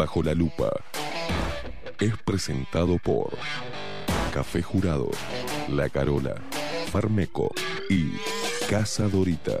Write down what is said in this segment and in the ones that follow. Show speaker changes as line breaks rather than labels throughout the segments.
Bajo la Lupa es presentado por Café Jurado, La Carola, Farmeco y Casa Dorita.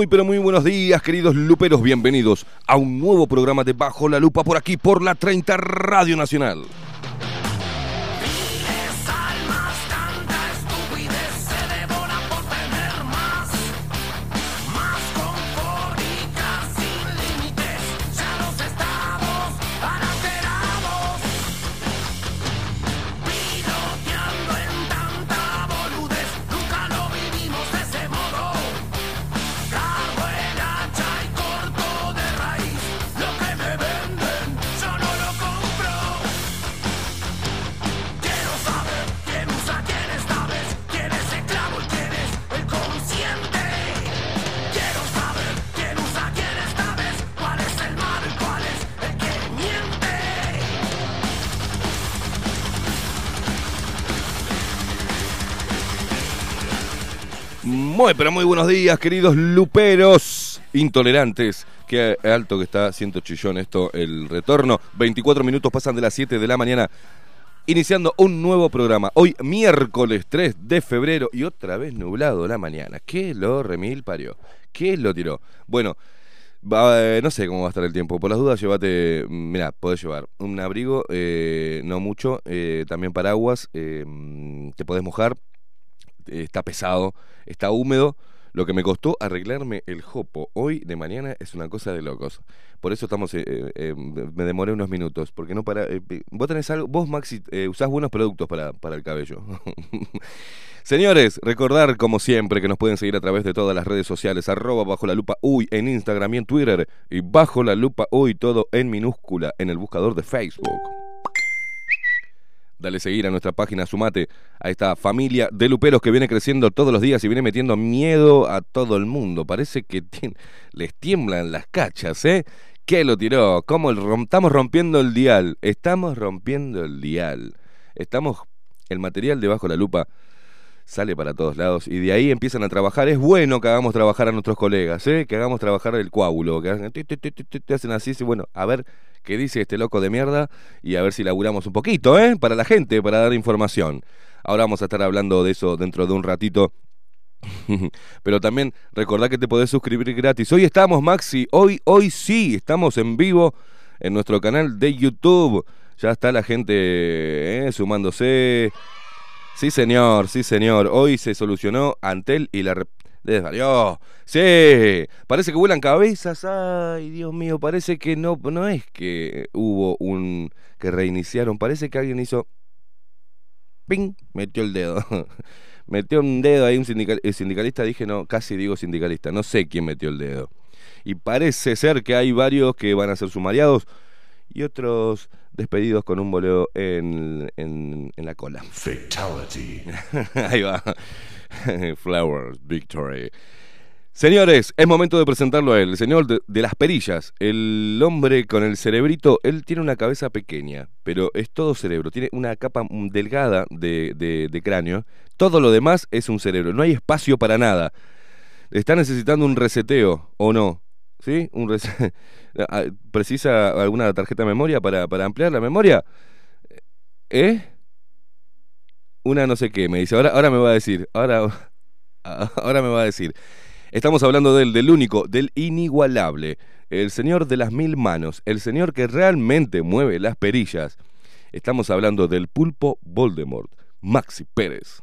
Muy pero muy buenos días, queridos luperos, bienvenidos a un nuevo programa de Bajo la Lupa por aquí por la 30 Radio Nacional. Pero muy buenos días, queridos luperos intolerantes. Qué alto que está, siento chillón esto, el retorno. 24 minutos pasan de las 7 de la mañana, iniciando un nuevo programa. Hoy, miércoles 3 de febrero, y otra vez nublado la mañana. ¿Qué lo remil parió? ¿Qué lo tiró? Bueno, eh, no sé cómo va a estar el tiempo. Por las dudas, llévate. Mira, podés llevar un abrigo, eh, no mucho, eh, también paraguas, te podés mojar está pesado, está húmedo. Lo que me costó arreglarme el jopo hoy de mañana es una cosa de locos. Por eso estamos, eh, eh, me demoré unos minutos, porque no para. Eh, vos tenés algo, vos Maxi usás buenos productos para, para el cabello. Señores, recordar como siempre que nos pueden seguir a través de todas las redes sociales, arroba bajo la lupa uy en Instagram y en Twitter, y bajo la lupa uy todo en minúscula en el buscador de Facebook. Dale seguir a nuestra página, sumate a esta familia de luperos que viene creciendo todos los días y viene metiendo miedo a todo el mundo. Parece que les tiemblan las cachas, ¿eh? ¿Qué lo tiró? ¿Cómo estamos rompiendo el dial? Estamos rompiendo el dial. Estamos, el material debajo de la lupa sale para todos lados y de ahí empiezan a trabajar. Es bueno que hagamos trabajar a nuestros colegas, ¿eh? que hagamos trabajar el coágulo, que hacen así, bueno, a ver qué dice este loco de mierda y a ver si laburamos un poquito, ¿eh? Para la gente, para dar información. Ahora vamos a estar hablando de eso dentro de un ratito. Pero también recordá que te podés suscribir gratis. Hoy estamos, Maxi, hoy, hoy sí, estamos en vivo en nuestro canal de YouTube. Ya está la gente ¿eh? sumándose. Sí, señor, sí, señor. Hoy se solucionó Antel y la... Desvarió. Sí, parece que vuelan cabezas. Ay, Dios mío, parece que no, no es que hubo un... que reiniciaron. Parece que alguien hizo... ¡Ping! Metió el dedo. metió un dedo ahí un sindicalista. Dije, no, casi digo sindicalista. No sé quién metió el dedo. Y parece ser que hay varios que van a ser sumariados y otros despedidos con un boleo en, en, la cola. Fatality. Ahí va. Flowers, Victory. Señores, es momento de presentarlo a él, el señor de, las perillas, el hombre con el cerebrito, él tiene una cabeza pequeña, pero es todo cerebro, tiene una capa delgada de, de cráneo, todo lo demás es un cerebro, no hay espacio para nada. Está necesitando un reseteo, ¿o no? ¿Sí? Un ah, ¿Precisa alguna tarjeta de memoria para, para ampliar la memoria? ¿Eh? Una no sé qué, me dice. Ahora, ahora me va a decir. Ahora. Ahora me va a decir. Estamos hablando del, del único, del inigualable, el señor de las mil manos, el señor que realmente mueve las perillas. Estamos hablando del pulpo Voldemort, Maxi Pérez.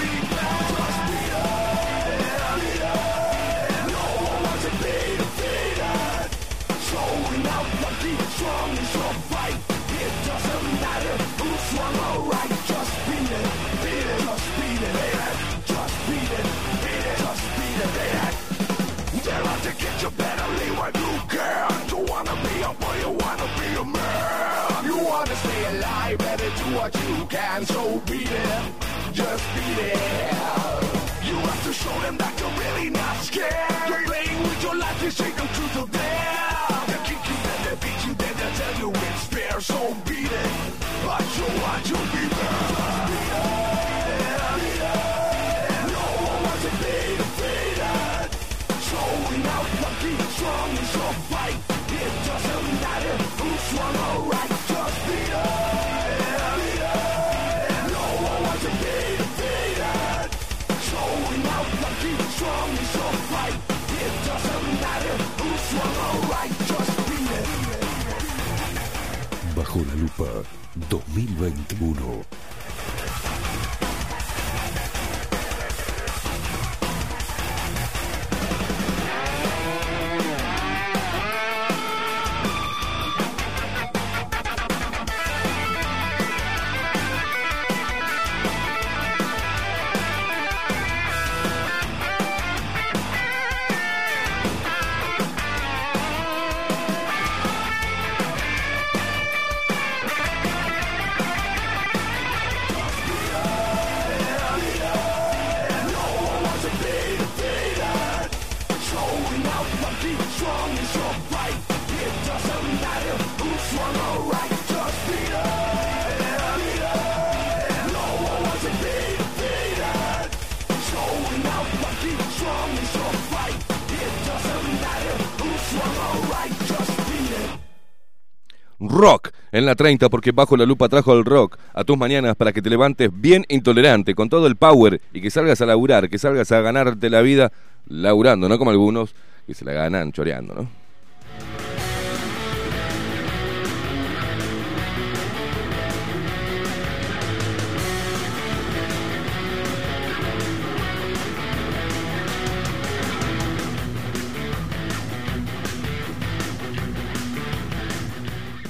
strong is your fight. It doesn't matter who's wrong or
right. Just beat it, beat it, just beat it, baby. Just beat it, beat it, just beat it, baby. it. They're out to get you better, leave what you can. You wanna be a boy, you wanna be a man. You wanna stay alive, better do what you can. So beat it, just beat it. You have to show them that you're really not scared. You're playing with your life, you're shake truth to the so be
Bajo la lupa 2021.
Rock en la 30 porque Bajo la Lupa trajo el rock a tus mañanas para que te levantes bien intolerante, con todo el power y que salgas a laburar, que salgas a ganarte la vida laburando, no como algunos que se la ganan choreando, ¿no?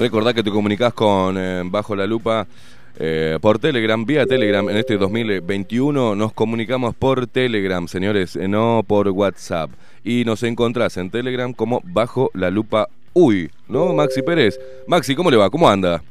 Recordá que te comunicás con eh, Bajo la Lupa eh, por Telegram, vía Telegram. En este 2021 nos comunicamos por Telegram, señores, eh, no por WhatsApp. Y nos encontrás en Telegram como Bajo la Lupa Uy, ¿no? Maxi Pérez. Maxi, ¿cómo le va? ¿Cómo anda?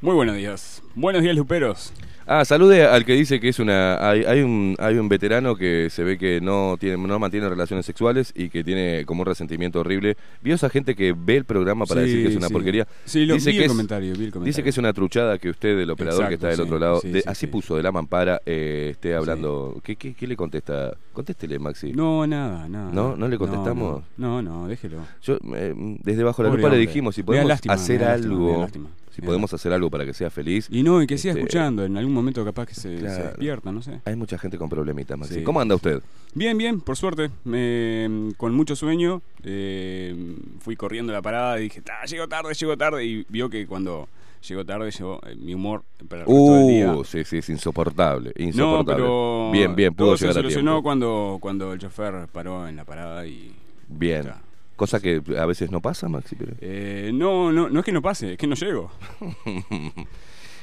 Muy buenos días. Buenos días, Luperos.
Ah, salude al que dice que es una. Hay, hay un, hay un veterano que se ve que no tiene, no mantiene relaciones sexuales y que tiene como un resentimiento horrible. ¿Vio esa gente que ve el programa para
Sí,
decir que es una
sí.
porquería?
Sí, lo,
dice
vi
que
el
es,
comentario, vi el comentario.
Dice que es una truchada que usted, el operador que está del otro lado, de- así
sí.
puso de la mampara, eh, esté hablando. ¿Qué, qué, qué le contesta? Contéstele, Maxi.
No, nada, nada.
¿No? ¿No le contestamos?
No, no, no, déjelo.
Yo, eh, desde bajo la
Pobre
lupa le dijimos si podemos
lástima,
hacer algo.
lástima.
Si podemos hacer algo para que sea feliz.
Y no, y que siga
Este,
escuchando, en algún momento capaz que se, se
Claro.
despierta, no sé.
Hay mucha gente con problemitas, Maxi.
Sí.
¿Cómo anda usted?
Bien, bien, por suerte. Me- con mucho sueño. eh, fui corriendo a la parada y dije, "Ah, llego tarde, llego tarde. Y vio que cuando llegó tarde, llegó eh, mi humor para el resto del día.
Uh, sí, sí, es insoportable.
No,
Insoportable.
pero
bien, bien, pudo
todo se
llegar a
solucionó
tiempo.
cuando, cuando el chofer paró en la parada y...
Bien.
Ya.
Cosa que a veces no pasa, Maxi. pero-
Eh, no, no, no es que no pase, es que no llego.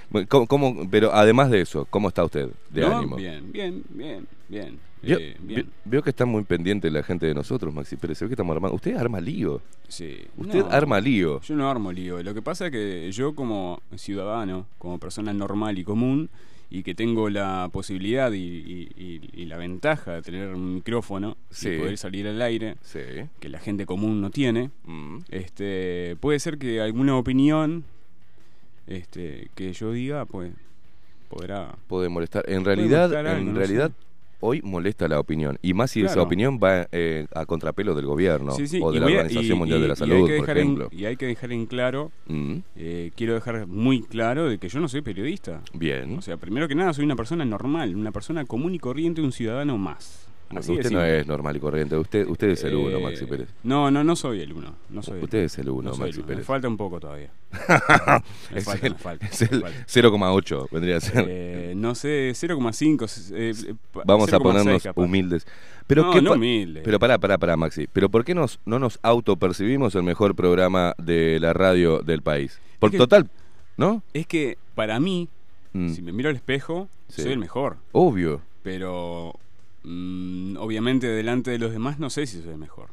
Bueno, ¿Cómo, cómo- pero además de eso, ¿cómo está usted de
¿No?
ánimo?
Bien, bien, bien, bien.
Vio,
eh, bien.
que está muy pendiente la gente de nosotros, Maxi Pérez. Se ve que estamos armando. Usted arma lío.
Sí.
Usted
No,
arma lío.
Yo no armo lío. Lo que pasa es que yo como ciudadano, como persona normal y común, y que tengo la posibilidad y, y- y- y la ventaja de tener un micrófono
Sí.
y poder salir al aire,
Sí.
que la gente común no tiene,
Mm.
este, puede ser que alguna opinión este, que yo diga, pues, podrá...
Puede molestar. En realidad,
molestar algo,
en
no
realidad,
sé.
Hoy molesta la opinión. Y más si esa opinión va eh, a contrapelo del gobierno
Sí, sí,
o de
y
la
a-
Organización
y-
Mundial
y-
de la Salud, por
en-
ejemplo.
y hay que dejar en claro,
Mm.
eh, quiero dejar muy claro de que yo no soy periodista.
Bien.
O sea, primero que nada soy una persona normal, una persona común y corriente, un ciudadano más.
No,
Así de
usted no es normal y corriente. Usted, usted es el uno,
Eh,
Maxi Pérez.
No, no, no soy el uno. No soy el
Usted es el uno,
no
Maxi
uno.
Pérez.
Me falta un poco todavía. me
Es
falta,
el-
me falta.
es el
me falta.
0,8 vendría a ser.
Eh, no sé, 0,5. eh, eh,
Vamos a
0,6
ponernos humildes. Pero
no,
qué
no
pa-
humilde.
Pero pará, pará, pará, Maxi. ¿Pero por qué nos, no nos autopercibimos el mejor programa de la radio del país? Por
que-
total, ¿no?
Es que para mí,
Mm,
si me miro al espejo,
Sí.
soy el mejor.
Obvio.
Pero mm, obviamente delante de los demás no sé si soy el mejor.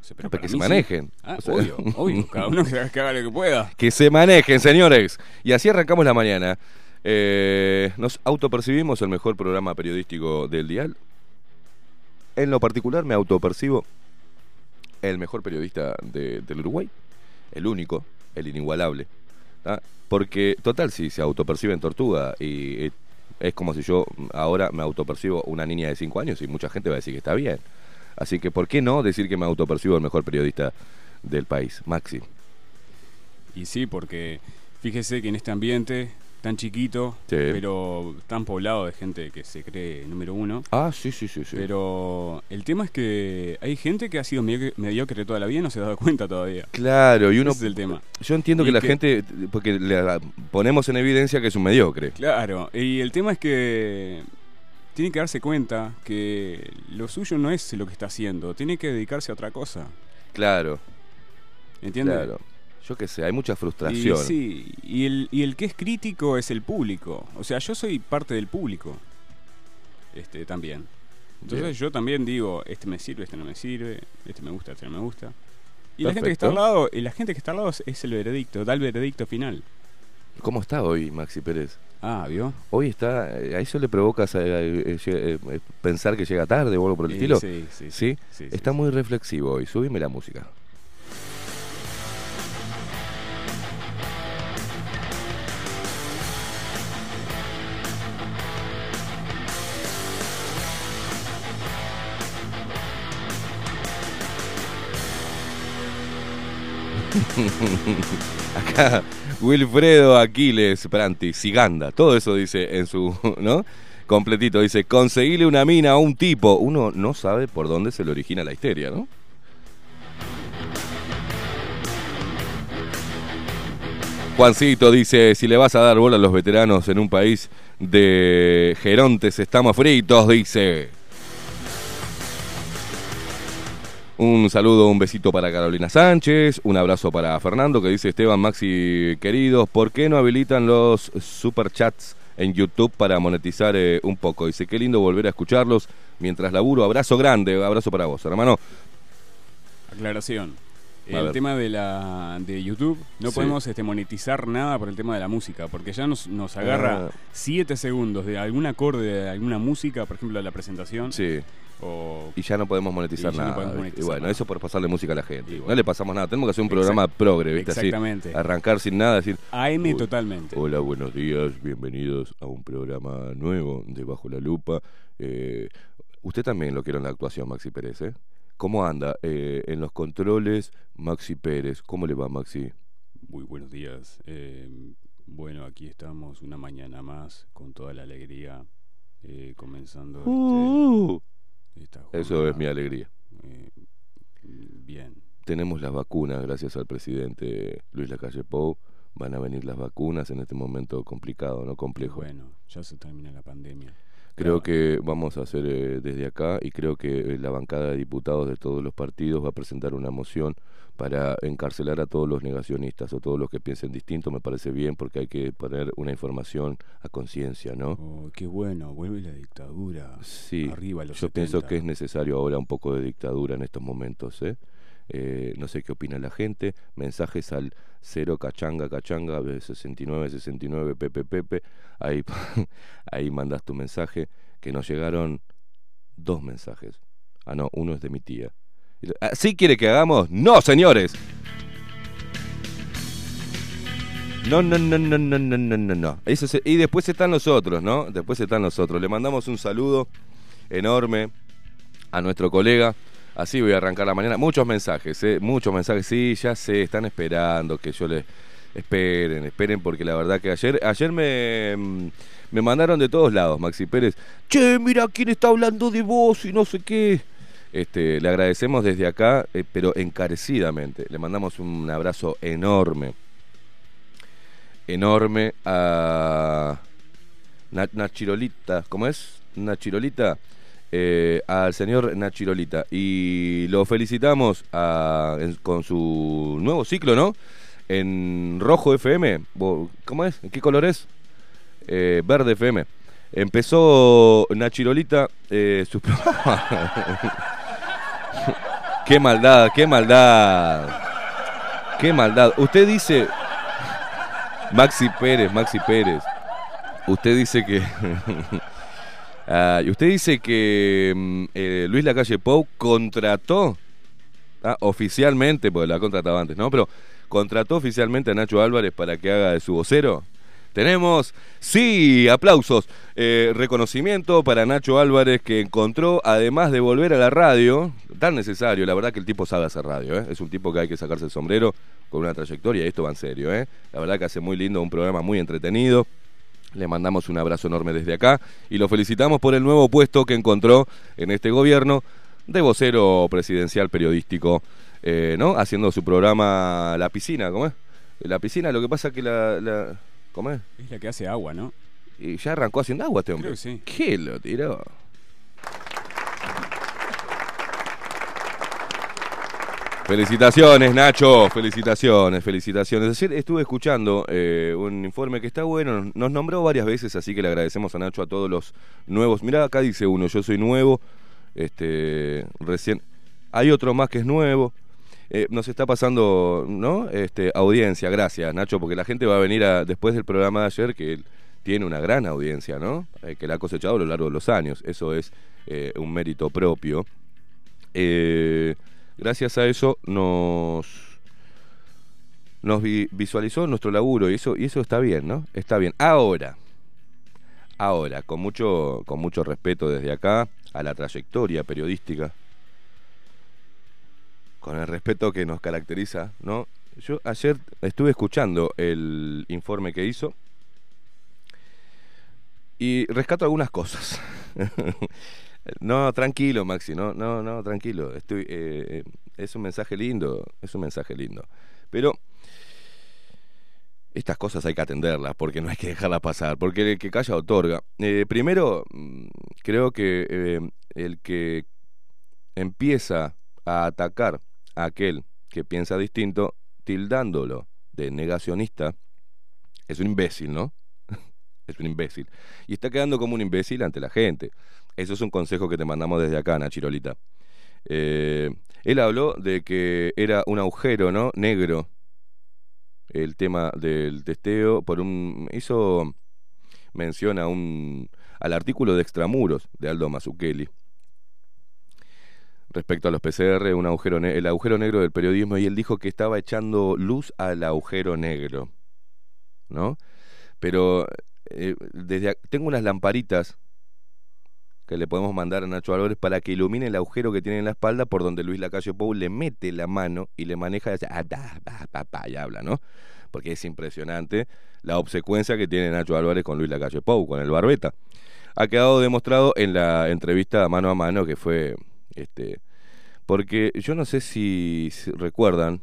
O sea, pero
No,
para
que se
sí.
manejen.
Ah,
O sea-
obvio, obvio. Cada uno que haga, lo que pueda.
Que se manejen, señores. Y así arrancamos la mañana. Eh, nos autopercibimos el mejor programa periodístico del dial. En lo particular me autopercibo el mejor periodista de- del Uruguay. El único, el inigualable. Porque, total, si se autoperciben tortuga y eh, es como si yo ahora me autopercibo una niña de 5 años y mucha gente va a decir que está bien. Así que, ¿por qué no decir que me autopercibo el mejor periodista del país? Maxi.
Y sí, porque fíjese que en este ambiente tan chiquito,
Sí.
pero tan poblado de gente que se cree número uno.
Ah, sí, sí, sí. sí.
Pero el tema es que hay gente que ha sido medio- mediocre toda la vida y no se ha dado cuenta todavía.
Claro, y uno.
Ese es el tema.
Yo entiendo
Y
que la
que-
gente. Porque le ponemos en evidencia que es un mediocre.
Claro, y el tema es que tiene que darse cuenta que lo suyo no es lo que está haciendo, tiene que dedicarse a otra cosa.
Claro,
¿Entiendes?
claro. Yo qué sé, hay mucha
Y,
frustración.
sí, y el, y el que es crítico es el público. O sea, yo soy parte del público. Este también. Entonces
Bien.
yo también digo, este me sirve, este no me sirve, este me gusta, este no me gusta. Y la gente que está al lado, y la gente que está al lado es, el veredicto, da el veredicto final.
¿Cómo está hoy, Maxi Pérez?
Ah, ¿vio?
Hoy está. eh, ¿A eso le provocas eh, eh, pensar que llega tarde o algo por el
Eh,
estilo?
Sí, sí,
¿Sí?
sí, sí,
Está
sí.
muy reflexivo hoy. Subime la música. Acá, Wilfredo Aquiles Pranti, Siganda, todo eso dice en su, ¿no? Completito, dice, conseguirle una mina a un tipo. Uno no sabe por dónde se le origina la histeria, ¿no? Juancito dice, si le vas a dar bola a los veteranos en un país de gerontes, estamos fritos, dice. Un saludo, un besito para Carolina Sánchez, un abrazo para Fernando que dice Esteban Maxi queridos, ¿por qué no habilitan los superchats en YouTube para monetizar eh, un poco? Dice, qué lindo volver a escucharlos mientras laburo. Abrazo grande, abrazo para vos, hermano.
Aclaración. El tema de la de YouTube, no
Sí.
podemos este, monetizar nada por el tema de la música, porque ya nos, nos agarra
Ah.
7 segundos de algún acorde de alguna música, por ejemplo, de la presentación,
Sí,
o
y ya no podemos monetizar
ya no
nada.
podemos monetizar
y bueno,
nada.
eso por pasarle música a la gente. No le pasamos nada, tenemos que hacer un
Exact-
programa progre, ¿viste? Así,
Exactamente.
arrancar sin nada, decir,
AM totalmente.
Hola, buenos días, bienvenidos a un programa nuevo de Bajo la Lupa. Eh, usted también lo quiere en la actuación, Maxi Pérez, ¿eh? ¿Cómo anda? Eh, en los controles, Maxi Pérez. ¿Cómo le va, Maxi?
Muy buenos días. Eh, bueno, aquí estamos una mañana más con toda la alegría, eh, comenzando este-
Uh,
esta
eso
jornada.
es mi alegría.
Eh, bien.
Tenemos las vacunas, gracias al presidente Luis Lacalle Pou. Van a venir las vacunas en este momento complicado, ¿no? Complejo.
Bueno, ya se termina la pandemia.
Creo que vamos a hacer eh, desde acá y creo que eh, la bancada de diputados de todos los partidos va a presentar una moción para encarcelar a todos los negacionistas o todos los que piensen distinto. Me parece bien porque hay que poner una información a conciencia, ¿no?
Oh, qué bueno, vuelve la dictadura.
Sí,
Arriba los
yo pienso
70.
que es necesario ahora un poco de dictadura en estos momentos, ¿eh? Eh, no sé qué opina la gente. Mensajes al 0 cachanga cachanga 69 69 pepe pepe. Ahí, ahí mandas tu mensaje. Que nos llegaron dos mensajes. Ah, no, uno es de mi tía. ¿Así quiere que hagamos? ¡No, señores! No, no, no, no, no, no, no, no, no. Y después están los otros, ¿no? Después están los otros. Le mandamos un saludo enorme a nuestro colega. Así voy a arrancar la mañana. Muchos mensajes, ¿eh? Muchos mensajes. Sí, ya sé, están esperando que yo les... Esperen, esperen, porque la verdad que ayer, ayer me, mm, me mandaron de todos lados, Maxi Pérez. Che, mira quién está hablando de vos y no sé qué. Este, le agradecemos desde acá, eh, pero encarecidamente. Le mandamos un abrazo enorme enorme a Na- Nachirolita, ¿cómo es? Nachirolita, eh, al señor Nachirolita. Y lo felicitamos con su nuevo ciclo, ¿no? En Rojo FM, ¿cómo es? ¿En qué color es? Eh, verde FM. Empezó Nachirolita eh, qué maldad, qué maldad. Qué maldad. Usted dice, Maxi Pérez, Maxi Pérez. Usted dice que. Ah, y usted dice que mm, eh, Luis Lacalle Pou contrató ah, oficialmente, porque la ha contratado antes, ¿no? Pero contrató oficialmente a Nacho Álvarez para que haga de su vocero. Tenemos, sí, aplausos, eh, reconocimiento para Nacho Álvarez que encontró, además de volver a la radio, tan necesario, la verdad que el tipo sabe hacer radio, ¿eh? es un tipo que hay que sacarse el sombrero con una trayectoria, y esto va en serio, la verdad que hace muy lindo, un programa muy entretenido, le mandamos un abrazo enorme desde acá y lo felicitamos por el nuevo puesto que encontró en este gobierno de vocero presidencial periodístico, eh, ¿no? Haciendo su programa La Piscina, ¿cómo es? La piscina, lo que pasa que la... la ¿Cómo es?
Es la que hace agua, ¿no?
Y ya arrancó haciendo agua este hombre.
Creo que sí.
¿Qué lo tiró? Felicitaciones, Nacho. Felicitaciones, felicitaciones. Ayer estuve escuchando eh, un informe que está bueno. Nos nombró varias veces, así que le agradecemos a Nacho a todos los nuevos. Mirá, acá dice uno, yo soy nuevo. Este, recién. Hay otro más que es nuevo. Eh, nos está pasando, ¿no? Este, audiencia, gracias, Nacho, porque la gente va a venir después del programa de ayer, que tiene una gran audiencia, ¿no? Eh, que la ha cosechado a lo largo de los años. Eso es un mérito propio. Eh, gracias a eso nos nos vi- visualizó nuestro laburo y eso y eso está bien, ¿no? Está bien. Ahora, ahora con mucho con mucho respeto desde acá a la trayectoria periodística, con el respeto que nos caracteriza, ¿no? Yo ayer estuve escuchando el informe que hizo y rescato algunas cosas. no, tranquilo, Maxi, no, no, no, tranquilo. Estoy, eh, eh, es un mensaje lindo, es un mensaje lindo. Pero estas cosas hay que atenderlas, porque no hay que dejarlas pasar, porque el que calla otorga. Eh, primero, mm, creo que eh, el que empieza a atacar a aquel que piensa distinto, tildándolo de negacionista, es un imbécil, ¿no? es un imbécil. Y está quedando como un imbécil ante la gente. Eso es un consejo que te mandamos desde acá, Nachirolita. Eh, él habló de que era un agujero, ¿no? Negro. El tema del testeo. Por un. hizo mención un. al artículo de extramuros de Aldo Mazzucchelli. Respecto a los PCR, un agujero el agujero negro del periodismo, y él dijo que estaba echando luz al agujero negro. ¿No? Pero eh, desde tengo unas lamparitas que le podemos mandar a Nacho Álvarez para que ilumine el agujero que tiene en la espalda por donde Luis Lacalle Pou le mete la mano y le maneja y hace, ah, y habla, ¿no? Porque es impresionante la obsecuencia que tiene Nacho Álvarez con Luis Lacalle Pou, con el Barbeta. Ha quedado demostrado en la entrevista mano a mano que fue, este, porque yo no sé si, si recuerdan,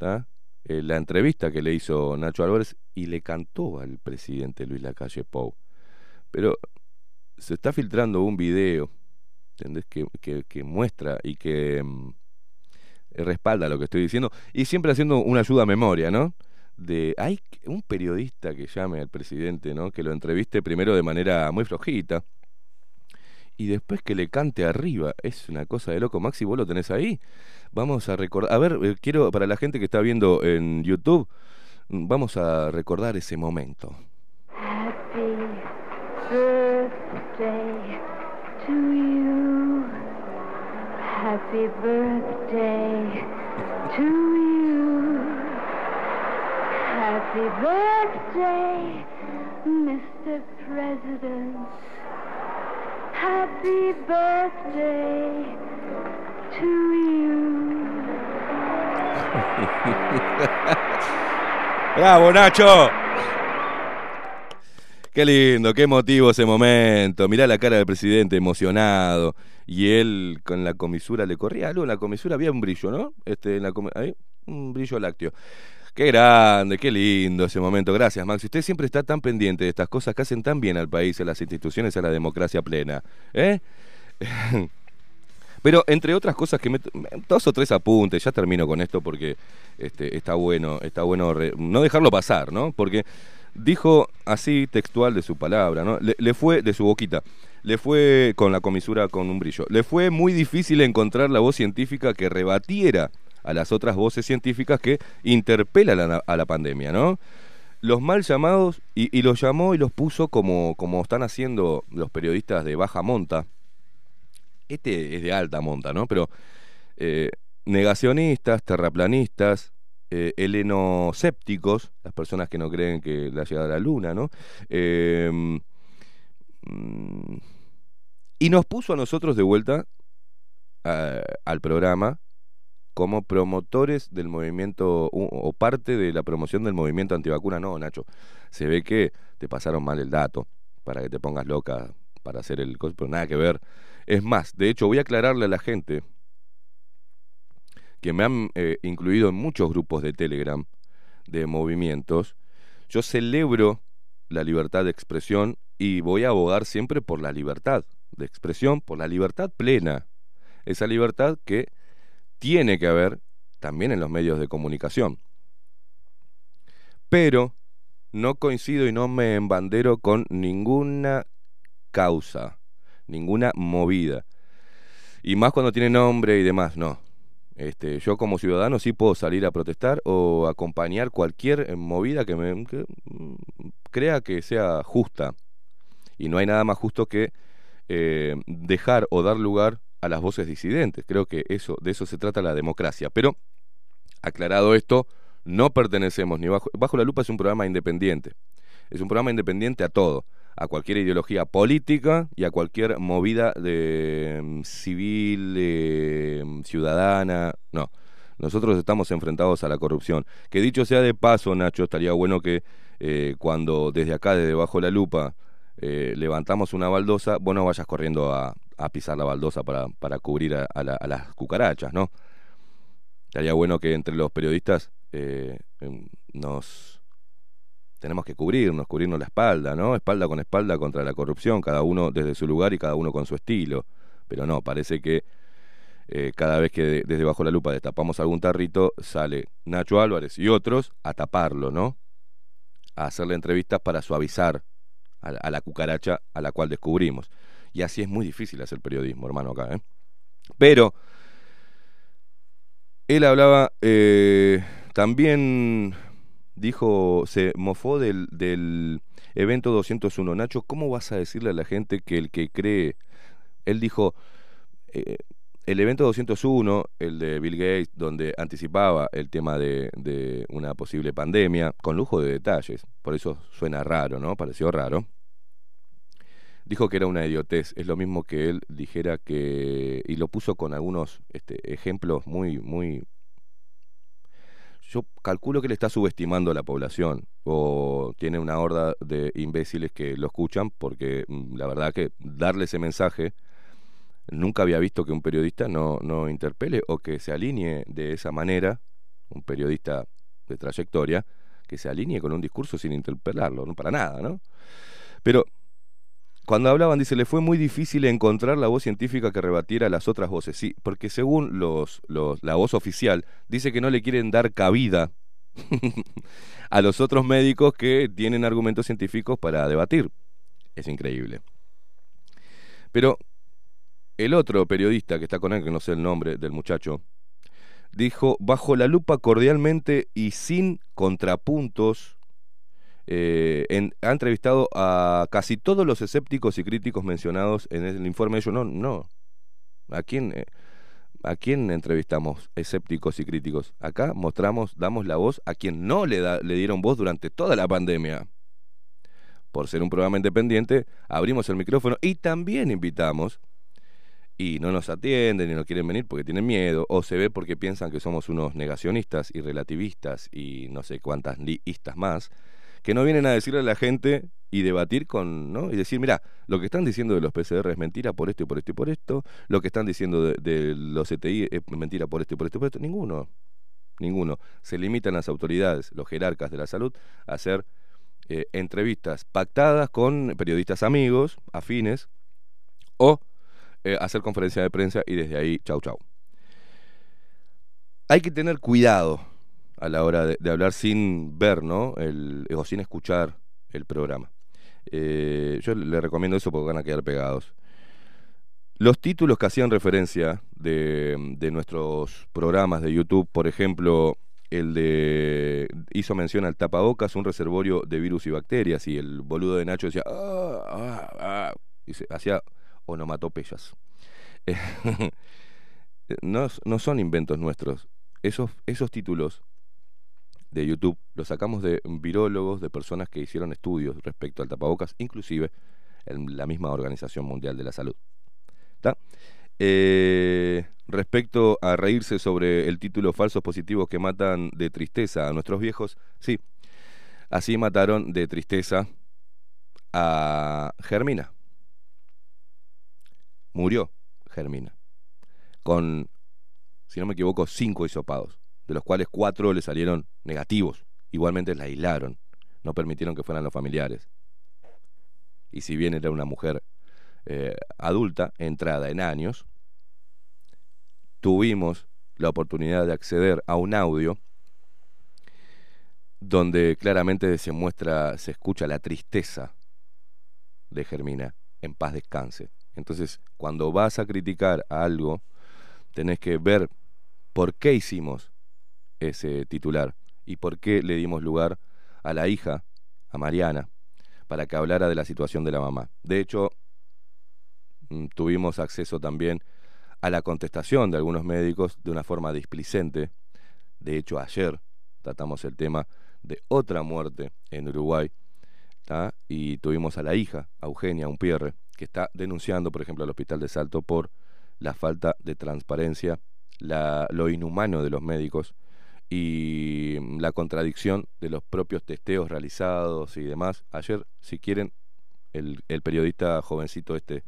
¿ah? Eh, la entrevista que le hizo Nacho Álvarez y le cantó al presidente Luis Lacalle Pou. Pero se está filtrando un video, ¿entendés? Que, muestra y que mm, respalda lo que estoy diciendo, y siempre haciendo una ayuda a memoria, ¿no? De, hay un periodista que llame al presidente, ¿no? Que lo entreviste primero de manera muy flojita, y después que le cante arriba. Es una cosa de loco. Maxi, vos lo tenés ahí. Vamos a recordar. A ver, eh, quiero, para la gente que está viendo en YouTube, mm, vamos a recordar ese momento.
Birthday to you. Happy birthday to you. Happy birthday, Mr. President. Happy birthday to you.
¡Bravo, Nacho! Qué lindo, qué emotivo ese momento. Mirá la cara del presidente emocionado. Y él con la comisura le corría algo. En la comisura había un brillo, ¿no? Este, en la ahí, un brillo lácteo. Qué grande, qué lindo ese momento. Gracias, Max. Usted siempre está tan pendiente de estas cosas que hacen tan bien al país, a las instituciones, a la democracia plena. ¿Eh? Pero entre otras cosas que me, dos o tres apuntes, ya termino con esto porque este, está bueno, está bueno no dejarlo pasar, ¿no? Porque dijo así textual de su palabra, ¿no? Le, fue de su boquita, le fue con la comisura con un brillo. Le fue muy difícil encontrar la voz científica que rebatiera a las otras voces científicas que interpelan a la, pandemia, ¿no? Los mal llamados y, y los llamó y los puso como como están haciendo los periodistas de baja monta, este es de alta monta, ¿no? Pero eh, negacionistas, terraplanistas, eh, helenocépticos, las personas que no creen que la llegada a la luna, ¿no? Eh, y nos puso a nosotros de vuelta a- al programa como promotores del movimiento o parte de la promoción del movimiento antivacuna. No, Nacho, se ve que te pasaron mal el dato para que te pongas loca para hacer el pero nada que ver. Es más, de hecho, voy a aclararle a la gente que me han eh, incluido en muchos grupos de Telegram de movimientos. Yo celebro la libertad de expresión y voy a abogar siempre por la libertad de expresión, por la libertad plena. Esa libertad que tiene que haber también en los medios de comunicación. Pero no coincido y no me embandero con ninguna causa, ninguna movida. Y más cuando tiene nombre y demás, no. Este, yo como ciudadano sí puedo salir a protestar o acompañar cualquier eh, movida que me mm, crea que sea justa. Y no hay nada más justo que eh, dejar o dar lugar a las voces disidentes. Creo que eso, de eso se trata la democracia. Pero, aclarado esto, no pertenecemos ni bajo, bajo la lupa es un programa independiente. Es un programa independiente a todo, a cualquier ideología política y a cualquier movida de mm, civil, eh, ciudadana. No, nosotros estamos enfrentados a la corrupción. Que dicho sea de paso, Nacho, estaría bueno que eh, cuando desde acá, desde bajo la lupa, eh, levantamos una baldosa, vos no vayas corriendo a, pisar la baldosa para, cubrir a las cucarachas, ¿no? Estaría bueno que entre los periodistas eh, em, nos tenemos que cubrirnos, cubrirnos la espalda, ¿no? Espalda con espalda contra la corrupción, cada uno desde su lugar y cada uno con su estilo. Pero no, parece que eh, cada vez que de- desde bajo la lupa destapamos algún tarrito, sale Nacho Álvarez y otros a taparlo, ¿no? A hacerle entrevistas para suavizar a la, a la cucaracha a la cual descubrimos. Y así es muy difícil hacer periodismo, hermano, acá, ¿eh? Pero él hablaba, eh, también dijo, se mofó del, del evento 201. Nacho, ¿cómo vas a decirle a la gente que el que cree, él dijo, eh, el evento 201, el de Bill Gates, donde anticipaba el tema de, de una posible pandemia, con lujo de detalles, por eso suena raro, ¿no? Pareció raro. Dijo que era una idiotez, es lo mismo que él dijera que, y lo puso con algunos este, ejemplos muy, muy... Yo calculo que él está subestimando a la población o tiene una horda de imbéciles que lo escuchan porque mm, la verdad que darle ese mensaje nunca había visto que un periodista no, no interpele o que se alinee de esa manera, un periodista de trayectoria, que se alinee con un discurso sin interpelarlo, no para nada, ¿no? Pero cuando hablaban, dice, le fue muy difícil encontrar la voz científica que rebatiera las otras voces. Sí, porque según la voz oficial, dice que no le quieren dar cabida a los otros médicos que tienen argumentos científicos para debatir. Es increíble. Pero el otro periodista que está con él, que no sé el nombre del muchacho, dijo, bajo la lupa cordialmente y sin contrapuntos, eh, en- ha entrevistado a casi todos los escépticos y críticos mencionados en el informe. Yo no, no. ¿A quién, eh, ¿A quién entrevistamos escépticos y críticos? Acá mostramos, damos la voz a quien no le, da, le dieron voz durante toda la pandemia. Por ser un programa independiente, abrimos el micrófono y también invitamos y no nos atienden y no quieren venir porque tienen miedo, o se ve porque piensan que somos unos negacionistas y relativistas y no sé cuántas listas más, que no vienen a decirle a la gente y debatir con, ¿no? Y decir, mira, lo que están diciendo de los PCR es mentira por esto y por esto y por esto, lo que están diciendo de, los CTI es mentira por esto y por esto y por esto, ninguno, ninguno. Se limitan las autoridades, los jerarcas de la salud, a hacer eh, entrevistas pactadas con periodistas amigos, afines, o eh, hacer conferencia de prensa y desde ahí, chau, chau. Hay que tener cuidado a la hora de, hablar sin ver, ¿no? O sin escuchar el programa. Eh, yo le recomiendo eso porque van a quedar pegados. Los títulos que hacían referencia de, de nuestros programas de YouTube, por ejemplo, el de hizo mención al tapabocas, un reservorio de virus y bacterias, y el boludo de Nacho decía, ah, ah, ah", y se- hacía onomatopeyas. No, no son inventos nuestros. Esos, esos títulos de YouTube los sacamos de virólogos, de personas que hicieron estudios respecto al tapabocas, inclusive en la misma Organización Mundial de la Salud. ¿Está? Eh, respecto a reírse sobre el título falsos positivos que matan de tristeza a nuestros viejos, sí, así mataron de tristeza a Germina. Murió Germina. Con, si no me equivoco, cinco hisopados, de los cuales cuatro le salieron negativos. Igualmente la aislaron, no permitieron que fueran los familiares. Y si bien era una mujer eh, adulta, entrada en años, tuvimos la oportunidad de acceder a un audio donde claramente se muestra, se escucha la tristeza de Germina, en paz descanse. Entonces, cuando vas a criticar a algo, tenés que ver por qué hicimos ese titular y por qué le dimos lugar a la hija, a Mariana, para que hablara de la situación de la mamá. De hecho, mm, tuvimos acceso también a la contestación de algunos médicos de una forma displicente. De hecho, ayer tratamos el tema de otra muerte en Uruguay y tuvimos a la hija, a Eugenia Umpierre, que está denunciando, por ejemplo, al Hospital de Salto por la falta de transparencia, la, lo inhumano de los médicos y mm, la contradicción de los propios testeos realizados y demás. Ayer, si quieren, el, periodista jovencito este,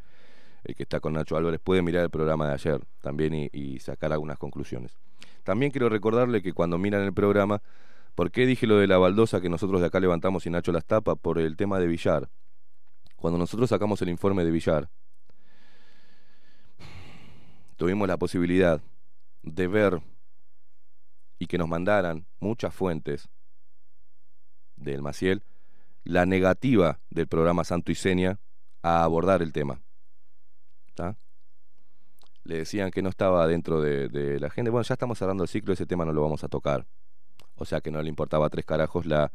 el que está con Nacho Álvarez, puede mirar el programa de ayer también y, y sacar algunas conclusiones. También quiero recordarle que cuando miran el programa, ¿por qué dije lo de la baldosa que nosotros de acá levantamos y Nacho las tapa? Por el tema de Villar. Cuando nosotros sacamos el informe de Villar, tuvimos la posibilidad de ver y que nos mandaran muchas fuentes del Maciel la negativa del programa Santo y Seña a abordar el tema. ¿Tá? Le decían que no estaba dentro de, de la gente. Bueno, ya estamos cerrando el ciclo, ese tema no lo vamos a tocar. O sea que no le importaba tres carajos la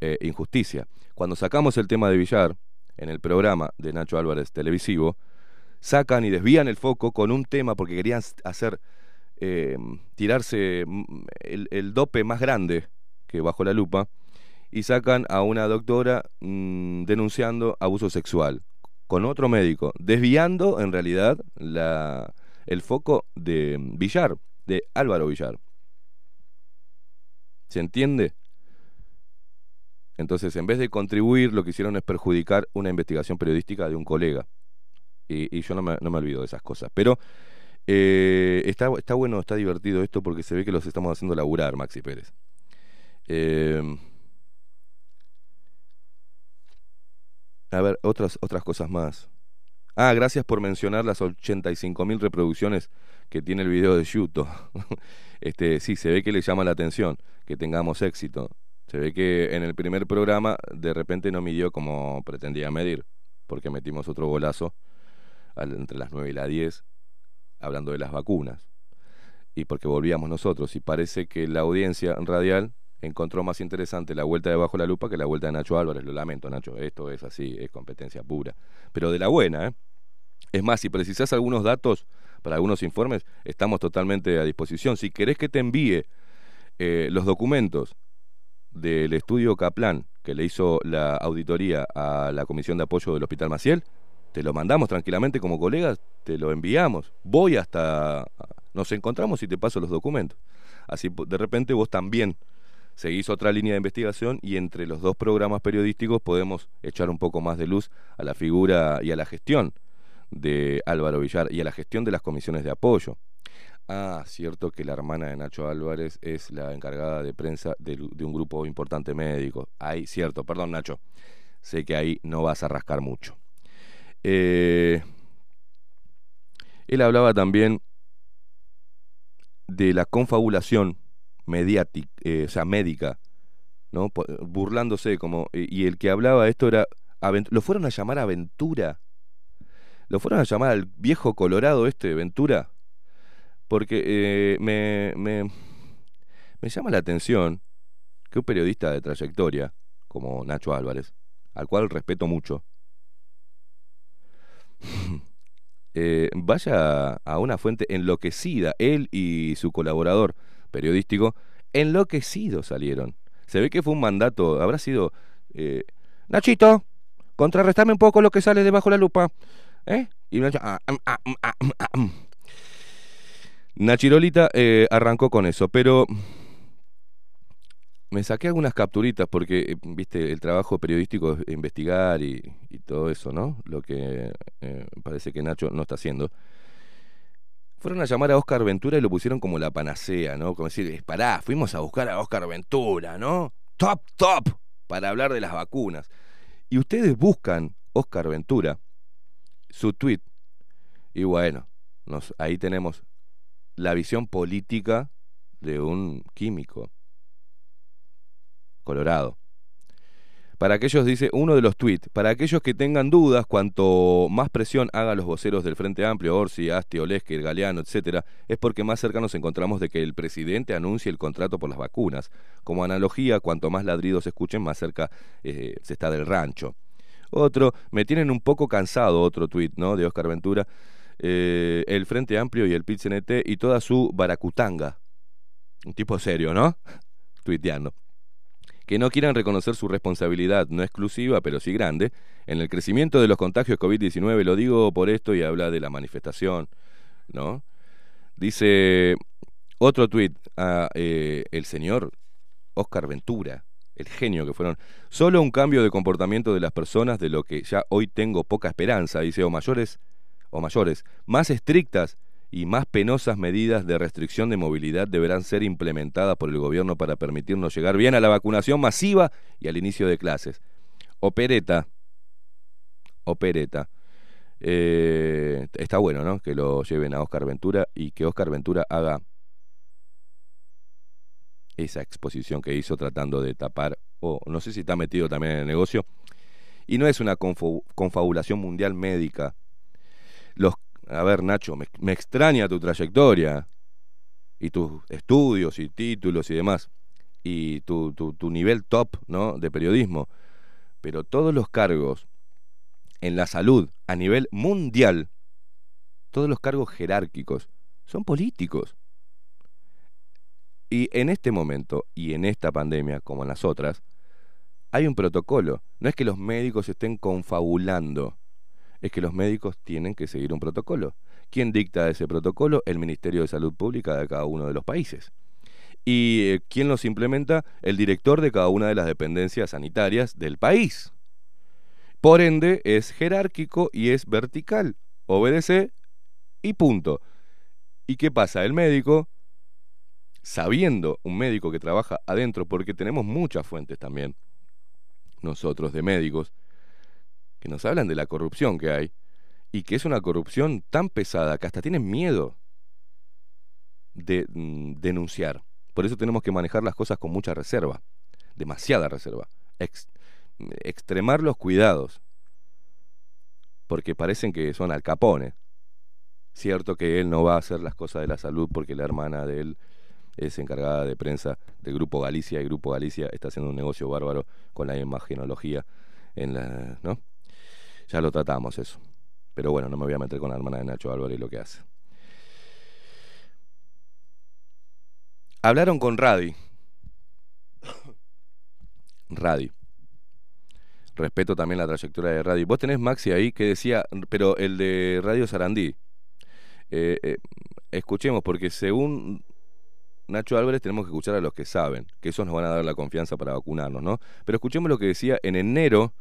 eh, injusticia. Cuando sacamos el tema de Villar en el programa de Nacho Álvarez televisivo, sacan y desvían el foco con un tema porque querían hacer eh, tirarse mm, el, el, dope más grande que bajo la lupa y sacan a una doctora mmm, denunciando abuso sexual con otro médico, desviando en realidad la, el foco de Villar, de Álvaro Villar. ¿Se entiende? Entonces, en vez de contribuir, lo que hicieron es perjudicar una investigación periodística de un colega. Y, y yo no me, no me, olvido de esas cosas. Pero eh, está, está bueno, está divertido esto porque se ve que los estamos haciendo laburar, Maxi Pérez. Eh, A ver, otras, otras cosas más. Ah, gracias por mencionar las 85.000 reproducciones que tiene el video de Yuto. este, sí, se ve que le llama la atención que tengamos éxito. Se ve que en el primer programa de repente no midió como pretendía medir, porque metimos otro golazo entre las 9 y las 10 hablando de las vacunas. Y porque volvíamos nosotros. Y parece que la audiencia radial encontró más interesante la vuelta de Bajo la Lupa que la vuelta de Nacho Álvarez. Lo lamento, Nacho. Esto es así, es competencia pura. Pero de la buena, ¿eh? Es más, si precisás algunos datos para algunos informes, estamos totalmente a disposición. Si querés que te envíe eh, los documentos del estudio Kaplan que le hizo la auditoría a la Comisión de Apoyo del Hospital Maciel, te lo mandamos tranquilamente como colegas, te lo enviamos. Voy hasta... Nos encontramos y te paso los documentos. Así de repente vos también seguís otra línea de investigación y entre los dos programas periodísticos podemos echar un poco más de luz a la figura y a la gestión de Álvaro Villar y a la gestión de las comisiones de apoyo. Ah, cierto que la hermana de Nacho Álvarez es la encargada de prensa de, de un grupo importante médico. Ahí, cierto, perdón Nacho, sé que ahí no vas a rascar mucho. Eh, él hablaba también de la confabulación mediática, eh, médica, ¿no? Burlándose como y el que hablaba esto era lo fueron a llamar Aventura. Lo fueron a llamar al viejo Colorado este Ventura porque eh, me, me, me llama la atención que un periodista de trayectoria como Nacho Álvarez, al cual respeto mucho, eh, vaya a una fuente enloquecida, él y su colaborador periodístico, enloquecidos salieron. Se ve que fue un mandato, habrá sido, eh, Nachito, contrarrestame un poco lo que sale debajo la lupa. ¿Eh? Y Nacho, ah, mm, ah, mm, ah, mm, ah. Nachirolita eh, arrancó con eso, pero me saqué algunas capturitas porque, viste, el trabajo periodístico es investigar y todo eso, ¿no? Lo que eh, parece que Nacho no está haciendo. Fueron a llamar a Oscar Ventura y lo pusieron como la panacea, ¿no? Como decir, pará, fuimos a buscar a Oscar Ventura, ¿no? Top, top, para hablar de las vacunas. Y ustedes buscan Oscar Ventura, su tweet, y bueno, nos, ahí tenemos la visión política de un químico colorado. Para aquellos, dice uno de los tweets, para aquellos que tengan dudas, cuanto más presión hagan los voceros del Frente Amplio, Orsi, Asti, Olesker, Galeano, etcétera, es porque más cerca nos encontramos de que el presidente anuncie el contrato por las vacunas. Como analogía, cuanto más ladridos escuchen, más cerca eh, se está del rancho. Otro, me tienen un poco cansado, otro tuit, ¿no? De Oscar Ventura. eh, el Frente Amplio y el PIT-CNT y toda su baracutanga. Un tipo serio, ¿no? Tuiteando que no quieran reconocer su responsabilidad no exclusiva, pero sí grande, en el crecimiento de los contagios COVID-19. Lo digo por esto y habla de la manifestación, ¿no? Dice otro tuit, a, eh, el señor Oscar Ventura, el genio que fueron. Solo un cambio de comportamiento de las personas de lo que ya hoy tengo poca esperanza, dice, o mayores, o mayores, más estrictas y más penosas medidas de restricción de movilidad deberán ser implementadas por el gobierno para permitirnos llegar bien a la vacunación masiva y al inicio de clases. Opereta, opereta. Eh, está bueno, ¿no? Que lo lleven a Oscar Ventura y que Oscar Ventura haga esa exposición que hizo tratando de tapar, o no sé si está metido también en el negocio, y no es una confabulación mundial médica. Los, a ver, Nacho, me, extraña tu trayectoria y tus estudios y títulos y demás, y tu, tu, tu nivel top ¿no? de periodismo, pero todos los cargos en la salud a nivel mundial, todos los cargos jerárquicos, son políticos. Y en este momento y en esta pandemia, como en las otras, hay un protocolo. No es que los médicos estén confabulando, es que los médicos tienen que seguir un protocolo. ¿Quién dicta ese protocolo? El Ministerio de Salud Pública de cada uno de los países. ¿Y eh, quién los implementa? El director de cada una de las dependencias sanitarias del país. Por ende, es jerárquico y es vertical. Obedece y punto. ¿Y qué pasa? El médico sabiendo un médico que trabaja adentro, porque tenemos muchas fuentes también, nosotros de médicos, que nos hablan de la corrupción que hay y que es una corrupción tan pesada que hasta tienen miedo de mm, denunciar. Por eso tenemos que manejar las cosas con mucha reserva, demasiada reserva, Ex- extremar los cuidados, porque parecen que son al capone. Cierto que él no va a hacer las cosas de la salud porque la hermana de él es encargada de prensa del Grupo Galicia y Grupo Galicia está haciendo un negocio bárbaro con la imagenología en la, ¿no? Ya lo tratamos eso. Pero bueno, no me voy a meter con la hermana de Nacho Álvarez y lo que hace. Hablaron con Radi. Radi. Respeto también la trayectoria de Radi. Vos tenés Maxi ahí que decía, pero el de Radio Sarandí. Eh, eh, escuchemos, porque según Nacho Álvarez tenemos que escuchar a los que saben, que esos nos van a dar la confianza para vacunarnos, ¿no? Pero escuchemos lo que decía en enero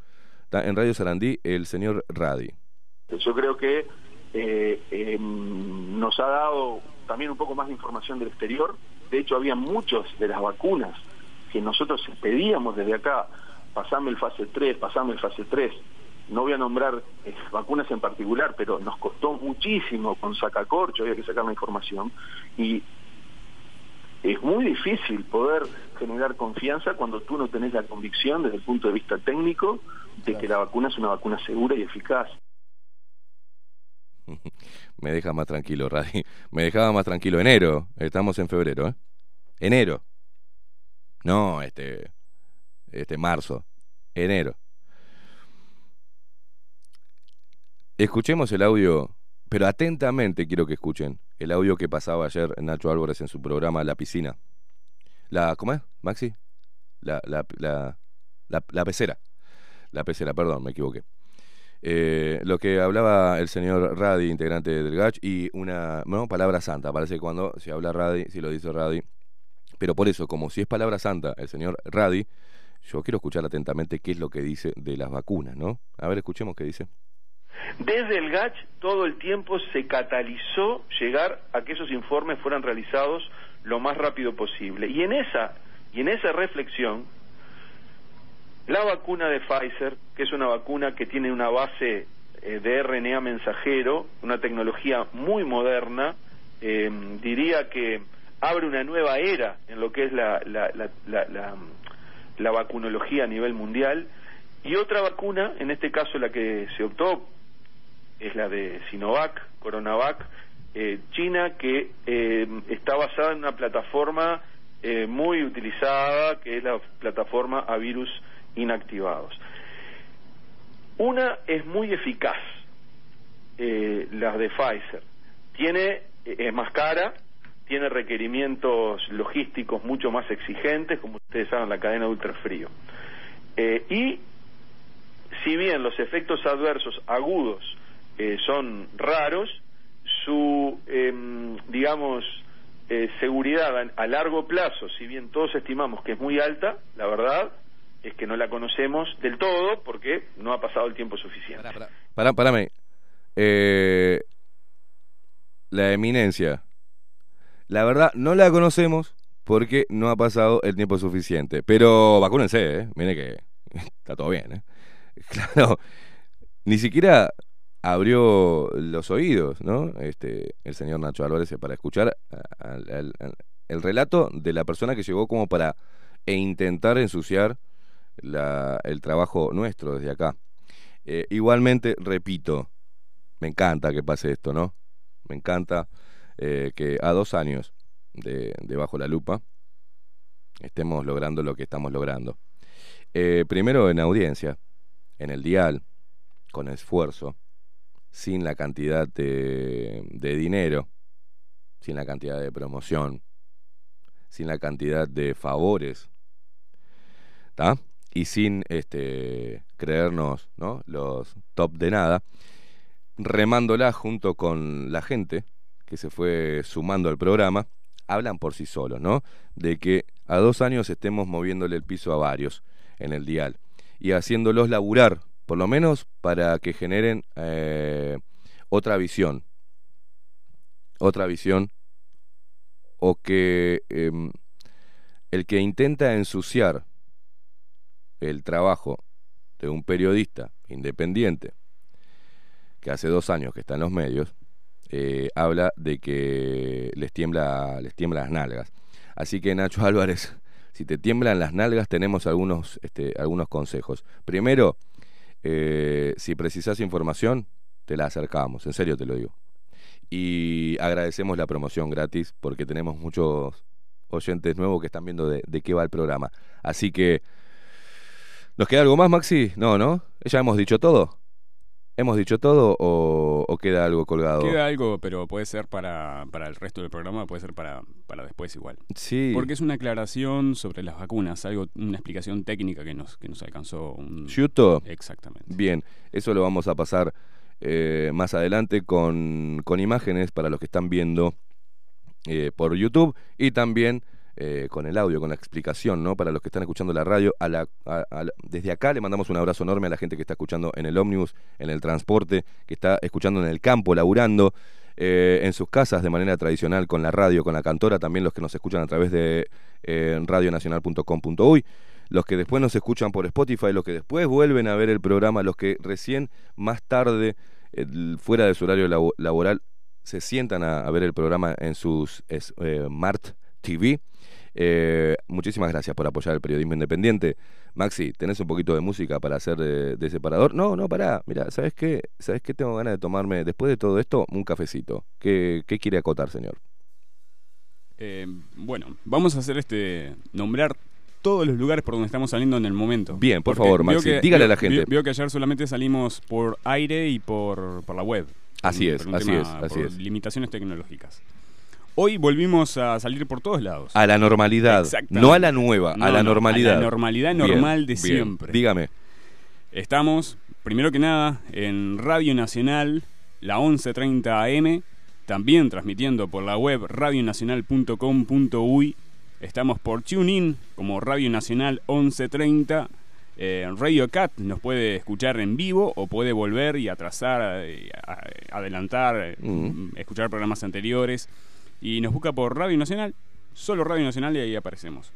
en Radio Sarandí el señor Radi.
Yo creo que eh, eh, nos ha dado también un poco más de información del exterior. De hecho, había muchas de las vacunas que nosotros pedíamos desde acá, pasame el fase 3, pasame el fase 3. No voy a nombrar eh, vacunas en particular, pero nos costó muchísimo con sacacorcho, había que sacar la información. Y es muy difícil poder generar confianza cuando tú no tenés la convicción desde el punto de vista técnico de que la vacuna es una vacuna segura y eficaz.
Me deja más tranquilo, Radi. Me dejaba más tranquilo. Enero. Estamos en febrero, ¿eh? Enero. No, este. Este, marzo. Enero. Escuchemos el audio, pero atentamente quiero que escuchen el audio que pasaba ayer Nacho Álvarez en su programa La Piscina. La, ¿Cómo es, Maxi? La, la, la, la, la pecera. La pecera, perdón, me equivoqué. Eh, lo que hablaba el señor Radi, integrante del GACH, y una no, palabra santa. Parece que cuando se habla Radi, si lo dice Radi. Pero por eso, como si es palabra santa el señor Radi, yo quiero escuchar atentamente qué es lo que dice de las vacunas, ¿no? A ver, escuchemos qué dice.
Desde el GACH todo el tiempo se catalizó llegar a que esos informes fueran realizados lo más rápido posible. Y en esa, y en esa reflexión, la vacuna de Pfizer, que es una vacuna que tiene una base eh, de RNA mensajero, una tecnología muy moderna, eh, diría que abre una nueva era en lo que es la, la, la, la, vacunología a nivel mundial, y otra vacuna, en este caso la que se optó es la de Sinovac, Coronavac, eh, China, que eh, está basada en una plataforma eh, muy utilizada, que es la plataforma a virus inactivados. Una es muy eficaz, eh, la de Pfizer. Tiene, eh, es más cara, tiene requerimientos logísticos mucho más exigentes, como ustedes saben, la cadena de ultrafrío. Eh, y si bien los efectos adversos agudos eh, son raros, su, em, digamos, eh, seguridad a, a largo plazo, si bien todos estimamos que es muy alta, la verdad es que no la conocemos del todo porque no ha pasado el tiempo suficiente.
Pará, parame. Eh, la eminencia. La verdad, no la conocemos porque no ha pasado el tiempo suficiente. Pero vacúnense, ¿eh? Mire que está todo bien, ¿eh? Claro, ni siquiera abrió los oídos, ¿no? Este, el señor Nacho Álvarez para escuchar al- el relato de la persona que llegó como para e intentar ensuciar la- el trabajo nuestro desde acá. Eh, igualmente, repito, me encanta que pase esto, ¿no? Me encanta eh, que a dos años de, de Bajo la Lupa estemos logrando lo que estamos logrando. Eh, primero en audiencia, en el dial, con esfuerzo, sin la cantidad de, de dinero, sin la cantidad de promoción, sin la cantidad de favores, ¿tá? Y sin este, creernos ¿no? los top de nada, remándola junto con la gente que se fue sumando al programa, hablan por sí solos, ¿no? De que a dos años estemos moviéndole el piso a varios en el dial y haciéndolos laburar, por lo menos para que generen eh, otra visión, otra visión, o que em, el que intenta ensuciar el trabajo de un periodista independiente que hace dos años que está en los medios, eh, habla de que les tiembla, les tiembla las nalgas. Así que Nacho Álvarez, si te tiemblan las nalgas, tenemos algunos, este, algunos consejos. Primero, eh, si precisas información, te la acercamos, en serio te lo digo. Y agradecemos la promoción gratis porque tenemos muchos oyentes nuevos que están viendo de, de qué va el programa. Así que, ¿nos queda algo más, Maxi? No, ¿no? ¿Ya hemos dicho todo? ¿Hemos dicho todo o, o queda algo colgado?
Queda algo, pero puede ser para, para el resto del programa, puede ser para, para después igual.
Sí.
Porque es una aclaración sobre las vacunas, algo, una explicación técnica que nos, que nos alcanzó un...
Yuto,
Exactamente.
bien, eso lo vamos a pasar eh, más adelante con, con imágenes para los que están viendo eh, por YouTube y también eh, con el audio, con la explicación, ¿no? Para los que están escuchando la radio, a la, a- a desde acá le mandamos un abrazo enorme a la gente que está escuchando en el ómnibus, en el transporte, que está escuchando en el campo, laburando, eh, en sus casas de manera tradicional, con la radio, con la cantora, también los que nos escuchan a través de eh, radionacional.com.uy, los que después nos escuchan por Spotify, los que después vuelven a ver el programa, los que recién más tarde, fuera de su horario labo- laboral, se sientan a, ver el programa en sus es- eh, Smart TV. Eh, muchísimas gracias por apoyar el periodismo independiente. Maxi, ¿tenés un poquito de música para hacer de, de separador? No, no, pará. Mira, ¿sabes qué? ¿Sabes qué? Tengo ganas de tomarme, después de todo esto, un cafecito. ¿Qué, qué quiere acotar, señor?
Eh, bueno, vamos a hacer este. nombrar todos los lugares por donde estamos saliendo en el momento.
Bien, por
Porque
favor, Maxi,
que-
dígale a la gente.
Veo, veo que ayer solamente salimos por aire y por, por la web.
Así
Por
es, así es, así
por
es.
Limitaciones tecnológicas. Hoy volvimos a salir por todos lados.
A la normalidad. No a la nueva,
No,
a la
no,
normalidad.
A la normalidad
Bien,
normal de
bien.
siempre.
Dígame.
Estamos, primero que nada, en Radio Nacional, la 1130 AM, también transmitiendo por la web radionacional.com.uy. Estamos por TuneIn como Radio Nacional 1130. Eh, Radio Cat nos puede escuchar en vivo o puede volver y atrasar, eh, adelantar, eh,
Mm.
escuchar programas anteriores. Y nos busca por Radio Nacional, solo Radio Nacional y ahí aparecemos.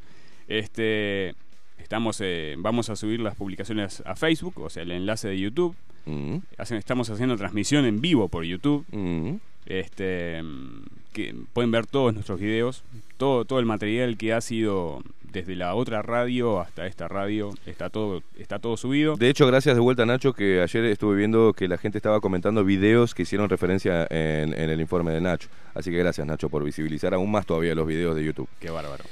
Este, estamos, eh, vamos a subir las publicaciones a Facebook, o sea, el enlace de YouTube.
Mm,
Hace- Estamos haciendo transmisión en vivo por YouTube.
mm.
Este, mm, que pueden ver todos nuestros videos, todo, todo el material que ha sido desde la otra radio hasta esta radio, está todo, está todo subido.
De hecho, gracias de vuelta, Nacho, que ayer estuve viendo que la gente estaba comentando videos que hicieron referencia en, en el informe de Nacho. Así que gracias, Nacho, por visibilizar aún más todavía los videos de YouTube.
Qué bárbaro.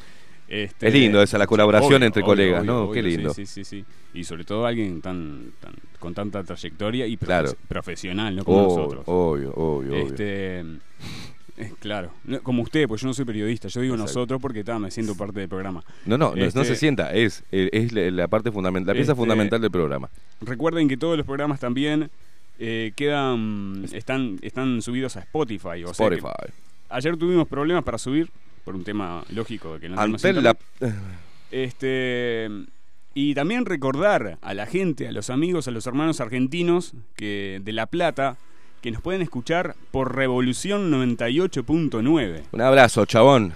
Este,
Es lindo esa, la colaboración
obvio,
entre
obvio,
colegas,
obvio,
¿no?
obvio,
Qué lindo.
Sí, sí, sí. Y sobre todo alguien tan, tan con tanta trayectoria y profe-
Claro.
profesional, no como
Obvio,
nosotros.
obvio, obvio, obvio.
Este, eh, claro, no- como usted, pues yo no soy periodista, yo digo
Exacto.
nosotros porque ta, me siento parte del programa.
No, no, no- no
este-
se sienta, es, eh, es la parte fundamental, la pieza
Este-
fundamental del programa.
Recuerden que todos los programas también eh, quedan están están subidos a Spotify. O sea
Spotify.
ayer tuvimos problemas para subir por un tema lógico de que no
Ante la...
Este y también recordar a la gente, a los amigos, a los hermanos argentinos que de La Plata que nos pueden escuchar por Revolución 98.9.
Un abrazo, chabón.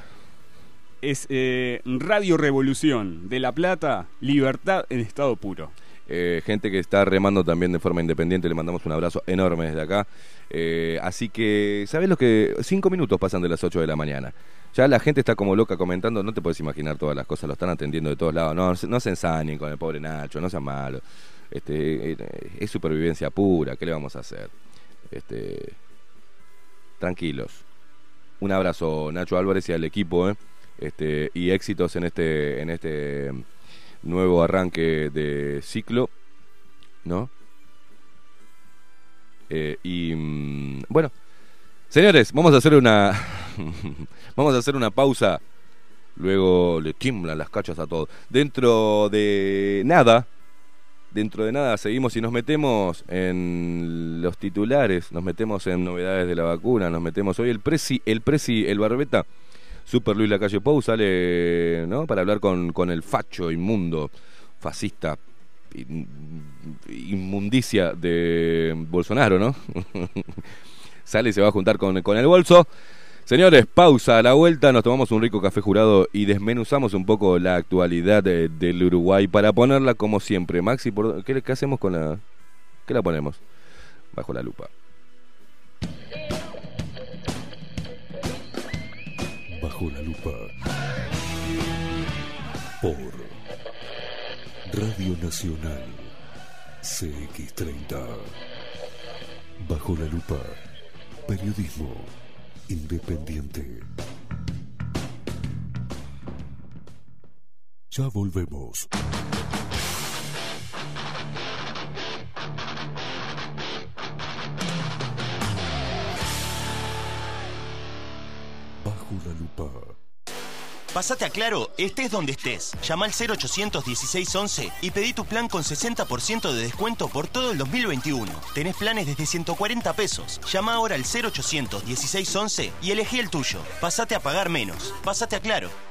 Es eh, Radio Revolución de La Plata, libertad en estado puro.
Eh, gente que está remando también de forma independiente, le mandamos un abrazo enorme desde acá. Eh, así que, ¿sabes lo que? Cinco minutos pasan de las 8 de la mañana. Ya la gente está como loca comentando, no te puedes imaginar todas las cosas, lo están atendiendo de todos lados. No, no se ensañen con el pobre Nacho, no sean malos. Este, eh, es supervivencia pura, ¿qué le vamos a hacer? Este, tranquilos. Un abrazo, Nacho Álvarez y al equipo, ¿eh? Este, y éxitos en este, en este nuevo arranque de ciclo, ¿no? Eh, y mm, bueno, señores, vamos a hacer una vamos a hacer una pausa. Luego le tiemblan las cachas a todos. Dentro de nada, dentro de nada seguimos y nos metemos en los titulares, nos metemos en novedades de la vacuna, nos metemos hoy el presi, el presi, el barbeta Super Luis Lacalle Pou sale ¿no? para hablar con, con el facho inmundo, fascista, in- inmundicia de Bolsonaro, ¿no? sale y se va a juntar con, con el bolso. Señores, pausa. A la vuelta nos tomamos un rico café jurado y desmenuzamos un poco la actualidad de- del Uruguay para ponerla como siempre. Maxi, ¿por- ¿qué, qué hacemos con la...? ¿Qué la ponemos? Bajo la lupa.
Bajo la lupa. Por Radio Nacional CX30. Bajo la lupa. Periodismo independiente. Ya volvemos. Bajo la lupa.
Pásate a Claro, estés donde estés. Llama al 0800 1611 y pedí tu plan con 60% de descuento por todo el 2021. Tenés planes desde 140 pesos. Llama ahora al 0800 1611 y elegí el tuyo. Pásate a pagar menos. Pásate a Claro.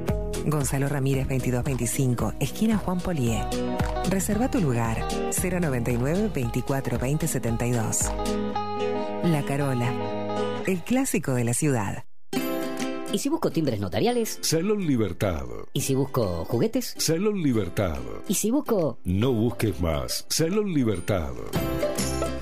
Gonzalo Ramírez 2225, esquina Juan Polié. Reserva tu lugar 099 24 20 72. La Carola, el clásico de la ciudad.
¿Y si busco timbres notariales?
Salón Libertad.
¿Y si busco juguetes?
Salón Libertad.
¿Y si busco...
No busques más. Salón Libertad.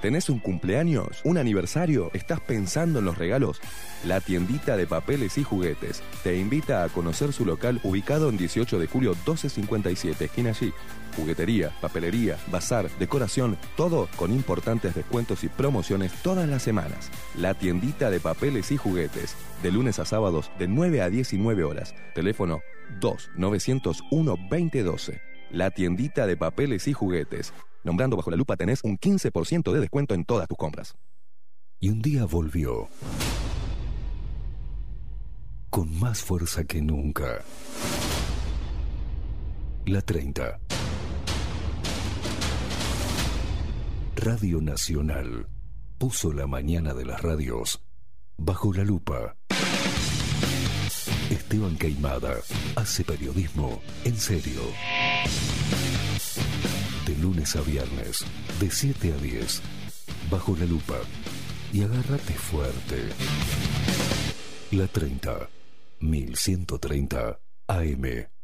¿Tenés un cumpleaños? ¿Un aniversario? ¿Estás pensando en los regalos? La tiendita de papeles y juguetes te invita a conocer su local ubicado en 18 de julio 1257, esquina allí. Juguetería, papelería, bazar, decoración, todo con importantes descuentos y promociones todas las semanas. La tiendita de papeles y juguetes, de lunes a sábados de 9 a 19 horas. Teléfono 2 901 2012. La tiendita de papeles y juguetes. Nombrando bajo la lupa tenés un 15% de descuento en todas tus compras.
Y un día volvió. Con más fuerza que nunca. La 30. Radio Nacional puso la mañana de las radios bajo la lupa. Esteban Queimada hace periodismo en serio. De lunes a viernes, de 7 a 10, bajo la lupa. Y agárrate fuerte. La 30, 1130 AM.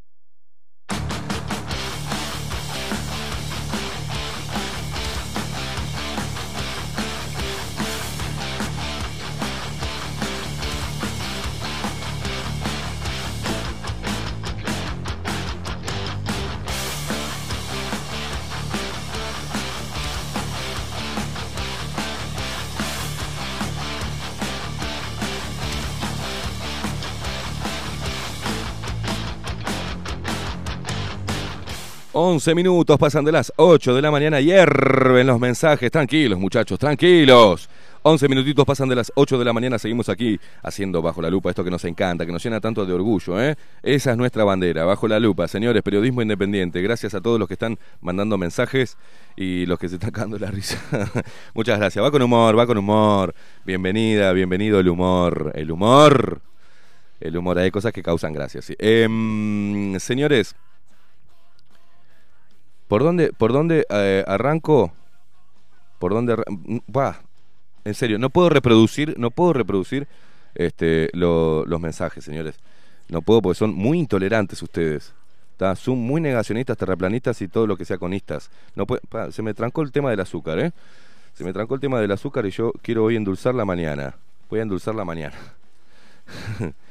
11 minutos pasan de las 8 de la mañana, hierven los mensajes, tranquilos muchachos, tranquilos. 11 minutitos pasan de las 8 de la mañana, seguimos aquí haciendo bajo la lupa esto que nos encanta, que nos llena tanto de orgullo, ¿eh? Esa es nuestra bandera, bajo la lupa, señores, periodismo independiente. Gracias a todos los que están mandando mensajes y los que se están cagando la risa. Muchas gracias. Va con humor, va con humor. Bienvenida, bienvenido el humor. El humor. El humor, hay cosas que causan gracia, sí. Em, señores, ¿por dónde, por dónde eh, arranco? ¿Por dónde? arran- mm, Va, en serio, no puedo reproducir, no puedo reproducir este, lo- los mensajes, señores. No puedo porque son muy intolerantes ustedes. ¿tá? Son muy negacionistas, terraplanistas y todo lo que sea conistas. No puede- se me trancó el tema del azúcar, ¿eh? Se me trancó el tema del azúcar y yo quiero hoy endulzar la mañana. Voy a endulzar la mañana.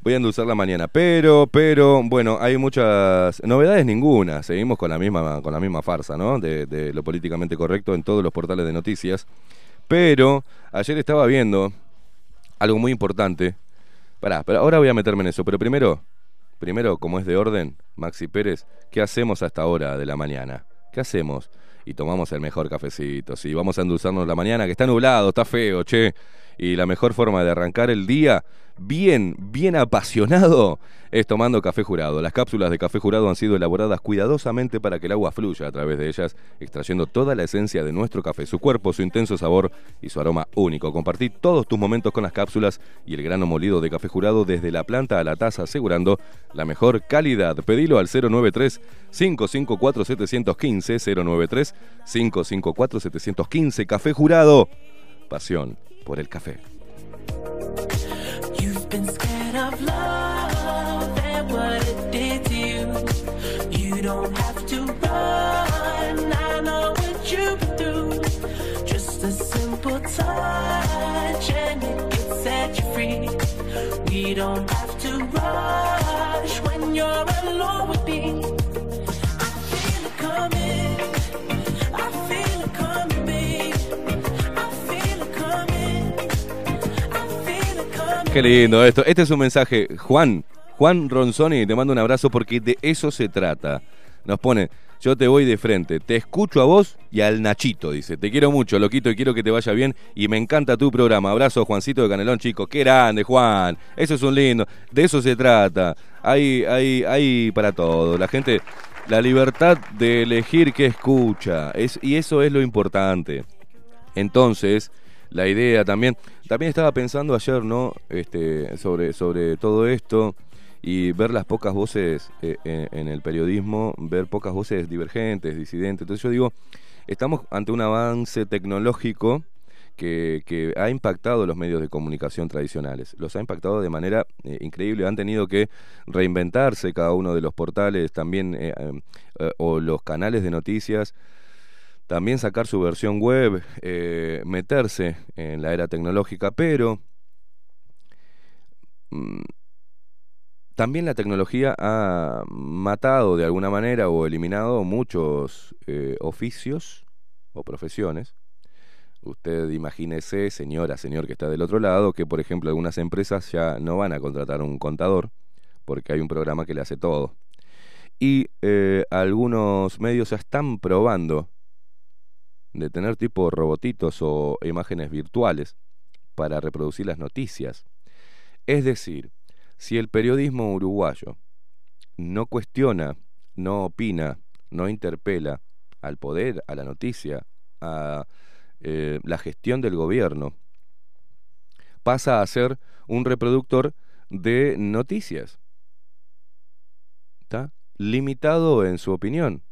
Voy a endulzar la mañana, pero, pero, bueno, hay muchas novedades ninguna. Seguimos con la misma, con la misma farsa, ¿no? De, de lo políticamente correcto en todos los portales de noticias. Pero ayer estaba viendo algo muy importante. Pará, pero ahora voy a meterme en eso. Pero primero, primero, como es de orden, Maxi Pérez, ¿qué hacemos a esta hora de la mañana? ¿Qué hacemos? Y tomamos el mejor cafecito. Sí, vamos a endulzarnos la mañana, que está nublado, está feo, che. Y la mejor forma de arrancar el día bien, bien apasionado es tomando café jurado. Las cápsulas de café jurado han sido elaboradas cuidadosamente para que el agua fluya a través de ellas, extrayendo toda la esencia de nuestro café, su cuerpo, su intenso sabor y su aroma único. Compartí todos tus momentos con las cápsulas y el grano molido de café jurado desde la planta a la taza, asegurando la mejor calidad. Pedilo al 093 554 715 093 554 715 Café Jurado. Pasión por el café.
Of love and what it did to you. You don't have to run, I know what you've been through. Just a simple touch and it can set you free. We don't have to rush when you're alone with
Qué lindo esto. Este es un mensaje. Juan, Juan Ronzoni, te mando un abrazo porque de eso se trata. Nos pone, yo te voy de frente, te escucho a vos y al Nachito, dice. Te quiero mucho, loquito, y quiero que te vaya bien y me encanta tu programa. Abrazo, Juancito de Canelón, chicos. Qué grande, Juan. Eso es un lindo. De eso se trata. Hay, hay, hay para todo. La gente, la libertad de elegir qué escucha. Es, y eso es lo importante. Entonces, la idea también, también estaba pensando ayer, ¿no? Este, sobre, sobre todo esto y ver las pocas voces eh, en, el periodismo, ver pocas voces divergentes, disidentes. Entonces yo digo, estamos ante un avance tecnológico que, que ha impactado los medios de comunicación tradicionales. Los ha impactado de manera eh, increíble. Han tenido que reinventarse cada uno de los portales también eh, o los canales de noticias también sacar su versión web, eh, meterse en la era tecnológica, pero mm, también la tecnología ha matado de alguna manera o eliminado muchos eh, oficios o profesiones. Usted imagínese, señora, señor que está del otro lado, que por ejemplo algunas empresas ya no van a contratar un contador porque hay un programa que le hace todo. Y eh, algunos medios ya están probando de tener tipo robotitos o imágenes virtuales para reproducir las noticias. Es decir, si el periodismo uruguayo no cuestiona, no opina, no interpela al poder, a la noticia, a eh, la gestión del gobierno, pasa a ser un reproductor de noticias. ¿Está? Limitado en su opinión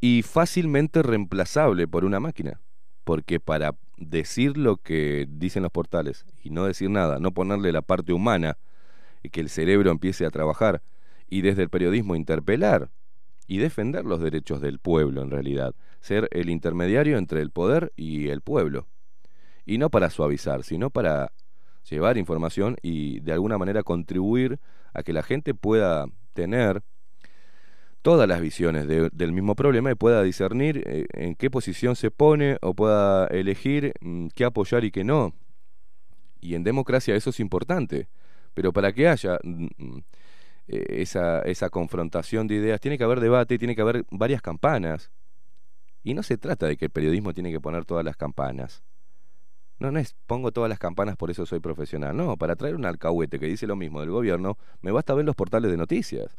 y fácilmente reemplazable por una máquina. Porque para decir lo que dicen los portales y no decir nada, no ponerle la parte humana que el cerebro empiece a trabajar y desde el periodismo interpelar y defender los derechos del pueblo en realidad, ser el intermediario entre el poder y el pueblo. Y no para suavizar, sino para llevar información y de alguna manera contribuir a que la gente pueda tener todas las visiones de- del mismo problema y pueda discernir eh, en qué posición se pone o pueda elegir mm, qué apoyar y qué no. Y en democracia eso es importante. Pero para que haya mm, mm, eh, esa, esa confrontación de ideas, tiene que haber debate, tiene que haber varias campanas. Y no se trata de que el periodismo tiene que poner todas las campanas. No, no es pongo todas las campanas por eso soy profesional. No, para traer un alcahuete que dice lo mismo del gobierno, me basta ver los portales de noticias.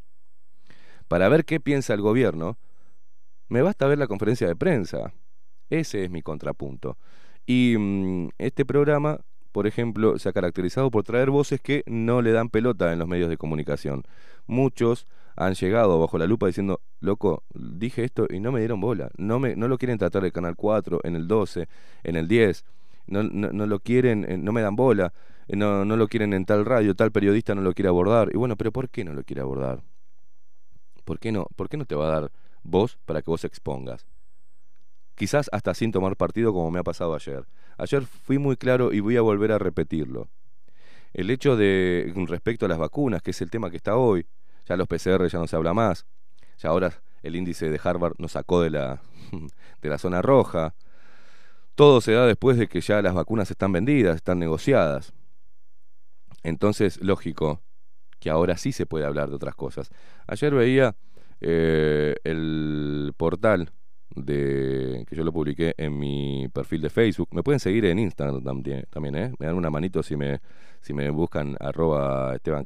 Para ver qué piensa el gobierno, me basta ver la conferencia de prensa. Ese es mi contrapunto. Y mm, este programa, por ejemplo, se ha caracterizado por traer voces que no le dan pelota en los medios de comunicación. Muchos han llegado bajo la lupa diciendo, loco, dije esto y no me dieron bola. No, me, no lo quieren tratar el Canal 4, en el 12, en el 10. No, no, lo quieren, eh, no me dan bola. No, no lo quieren en tal radio, tal periodista no lo quiere abordar. Y bueno, pero ¿por qué no lo quiere abordar? ¿Por qué no, ¿Por qué no te va a dar voz para que vos expongas? Quizás hasta sin tomar partido como me ha pasado ayer. Ayer fui muy claro y voy a volver a repetirlo. El hecho de respecto a las vacunas, que es el tema que está hoy, ya los PCR ya no se habla más. Ya ahora el índice de Harvard nos sacó de la, de la zona roja. Todo se da después de que ya las vacunas están vendidas, están negociadas. Entonces, lógico que ahora sí se puede hablar de otras cosas. Ayer veía eh, el portal de que yo lo publiqué en mi perfil de Facebook. Me pueden seguir en Instagram también, también ¿eh? Me dan una manito si me, si me buscan arroba Esteban.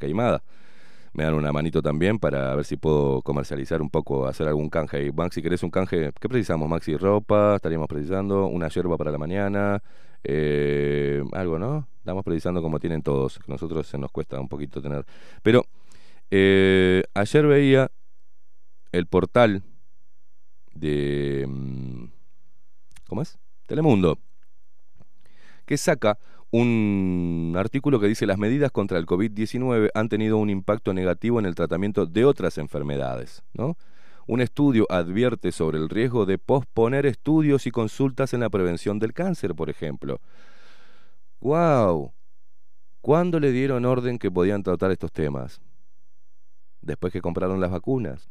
Me dan una manito también para ver si puedo comercializar un poco, hacer algún canje. Y Max, si querés un canje, ¿qué precisamos, Maxi? Ropa, estaríamos precisando, una yerba para la mañana, eh, algo, ¿no? Estamos precisando como tienen todos. que Nosotros se nos cuesta un poquito tener. Pero eh, ayer veía el portal de... mm, ¿Cómo es? Telemundo. Que saca un artículo que dice las medidas contra el COVID-19 han tenido un impacto negativo en el tratamiento de otras enfermedades, ¿no? Un estudio advierte sobre el riesgo de posponer estudios y consultas en la prevención del cáncer, por ejemplo. ¡Wow! ¿Cuándo le dieron orden que podían tratar estos temas? Después que compraron las vacunas.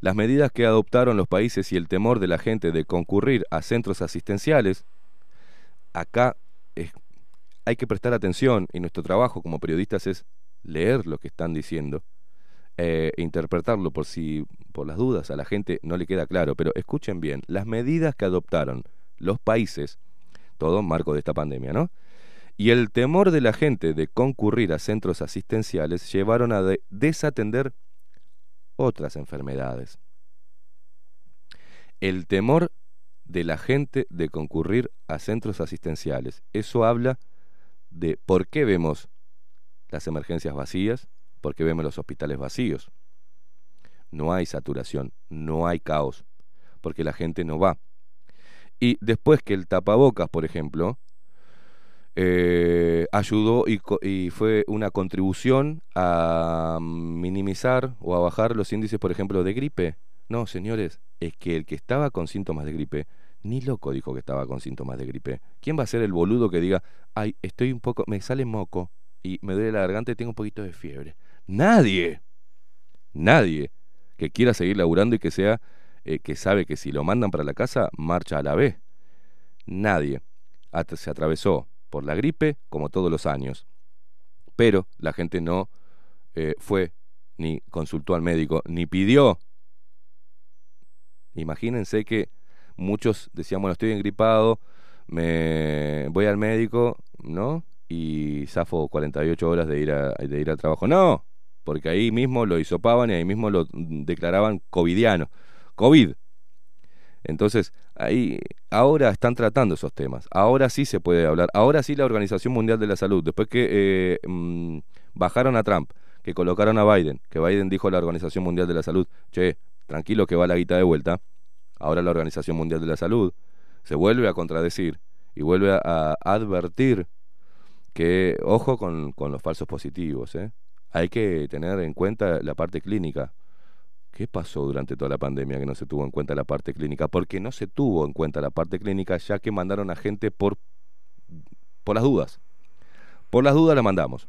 Las medidas que adoptaron los países y el temor de la gente de concurrir a centros asistenciales, acá hay que prestar atención y nuestro trabajo como periodistas es leer lo que están diciendo eh, interpretarlo por si por las dudas a la gente no le queda claro, pero escuchen bien, las medidas que adoptaron los países, todo en marco de esta pandemia, ¿no? Y el temor de la gente de concurrir a centros asistenciales llevaron a de- desatender otras enfermedades. El temor de la gente de concurrir a centros asistenciales. Eso habla de por qué vemos las emergencias vacías, por qué vemos los hospitales vacíos. No hay saturación, no hay caos, porque la gente no va. Y después que el tapabocas, por ejemplo, eh, ayudó y, y fue una contribución a minimizar o a bajar los índices, por ejemplo, de gripe. No, señores, es que el que estaba con síntomas de gripe, ni loco dijo que estaba con síntomas de gripe. ¿Quién va a ser el boludo que diga, ay, estoy un poco, me sale moco y me duele la garganta y tengo un poquito de fiebre? Nadie, nadie que quiera seguir laburando y que sea, eh, que sabe que si lo mandan para la casa, marcha a la vez. Nadie se atravesó por la gripe como todos los años. Pero la gente no eh, fue, ni consultó al médico, ni pidió. Imagínense que muchos decían, bueno, estoy engripado, me voy al médico, ¿no? Y zafo 48 horas de ir, a, de ir al trabajo. No, porque ahí mismo lo hisopaban y ahí mismo lo declaraban covidiano. COVID. Entonces, ahí ahora están tratando esos temas. Ahora sí se puede hablar. Ahora sí la Organización Mundial de la Salud, después que eh, mm, bajaron a Trump, que colocaron a Biden, que Biden dijo a la Organización Mundial de la Salud, che, tranquilo que va la guita de vuelta. Ahora la Organización Mundial de la Salud se vuelve a contradecir y vuelve a, a advertir que, ojo con, con los falsos positivos, ¿eh? Hay que tener en cuenta la parte clínica. ¿Qué pasó durante toda la pandemia que no se tuvo en cuenta la parte clínica? Porque no se tuvo en cuenta la parte clínica ya que mandaron a gente por, por las dudas. Por las dudas la mandamos.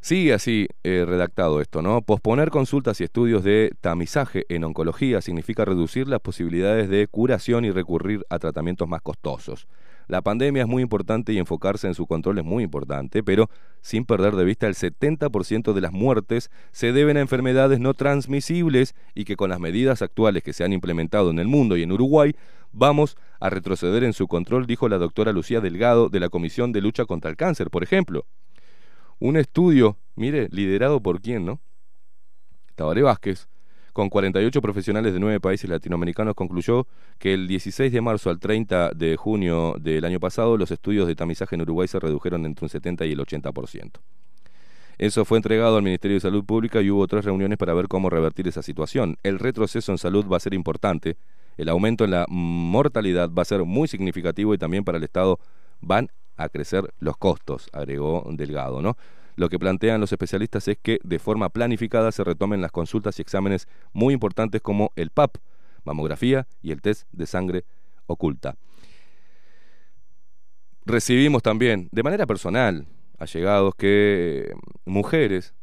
Sigue así eh, redactado esto, ¿no? Posponer consultas y estudios de tamizaje en oncología significa reducir las posibilidades de curación y recurrir a tratamientos más costosos. La pandemia es muy importante y enfocarse en su control es muy importante, pero sin perder de vista el 70% de las muertes se deben a enfermedades no transmisibles y que con las medidas actuales que se han implementado en el mundo y en Uruguay, vamos a retroceder en su control, dijo la doctora Lucía Delgado de la Comisión de Lucha contra el Cáncer, por ejemplo. Un estudio, mire, liderado por quién, ¿no? Tabaré Vázquez, con 48 profesionales de nueve países latinoamericanos, concluyó que el 16 de marzo al 30 de junio del año pasado los estudios de tamizaje en Uruguay se redujeron entre un 70 y el 80%. Eso fue entregado al Ministerio de Salud Pública y hubo tres reuniones para ver cómo revertir esa situación. El retroceso en salud va a ser importante, el aumento en la mortalidad va a ser muy significativo y también para el Estado van a crecer los costos, agregó Delgado, ¿no? Lo que plantean los especialistas es que de forma planificada se retomen las consultas y exámenes muy importantes como el PAP, mamografía y el test de sangre oculta. Recibimos también, de manera personal, allegados que mujeres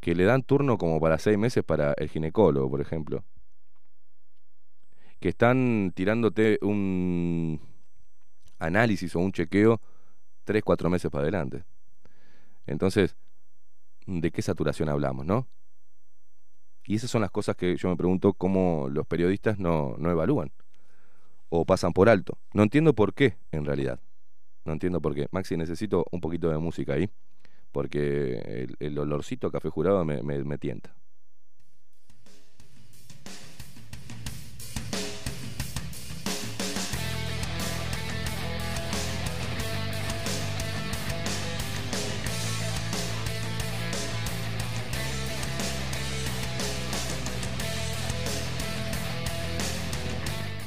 que le dan turno como para seis meses para el ginecólogo, por ejemplo, que están tirándote un análisis o un chequeo tres, cuatro meses para adelante. Entonces, ¿de qué saturación hablamos, no? Y esas son las cosas que yo me pregunto cómo los periodistas no, no evalúan o pasan por alto. No entiendo por qué, en realidad. No entiendo por qué. Maxi, necesito un poquito de música ahí, porque el, olorcito a café jurado me, me, me tienta.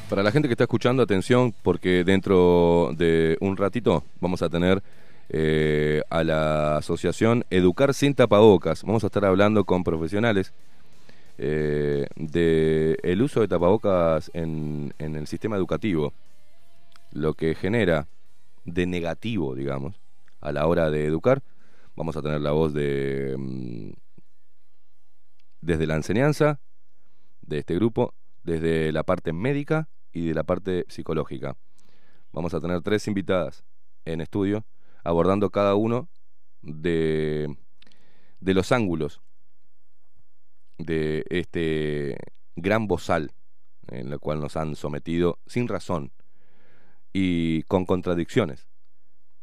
Para la gente que está escuchando, atención, porque dentro de un ratito vamos a tener eh, a la asociación Educar sin tapabocas. Vamos a estar hablando con profesionales eh, de el uso de tapabocas en, en el sistema educativo, lo que genera de negativo, digamos, a la hora de educar. Vamos a tener la voz de mm, desde la enseñanza de este grupo, desde la parte médica y de la parte psicológica. Vamos a tener tres invitadas en estudio abordando cada uno de, de los ángulos de este gran bozal en el cual nos han sometido sin razón y con contradicciones,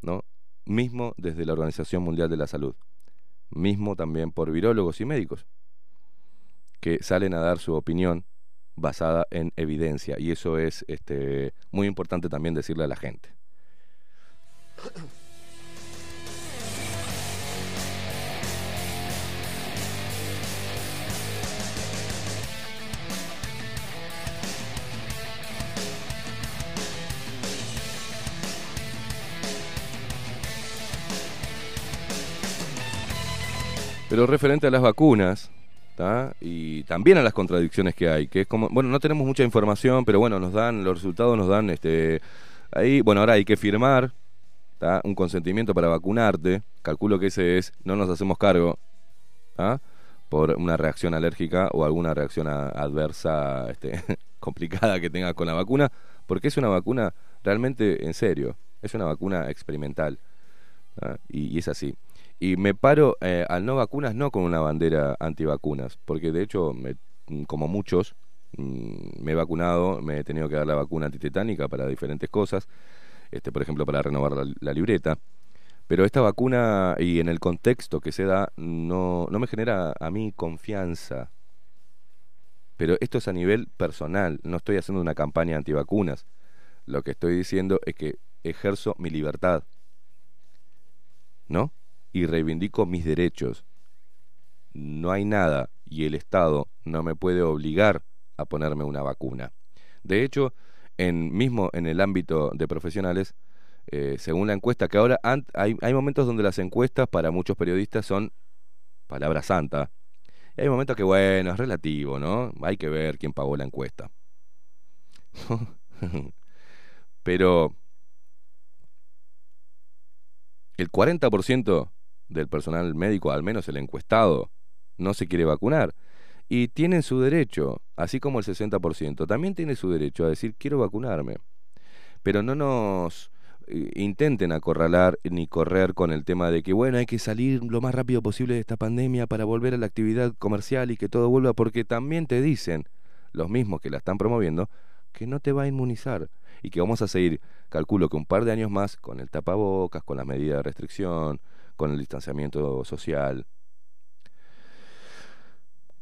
¿no? Mismo desde la Organización Mundial de la Salud, mismo también por virólogos y médicos que salen a dar su opinión basada en evidencia y eso es este, muy importante también decirle a la gente. Pero referente a las vacunas, y también a las contradicciones que hay, que es como, bueno, no tenemos mucha información, pero bueno, nos dan, los resultados nos dan, este, ahí, bueno, ahora hay que firmar, un consentimiento para vacunarte, calculo que ese es, no nos hacemos cargo, por una reacción alérgica o alguna reacción a- adversa este, complicada que tengas con la vacuna, porque es una vacuna realmente en serio, es una vacuna experimental, y es así. Y me paro eh, al no vacunas no con una bandera antivacunas, porque de hecho, me- como muchos, mm, me he vacunado, me he tenido que dar la vacuna antitetánica para diferentes cosas, este, por ejemplo, para renovar la, la libreta. Pero esta vacuna y en el contexto que se da no, no me genera a mí confianza. Pero esto es a nivel personal, no estoy haciendo una campaña antivacunas. Lo que estoy diciendo es que ejerzo mi libertad. ¿No? Y reivindico mis derechos. No hay nada y el Estado no me puede obligar a ponerme una vacuna. De hecho, en, mismo en el ámbito de profesionales, eh, según la encuesta, que ahora hay, hay momentos donde las encuestas para muchos periodistas son palabra santa. Y hay momentos que, bueno, es relativo, ¿no? Hay que ver quién pagó la encuesta. Pero el 40% del personal médico, al menos el encuestado, no se quiere vacunar. Y tienen su derecho, así como el 60%, también tiene su derecho a decir quiero vacunarme. pero no nos eh, intenten acorralar ni correr con el tema de que, bueno, hay que salir lo más rápido posible de esta pandemia para volver a la actividad comercial y que todo vuelva, porque también te dicen, los mismos que la están promoviendo, que no te va a inmunizar y que vamos a seguir, calculo que un par de años más con el tapabocas, con las medidas de restricción, con el distanciamiento social.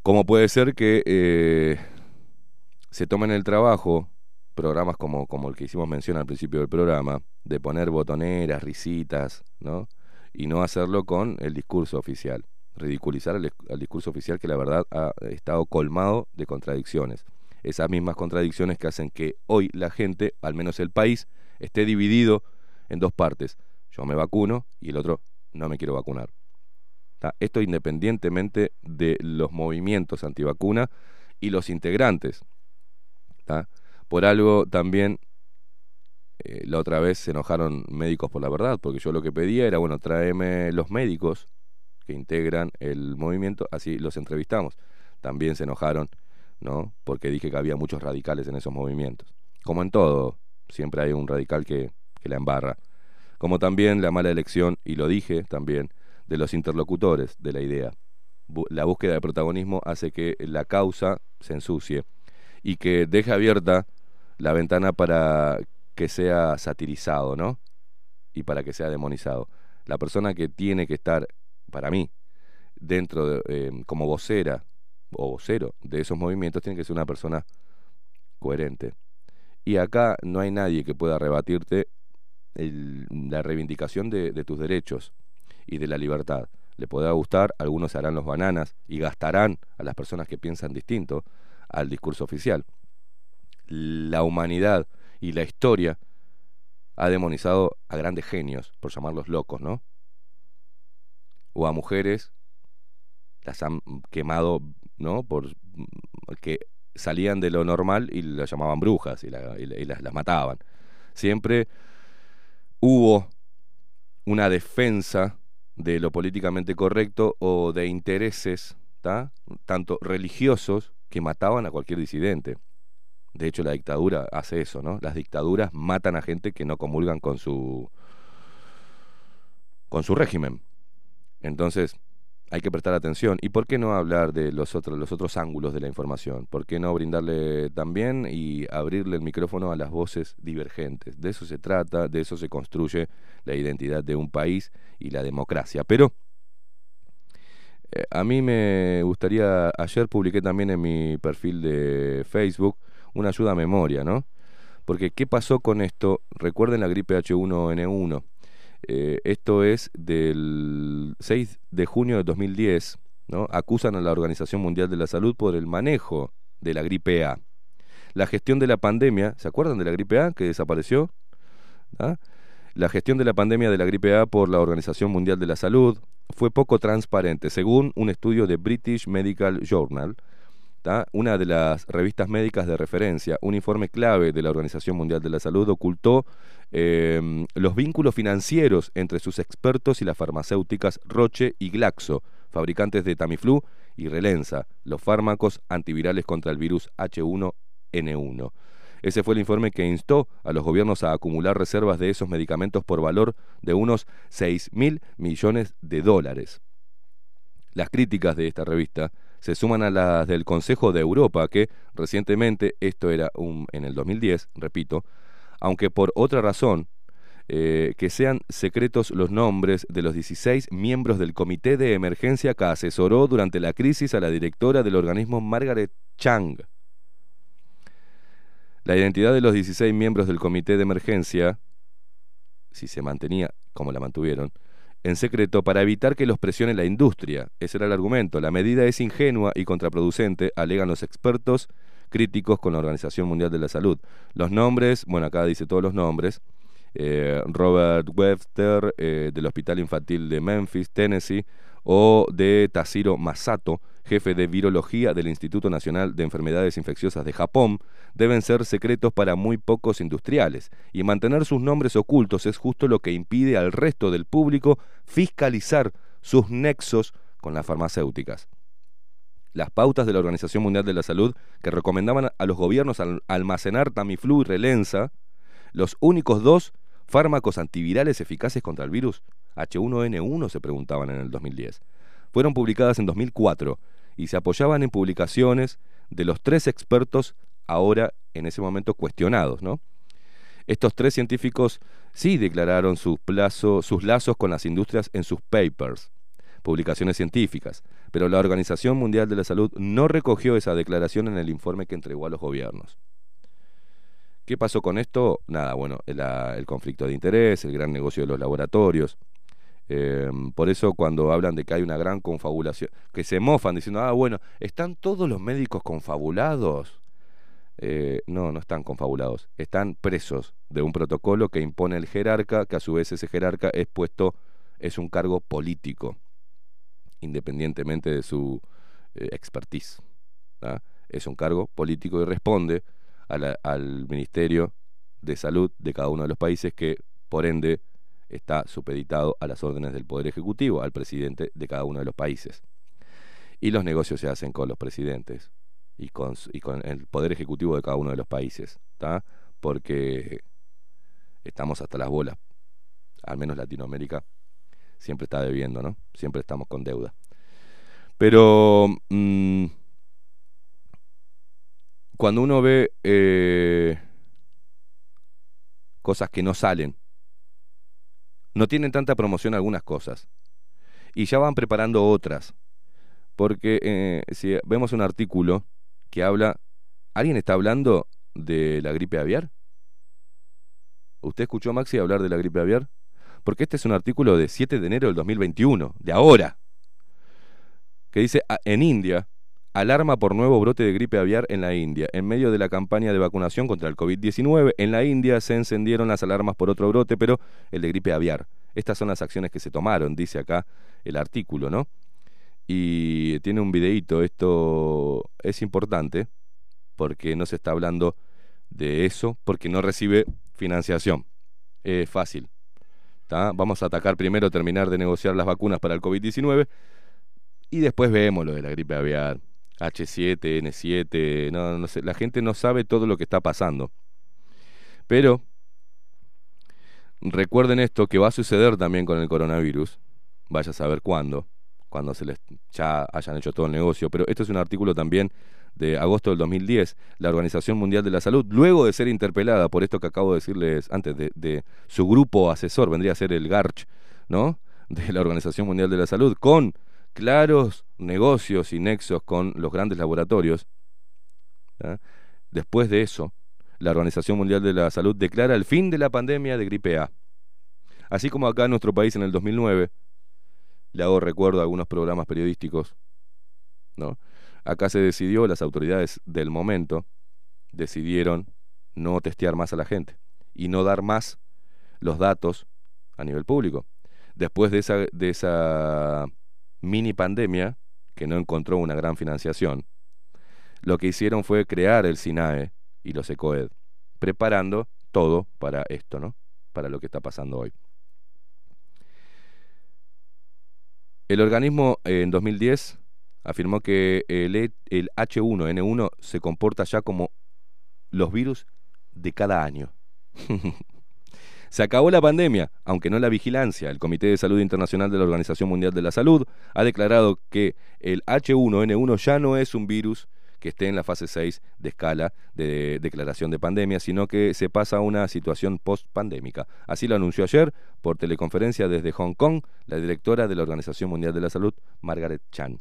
¿Cómo puede ser que eh, se tomen el trabajo programas como, como el que hicimos mención al principio del programa, de poner botoneras, risitas, ¿no? Y no hacerlo con el discurso oficial. Ridiculizar el, el discurso oficial que la verdad ha estado colmado de contradicciones. Esas mismas contradicciones que hacen que hoy la gente, al menos el país, esté dividido en dos partes. Yo me vacuno y el otro no me quiero vacunar. Esto independientemente de los movimientos antivacuna y los integrantes. Por algo también eh, la otra vez se enojaron médicos por la verdad, porque yo lo que pedía era, bueno, tráeme los médicos que integran el movimiento, así los entrevistamos. También se enojaron, ¿no? Porque dije que había muchos radicales en esos movimientos. Como en todo, siempre hay un radical que, que la embarra. Como también la mala elección, y lo dije también, de los interlocutores de la idea. La búsqueda de protagonismo hace que la causa se ensucie y que deje abierta la ventana para que sea satirizado, ¿no? Y para que sea demonizado. La persona que tiene que estar, para mí, dentro de, eh, como vocera o vocero de esos movimientos, tiene que ser una persona coherente. Y acá no hay nadie que pueda rebatirte la reivindicación de, tus derechos y de la libertad. Le podrá gustar, algunos harán los bananas y gastarán a las personas que piensan distinto al discurso oficial. La humanidad y la historia ha demonizado a grandes genios, por llamarlos locos, ¿no? O a mujeres, las han quemado, ¿no? Por que salían de lo normal y las llamaban brujas y, y la- y las, las mataban. Siempre hubo una defensa de lo políticamente correcto o de intereses, ¿tá? tanto religiosos, que mataban a cualquier disidente. De hecho, la dictadura hace eso, ¿no? Las dictaduras matan a gente que no comulgan con su con su régimen. Entonces, hay que prestar atención. ¿Y por qué no hablar de los otros, los otros ángulos de la información? ¿Por qué no brindarle también y abrirle el micrófono a las voces divergentes? De eso se trata, de eso se construye la identidad de un país y la democracia. Pero eh, a mí me gustaría, ayer publiqué también en mi perfil de Facebook una ayuda a memoria, ¿no? Porque ¿qué pasó con esto? Recuerden la gripe H1N1. Eh, esto es del 6 de junio de 2010, ¿no? Acusan a la Organización Mundial de la Salud por el manejo de la gripe A. La gestión de la pandemia, ¿se acuerdan de la gripe A que desapareció? ¿Ah? La gestión de la pandemia de la gripe A por la Organización Mundial de la Salud fue poco transparente, según un estudio de British Medical Journal, una de las revistas médicas de referencia, un informe clave de la Organización Mundial de la Salud ocultó eh, los vínculos financieros entre sus expertos y las farmacéuticas Roche y Glaxo, fabricantes de Tamiflu y Relenza, los fármacos antivirales contra el virus H1N1. Ese fue el informe que instó a los gobiernos a acumular reservas de esos medicamentos por valor de unos 6 mil millones de dólares. Las críticas de esta revista se suman a las del Consejo de Europa, que recientemente, esto era un, en el 2010, repito, aunque por otra razón, eh, que sean secretos los nombres de los 16 miembros del Comité de Emergencia que asesoró durante la crisis a la directora del organismo Margaret Chang. La identidad de los 16 miembros del Comité de Emergencia, si se mantenía como la mantuvieron, en secreto para evitar que los presione la industria. Ese era el argumento. La medida es ingenua y contraproducente, alegan los expertos críticos con la Organización Mundial de la Salud. Los nombres, bueno, acá dice todos los nombres. eh, Robert Webster eh, del Hospital Infantil de Memphis, Tennessee, o de Tashiro Masato, jefe de virología del Instituto Nacional de Enfermedades Infecciosas de Japón, deben ser secretos para muy pocos industriales, y mantener sus nombres ocultos es justo lo que impide al resto del público fiscalizar sus nexos con las farmacéuticas. Las pautas de la Organización Mundial de la Salud que recomendaban a los gobiernos al- almacenar Tamiflu y Relenza Los únicos dos fármacos antivirales eficaces contra el virus H1N1 se preguntaban en el 2010. Fueron publicadas en 2004 y se apoyaban en publicaciones de los tres expertos ahora en ese momento cuestionados, ¿no? Estos tres científicos sí declararon sus, sus lazos con las industrias en sus papers, publicaciones científicas, pero la Organización Mundial de la Salud no recogió esa declaración en el informe que entregó a los gobiernos. ¿Qué pasó con esto? Nada, bueno, el conflicto de interés, el gran negocio de los laboratorios. Eh, por eso cuando hablan de que hay una gran confabulación, que se mofan diciendo, ah, bueno, ¿están todos los médicos confabulados? Eh, no, no están confabulados, están presos de un protocolo que impone el jerarca, que a su vez ese jerarca es puesto, es un cargo político, independientemente de su eh, expertise. Es un cargo político y responde al Ministerio de Salud de cada uno de los países que, por ende, está supeditado a las órdenes del Poder Ejecutivo, al presidente de cada uno de los países. Y los negocios se hacen con los presidentes y con, el Poder Ejecutivo de cada uno de los países. Porque estamos hasta las bolas, al menos Latinoamérica siempre está debiendo, ¿no? Siempre estamos con deuda. Pero mm, cuando uno ve eh, cosas que no salen, no tienen tanta promoción algunas cosas. Y ya van preparando otras. Porque eh, si vemos un artículo que habla, ¿alguien está hablando de la gripe aviar? ¿Usted escuchó, Maxi, hablar de la gripe aviar? Porque este es un artículo de 7 de enero del 2021, de ahora, que dice, "A- en India, alarma por nuevo brote de gripe aviar en la India. En medio de la campaña de vacunación contra el COVID-19, en la India se encendieron las alarmas por otro brote, pero el de gripe aviar. Estas son las acciones que se tomaron, dice acá el artículo, ¿no? Y tiene un videíto, esto es importante, porque no se está hablando de eso, porque no recibe financiación. Es fácil. Vamos a atacar primero, terminar de negociar las vacunas para el COVID-19 y después vemos lo de la gripe aviar. H7, N7, no, no sé, la gente no sabe todo lo que está pasando. Pero recuerden esto que va a suceder también con el coronavirus. Vaya a saber cuándo, cuando se les ya hayan hecho todo el negocio. Pero esto es un artículo también de agosto del 2010, la Organización Mundial de la Salud, luego de ser interpelada por esto que acabo de decirles antes, de, su grupo asesor, vendría a ser el GARCH, ¿no? De la Organización Mundial de la Salud, con claros negocios y nexos con los grandes laboratorios. Después de eso, la Organización Mundial de la Salud declara el fin de la pandemia de gripe A. Así como acá en nuestro país en el 2009, le hago recuerdo a algunos programas periodísticos, ¿no? Acá se decidió, las autoridades del momento decidieron no testear más a la gente y no dar más los datos a nivel público. Después de esa, de esa mini pandemia, que no encontró una gran financiación, lo que hicieron fue crear el SINAE y los ECOED, preparando todo para esto, ¿no? Para lo que está pasando hoy. El organismo eh, en 2010 afirmó que el, E- el H1N1 se comporta ya como los virus de cada año. Se acabó la pandemia, aunque no la vigilancia. El Comité de Salud Internacional de la Organización Mundial de la Salud ha declarado que el H1N1 ya no es un virus que esté en la fase 6 de escala de declaración de pandemia, sino que se pasa a una situación post-pandémica. Así lo anunció ayer por teleconferencia desde Hong Kong la directora de la Organización Mundial de la Salud, Margaret Chan,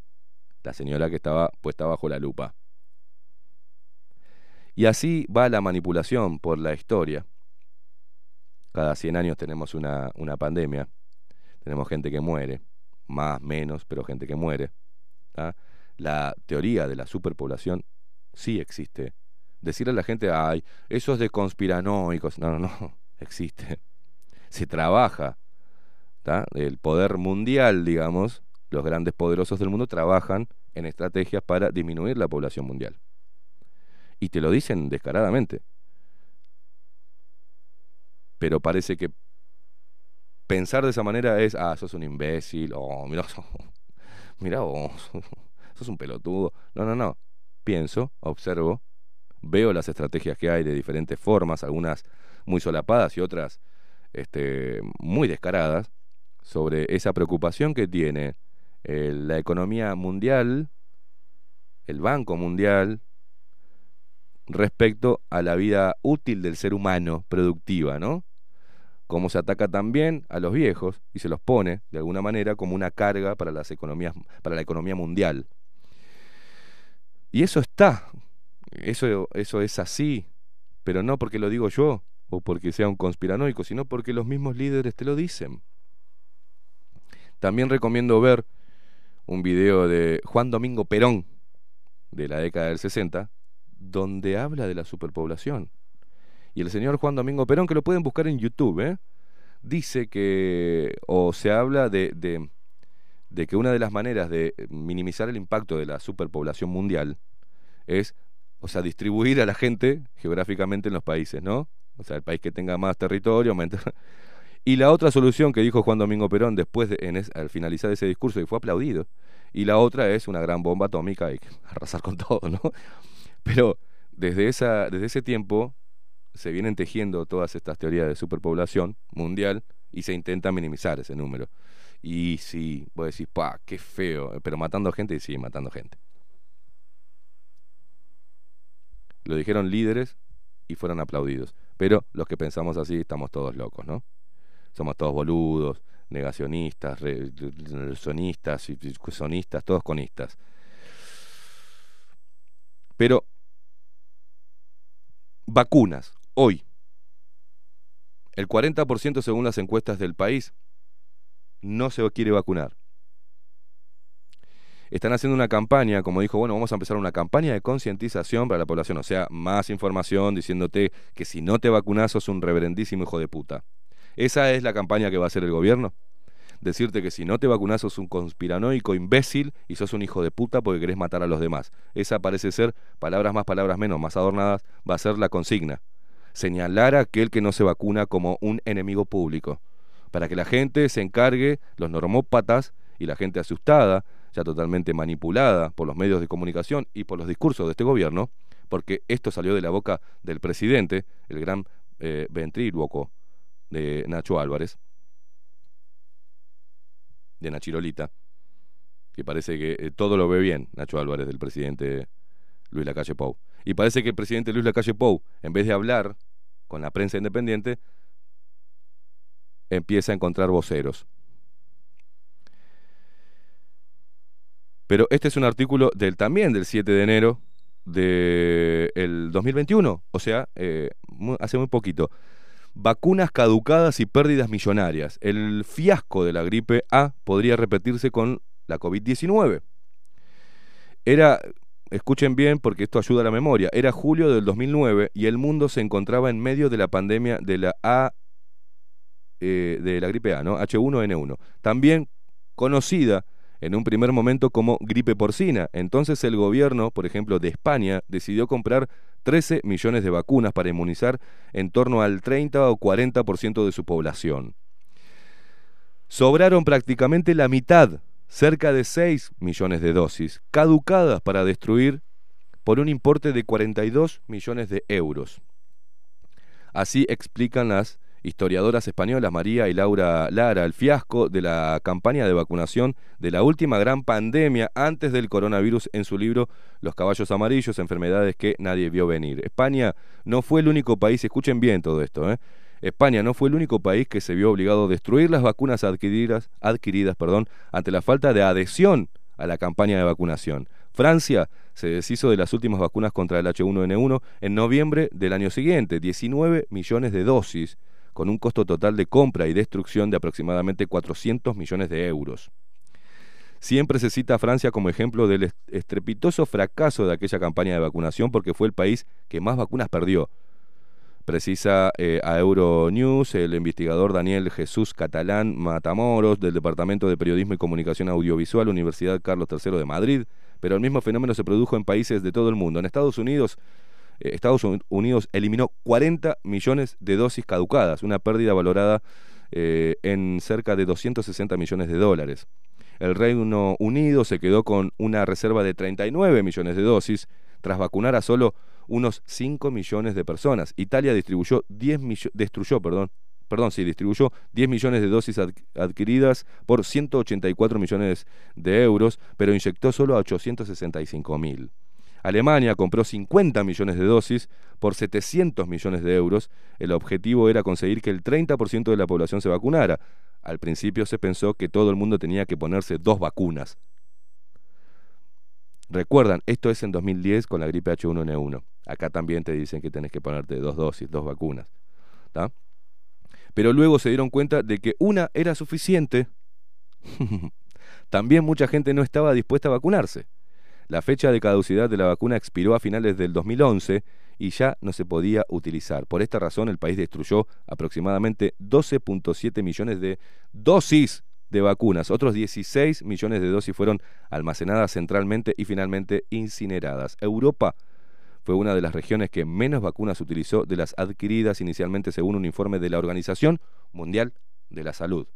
la señora que estaba puesta bajo la lupa. Y así va la manipulación por la historia. Cada 100 años tenemos una, una pandemia, tenemos gente que muere, más, menos, pero gente que muere. ¿tá? La teoría de la superpoblación sí existe. Decirle a la gente, ay, eso es de conspiranoicos. No, no, no, existe. Se trabaja. El poder mundial, digamos, los grandes poderosos del mundo trabajan en estrategias para disminuir la población mundial. Y te lo dicen descaradamente. Pero parece que pensar de esa manera es, ah, sos un imbécil, o mirá, mirá vos, sos un pelotudo. No, no, no. Pienso, observo, veo las estrategias que hay de diferentes formas, algunas muy solapadas y otras este, muy descaradas, sobre esa preocupación que tiene la economía mundial, el Banco Mundial, respecto a la vida útil del ser humano, productiva, ¿no? Cómo se ataca también a los viejos y se los pone, de alguna manera, como una carga para las economías, para la economía mundial. Y eso está, eso, eso es así, pero no porque lo digo yo o porque sea un conspiranoico, sino porque los mismos líderes te lo dicen. También recomiendo ver un video de Juan Domingo Perón, de la década del 60, donde habla de la superpoblación. Y el señor Juan Domingo Perón, que lo pueden buscar en YouTube, ¿eh? dice que, o se habla de, de, que una de las maneras de minimizar el impacto de la superpoblación mundial es, o sea, distribuir a la gente geográficamente en los países, ¿no? O sea, el país que tenga más territorio. Y la otra solución que dijo Juan Domingo Perón después, de, en al finalizar ese discurso, y fue aplaudido, y la otra es una gran bomba atómica y arrasar con todo, ¿no? Pero desde, esa, desde ese tiempo se vienen tejiendo todas estas teorías de superpoblación mundial y se intenta minimizar ese número. Y si vos decís, pa, qué feo, pero matando gente, sí, matando gente. Lo dijeron líderes y fueron aplaudidos. Pero los que pensamos así estamos todos locos, ¿no? Somos todos boludos, negacionistas, sonistas, sonistas, todos conistas. Pero vacunas, hoy, el 40% según las encuestas del país no se quiere vacunar. Están haciendo una campaña, como dijo, bueno, vamos a empezar una campaña de concientización para la población, o sea, más información diciéndote que si no te vacunas sos un reverendísimo hijo de puta. ¿Esa es la campaña que va a hacer el gobierno? Decirte que si no te vacunas sos un conspiranoico imbécil y sos un hijo de puta porque querés matar a los demás. Esa parece ser, palabras más, palabras menos, más adornadas, va a ser la consigna. Señalar a aquel que no se vacuna como un enemigo público. Para que la gente se encargue, los normópatas y la gente asustada, ya totalmente manipulada por los medios de comunicación y por los discursos de este gobierno, porque esto salió de la boca del presidente, el gran eh, de Nacho Álvarez, de Nachirolita, que parece que eh, todo lo ve bien, Nacho Álvarez, del presidente Luis Lacalle Pou. Y parece que el presidente Luis Lacalle Pou, en vez de hablar con la prensa independiente, empieza a encontrar voceros. Pero este es un artículo del también del 7 de enero del 2021, o sea, eh, hace muy poquito vacunas caducadas y pérdidas millonarias. El fiasco de la gripe A podría repetirse con la COVID-19. Era, escuchen bien porque esto ayuda a la memoria, era julio del 2009 y el mundo se encontraba en medio de la pandemia de la A, eh, de la gripe A, ¿no? H1N1, también conocida en un primer momento como gripe porcina. Entonces el gobierno, por ejemplo, de España, decidió comprar 13 millones de vacunas para inmunizar en torno al 30 o 40% de su población. Sobraron prácticamente la mitad, cerca de 6 millones de dosis, caducadas para destruir por un importe de 42 millones de euros. Así explican las historiadoras españolas María y Laura Lara el fiasco de la campaña de vacunación de la última gran pandemia antes del coronavirus en su libro Los caballos amarillos, enfermedades que nadie vio venir. España no fue el único país, escuchen bien todo esto, ¿eh? España no fue el único país que se vio obligado a destruir las vacunas adquiridas, adquiridas perdón, ante la falta de adhesión a la campaña de vacunación. Francia se deshizo de las últimas vacunas contra el H1N1 en noviembre del año siguiente, 19 millones de dosis con un costo total de compra y destrucción de aproximadamente 400 millones de euros. Siempre se cita a Francia como ejemplo del estrepitoso fracaso de aquella campaña de vacunación porque fue el país que más vacunas perdió. Precisa eh, a Euronews el investigador Daniel Jesús Catalán Matamoros del Departamento de Periodismo y Comunicación Audiovisual, Universidad Carlos III de Madrid, pero el mismo fenómeno se produjo en países de todo el mundo. En Estados Unidos eh, Estados Unidos eliminó 40 millones de dosis caducadas, una pérdida valorada eh, en cerca de 260 millones de dólares. El Reino Unido se quedó con una reserva de 39 millones de dosis, tras vacunar a solo unos 5 millones de personas. Italia distribuyó 10 millo- destruyó, perdón, perdón, sí, distribuyó 10 millones de dosis ad- adquiridas por 184 millones de euros, pero inyectó solo a 865 mil. Alemania compró 50 millones de dosis por 700 millones de euros. El objetivo era conseguir que el 30% de la población se vacunara. Al principio se pensó que todo el mundo tenía que ponerse dos vacunas. Recuerdan, esto es en 2010 con la gripe H1N1. Acá también te dicen que tenés que ponerte dos dosis, dos vacunas. ¿tá? Pero luego se dieron cuenta de que una era suficiente. también mucha gente no estaba dispuesta a vacunarse. La fecha de caducidad de la vacuna expiró a finales del 2011 y ya no se podía utilizar. Por esta razón, el país destruyó aproximadamente 12.7 millones de dosis de vacunas. Otros 16 millones de dosis fueron almacenadas centralmente y finalmente incineradas. Europa fue una de las regiones que menos vacunas utilizó de las adquiridas inicialmente según un informe de la Organización Mundial de la Salud.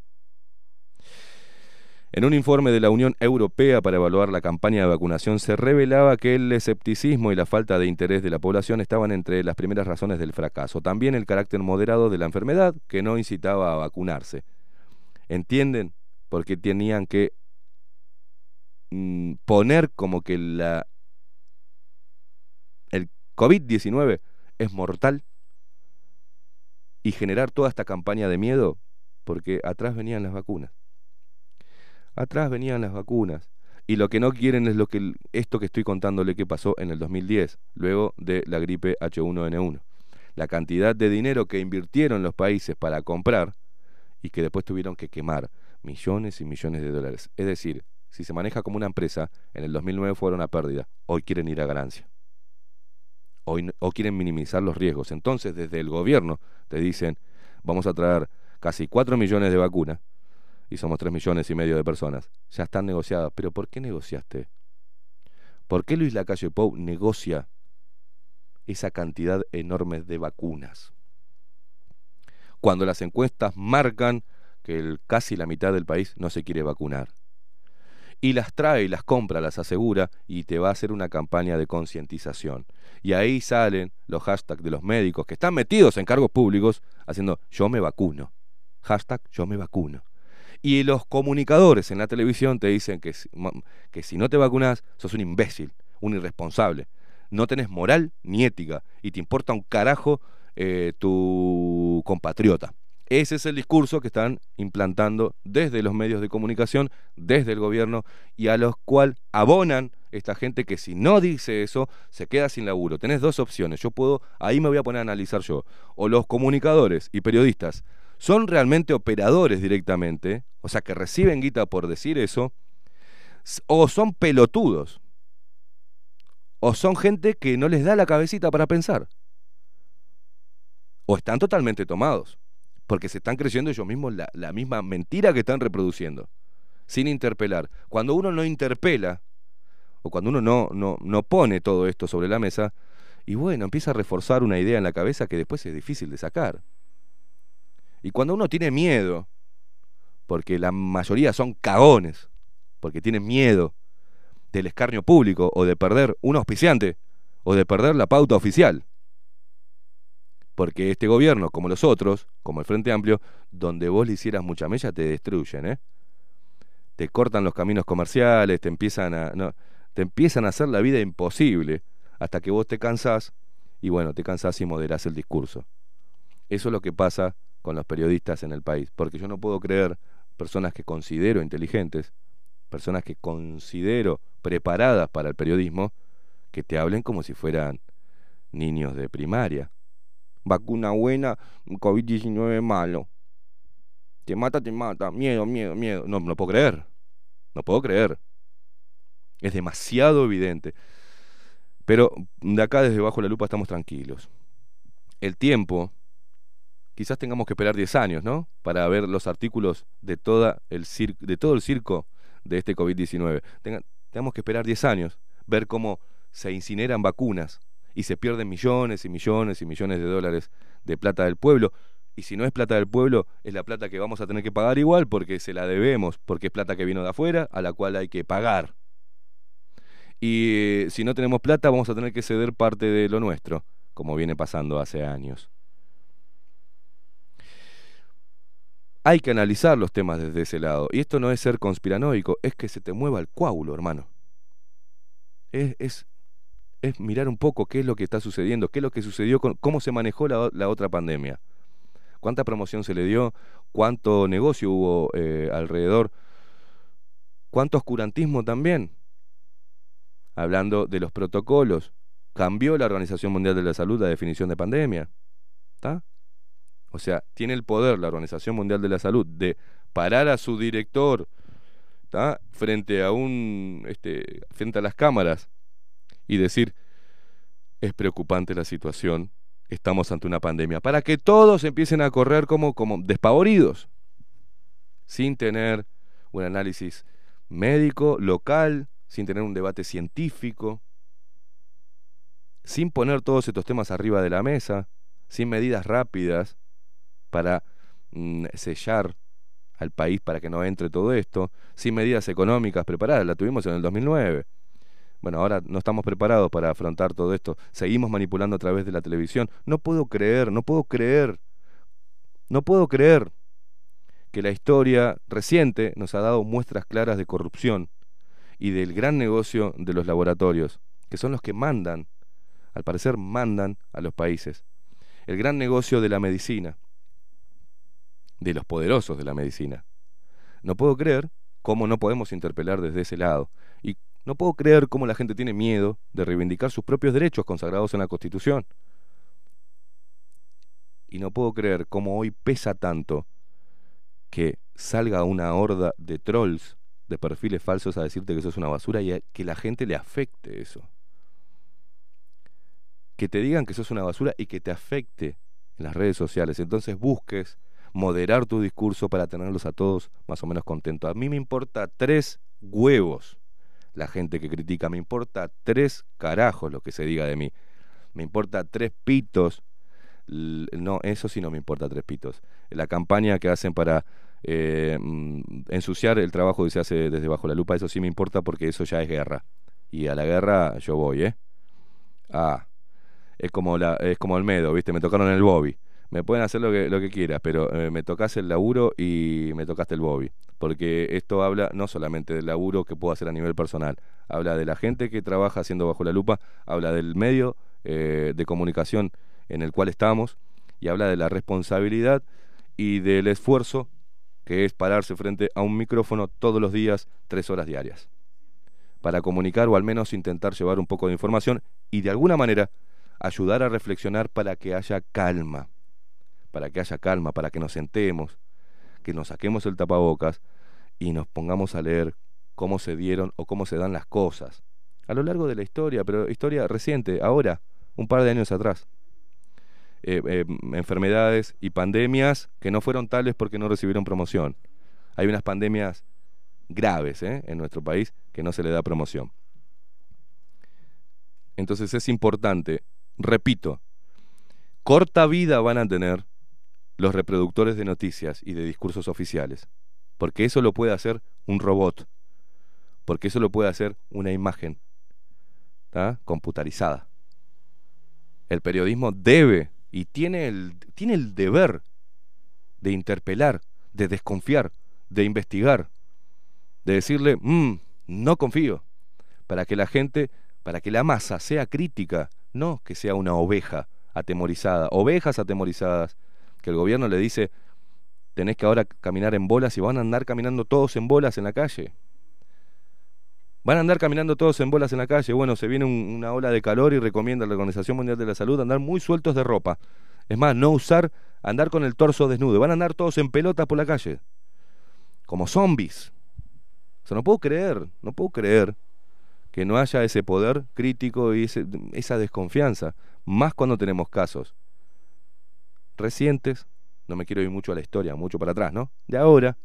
En un informe de la Unión Europea para evaluar la campaña de vacunación se revelaba que el escepticismo y la falta de interés de la población estaban entre las primeras razones del fracaso. También el carácter moderado de la enfermedad que no incitaba a vacunarse. ¿Entienden por qué tenían que mm, poner como que el COVID-19 es mortal y generar toda esta campaña de miedo? Porque atrás venían las vacunas. Atrás venían las vacunas. Y lo que no quieren es lo que esto que estoy contándole que pasó en el 2010, luego de la gripe H1N1. La cantidad de dinero que invirtieron los países para comprar y que después tuvieron que quemar millones y millones de dólares. Es decir, si se maneja como una empresa, en el 2009 fueron a pérdida, hoy quieren ir a ganancia. Hoy, o quieren minimizar los riesgos. Entonces, desde el gobierno te dicen, vamos a traer casi 4 millones de vacunas y somos 3 millones y medio de personas. Ya están negociadas. ¿Pero por qué negociaste? ¿Por qué Luis Lacalle Pou negocia esa cantidad enorme de vacunas? Cuando las encuestas marcan que casi la mitad del país no se quiere vacunar. Y las trae las compra, las asegura y te va a hacer una campaña de concientización. Y ahí salen los hashtags de los médicos que están metidos en cargos públicos haciendo yo me vacuno. Hashtag yo me vacuno. Y los comunicadores en la televisión te dicen que, que si no te vacunas sos un imbécil, un irresponsable. No tenés moral ni ética y te importa un carajo eh, tu compatriota. Ese es el discurso que están implantando desde los medios de comunicación, desde el gobierno, y a los cual abonan esta gente que si no dice eso, se queda sin laburo. Tenés dos opciones. Yo puedo, ahí me voy a poner a analizar yo. O los comunicadores y periodistas son realmente operadores directamente, o sea, que reciben guita por decir eso, o son pelotudos, o son gente que no les da la cabecita para pensar, o están totalmente tomados, porque se están creyendo ellos mismos la, la misma mentira que están reproduciendo, sin interpelar. Cuando uno no interpela, o cuando uno no, no, no pone todo esto sobre la mesa, y bueno, empieza a reforzar una idea en la cabeza que después es difícil de sacar. Y cuando uno tiene miedo, porque la mayoría son cagones, porque tienen miedo del escarnio público o de perder un auspiciante o de perder la pauta oficial. Porque este gobierno, como los otros, como el Frente Amplio, donde vos le hicieras mucha mella, te destruyen, ¿eh? Te cortan los caminos comerciales, te empiezan a, te empiezan a hacer la vida imposible hasta que vos te cansás y bueno, te cansás y moderás el discurso. Eso es lo que pasa con los periodistas en el país, porque yo no puedo creer personas que considero inteligentes, personas que considero preparadas para el periodismo, que te hablen como si fueran niños de primaria. Vacuna buena, COVID-19 malo. Te mata, te mata, miedo, miedo, miedo. No, no puedo creer. No puedo creer. Es demasiado evidente. Pero de acá desde bajo la lupa estamos tranquilos. El tiempo, quizás tengamos que esperar 10 años, ¿no? Para ver los artículos de, todo el circo de este COVID-19. Tenga- Tenemos que esperar 10 años, ver cómo se incineran vacunas y se pierden millones y millones y millones de dólares de plata del pueblo. Y si no es plata del pueblo, es la plata que vamos a tener que pagar igual porque se la debemos, porque es plata que vino de afuera, a la cual hay que pagar. y eh, si no tenemos plata vamos a tener que ceder parte de lo nuestro, como viene pasando hace años. Hay que analizar los temas desde ese lado. Y esto no es ser conspiranoico, es que se te mueva el coágulo, hermano. Es, es, es mirar un poco qué es lo que está sucediendo, qué es lo que sucedió, cómo se manejó la, la otra pandemia. Cuánta promoción se le dio, cuánto negocio hubo eh, alrededor, cuánto oscurantismo también. Hablando de los protocolos, cambió la Organización Mundial de la Salud la definición de pandemia. ¿Está? O sea, tiene el poder la Organización Mundial de la Salud de parar a su director frente a un este, frente a las cámaras y decir es preocupante la situación, estamos ante una pandemia, para que todos empiecen a correr como, como despavoridos, sin tener un análisis médico, local, sin tener un debate científico, sin poner todos estos temas arriba de la mesa, sin medidas rápidas, para mm, sellar al país para que no entre todo esto, sin medidas económicas preparadas, la tuvimos en el 2009. Bueno, ahora no estamos preparados para afrontar todo esto, seguimos manipulando a través de la televisión. No puedo creer, no puedo creer, no puedo creer que la historia reciente nos ha dado muestras claras de corrupción y del gran negocio de los laboratorios, que son los que mandan, al parecer mandan a los países. El gran negocio de la medicina, de los poderosos de la medicina. No puedo creer cómo no podemos interpelar desde ese lado. Y no puedo creer cómo la gente tiene miedo de reivindicar sus propios derechos consagrados en la Constitución. Y no puedo creer cómo hoy pesa tanto que salga una horda de trolls, de perfiles falsos a decirte que eso es una basura y que la gente le afecte eso. Que te digan que eso es una basura y que te afecte en las redes sociales. Entonces busques moderar tu discurso para tenerlos a todos más o menos contentos. A mí me importa tres huevos la gente que critica, me importa tres carajos lo que se diga de mí, me importa tres pitos, no, eso sí no me importa tres pitos. La campaña que hacen para eh, mm, ensuciar el trabajo que se hace desde bajo la lupa, eso sí me importa porque eso ya es guerra. Y a la guerra yo voy, ¿eh? Ah, es como, la, es como el medo, ¿viste? Me tocaron el Bobby me pueden hacer lo que, lo que quieras, pero eh, me tocas el laburo y me tocaste el Bobby. Porque esto habla no solamente del laburo que puedo hacer a nivel personal, habla de la gente que trabaja haciendo bajo la lupa, habla del medio eh, de comunicación en el cual estamos y habla de la responsabilidad y del esfuerzo que es pararse frente a un micrófono todos los días, tres horas diarias, para comunicar o al menos intentar llevar un poco de información y de alguna manera ayudar a reflexionar para que haya calma para que haya calma, para que nos sentemos, que nos saquemos el tapabocas y nos pongamos a leer cómo se dieron o cómo se dan las cosas a lo largo de la historia, pero historia reciente, ahora, un par de años atrás. Eh, eh, enfermedades y pandemias que no fueron tales porque no recibieron promoción. Hay unas pandemias graves ¿eh? en nuestro país que no se le da promoción. Entonces es importante, repito, corta vida van a tener los reproductores de noticias y de discursos oficiales, porque eso lo puede hacer un robot, porque eso lo puede hacer una imagen computarizada. El periodismo debe y tiene el, tiene el deber de interpelar, de desconfiar, de investigar, de decirle, mm, no confío, para que la gente, para que la masa sea crítica, no que sea una oveja atemorizada, ovejas atemorizadas que el gobierno le dice, tenés que ahora caminar en bolas y van a andar caminando todos en bolas en la calle. Van a andar caminando todos en bolas en la calle. Bueno, se viene una ola de calor y recomienda la Organización Mundial de la Salud andar muy sueltos de ropa. Es más, no usar, andar con el torso desnudo. Van a andar todos en pelotas por la calle. Como zombies. O sea, no puedo creer, no puedo creer que no haya ese poder crítico y esa desconfianza. Más cuando tenemos casos recientes, no me quiero ir mucho a la historia, mucho para atrás, ¿no? De ahora,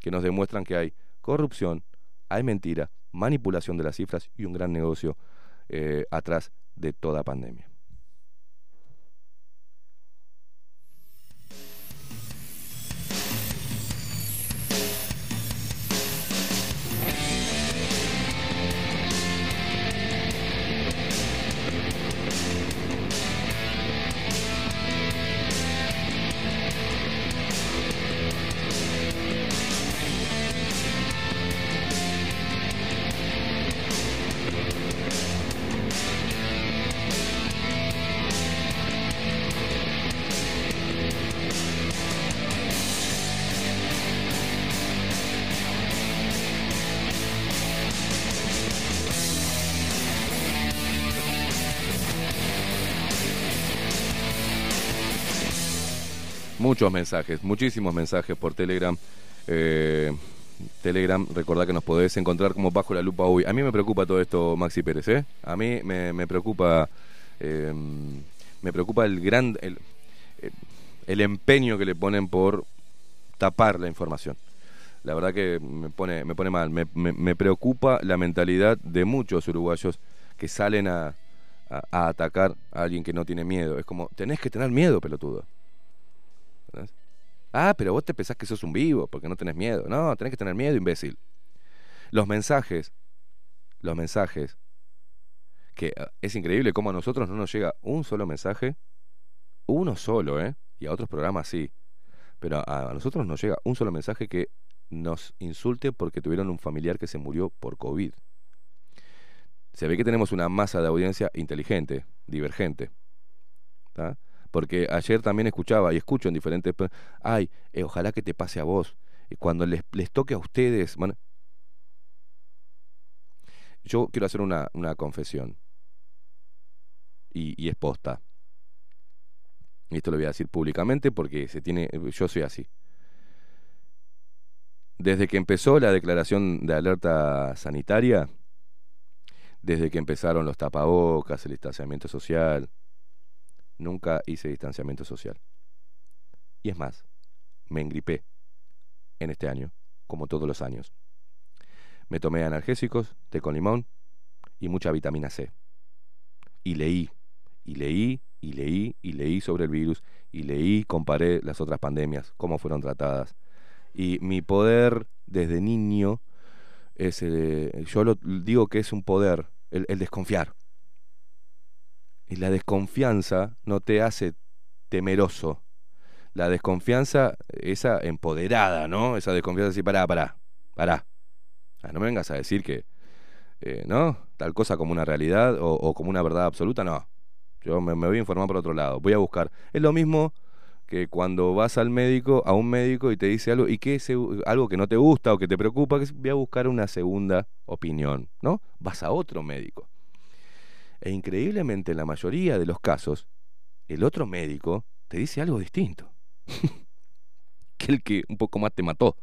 que nos demuestran que hay corrupción, hay mentira, manipulación de las cifras y un gran negocio eh, atrás de toda pandemia. Muchos mensajes, muchísimos mensajes por Telegram. Eh, Telegram, recordad que nos podés encontrar como bajo la lupa hoy. A mí me preocupa todo esto, Maxi Pérez, ¿eh? A mí me, me preocupa. eh, me preocupa el gran. El, el empeño que le ponen por tapar la información. La verdad que me pone, me pone mal. Me, me- me preocupa la mentalidad de muchos uruguayos que salen a, a- a atacar a alguien que no tiene miedo. Es como, tenés que tener miedo, pelotudo. Ah, pero vos te pensás que sos un vivo porque no tenés miedo. No, tenés que tener miedo, imbécil. Los mensajes, los mensajes, que ah, es increíble cómo a nosotros no nos llega un solo mensaje, uno solo, ¿eh? Y a otros programas sí. Pero a, a nosotros nos llega un solo mensaje que nos insulte porque tuvieron un familiar que se murió por COVID. Se ve que tenemos una masa de audiencia inteligente, divergente. ¿tá? Porque ayer también escuchaba y escucho en diferentes... Ay, eh, ojalá que te pase a vos. Y cuando les, toque a ustedes... yo quiero hacer una, confesión. Y, y es posta. Y esto lo voy a decir públicamente porque se tiene, yo soy así. Desde que empezó la declaración de alerta sanitaria, desde que empezaron los tapabocas, el distanciamiento social, nunca hice distanciamiento social. Y es más, me engripé en este año, como todos los años. Me tomé analgésicos, té con limón y mucha vitamina C. Y leí, y leí, y leí, y leí sobre el virus, y leí, comparé las otras pandemias, cómo fueron tratadas. Y mi poder desde niño es, eh, yo lo digo que es un poder, el, el desconfiar. Y la desconfianza no te hace temeroso. La desconfianza, esa empoderada, ¿no? Esa desconfianza así, pará, pará, pará. Ah, No me vengas a decir que, eh, ¿no? Tal cosa como una realidad o, como una verdad absoluta, no. Yo me, voy a informar por otro lado. Voy a buscar. Es lo mismo que cuando vas al médico, a un médico y te dice algo y que es algo que no te gusta o que te preocupa, que voy a buscar una segunda opinión, ¿no? Vas a otro médico. E increíblemente en la mayoría de los casos, el otro médico te dice algo distinto. que el que un poco más te mató.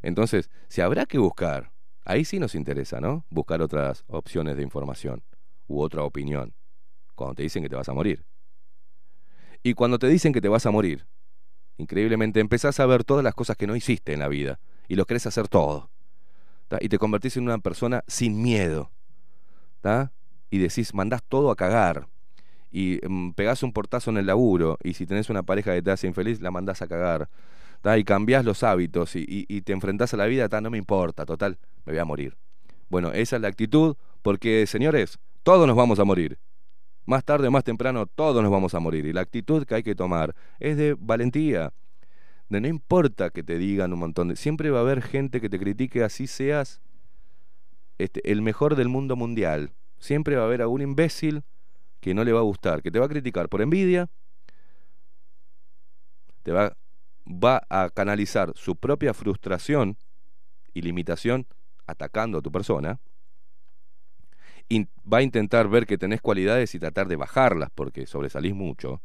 Entonces, si habrá que buscar, ahí sí nos interesa, ¿no? Buscar otras opciones de información u otra opinión cuando te dicen que te vas a morir. Y cuando te dicen que te vas a morir, increíblemente empezás a ver todas las cosas que no hiciste en la vida y lo querés hacer todo. Y te convertís en una persona sin miedo. ¿tá? Y decís, mandás todo a cagar. Y mm, pegás un portazo en el laburo. Y si tenés una pareja que te hace infeliz, la mandás a cagar. Y cambiás los hábitos y, y- y te enfrentás a la vida, ¿tá? no me importa, total, me voy a morir. Bueno, esa es la actitud, porque señores, todos nos vamos a morir. Más tarde o más temprano, todos nos vamos a morir. Y la actitud que hay que tomar es de valentía. De no importa que te digan un montón de... Siempre va a haber gente que te critique así seas este, el mejor del mundo mundial. Siempre va a haber algún imbécil que no le va a gustar, que te va a criticar por envidia, te va, va a canalizar su propia frustración y limitación atacando a tu persona, in- va a intentar ver que tenés cualidades y tratar de bajarlas porque sobresalís mucho,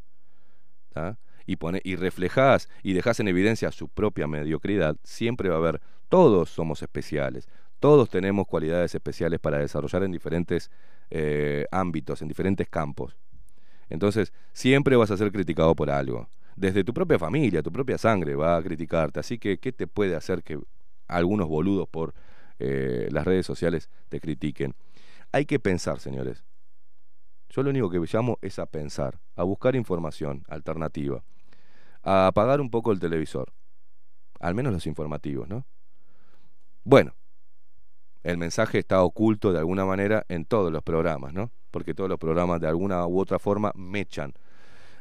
y, pone, y reflejás y dejás en evidencia su propia mediocridad, siempre va a haber, todos somos especiales, todos tenemos cualidades especiales para desarrollar en diferentes eh, ámbitos, en diferentes campos. Entonces, siempre vas a ser criticado por algo. Desde tu propia familia, tu propia sangre va a criticarte. Así que, ¿qué te puede hacer que algunos boludos por eh, las redes sociales te critiquen? Hay que pensar, señores. Yo lo único que llamo es a pensar, a buscar información alternativa, a apagar un poco el televisor, al menos los informativos, ¿no? Bueno, el mensaje está oculto de alguna manera en todos los programas, ¿no? Porque todos los programas de alguna u otra forma mechan.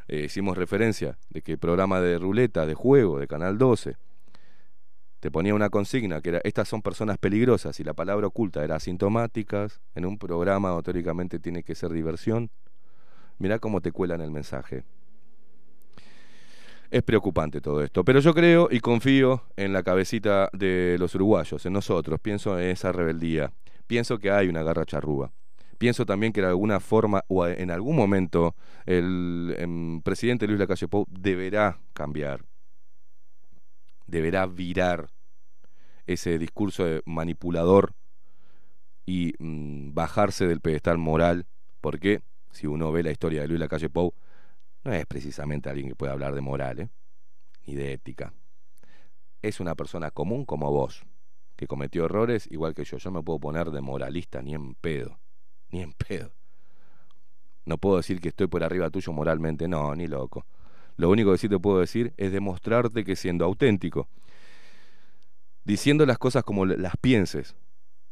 Eh, hicimos referencia de que el programa de ruleta, de juego, de Canal 12, te ponía una consigna que era, estas son personas peligrosas y la palabra oculta era asintomáticas, en un programa teóricamente tiene que ser diversión. Mirá cómo te cuelan el mensaje. Es preocupante todo esto, pero yo creo y confío en la cabecita de los uruguayos, en nosotros, pienso en esa rebeldía, pienso que hay una garra charrúa, Pienso también que de alguna forma o en algún momento el em, presidente Luis Lacalle Pou deberá cambiar, deberá virar ese discurso manipulador y mm, bajarse del pedestal moral, porque si uno ve la historia de Luis Lacalle Pou, no es precisamente alguien que pueda hablar de moral, ¿eh? ni de ética. Es una persona común como vos, que cometió errores igual que yo. Yo me puedo poner de moralista ni en pedo, ni en pedo. No puedo decir que estoy por arriba tuyo moralmente, no, ni loco. Lo único que sí te puedo decir es demostrarte que siendo auténtico, diciendo las cosas como las pienses,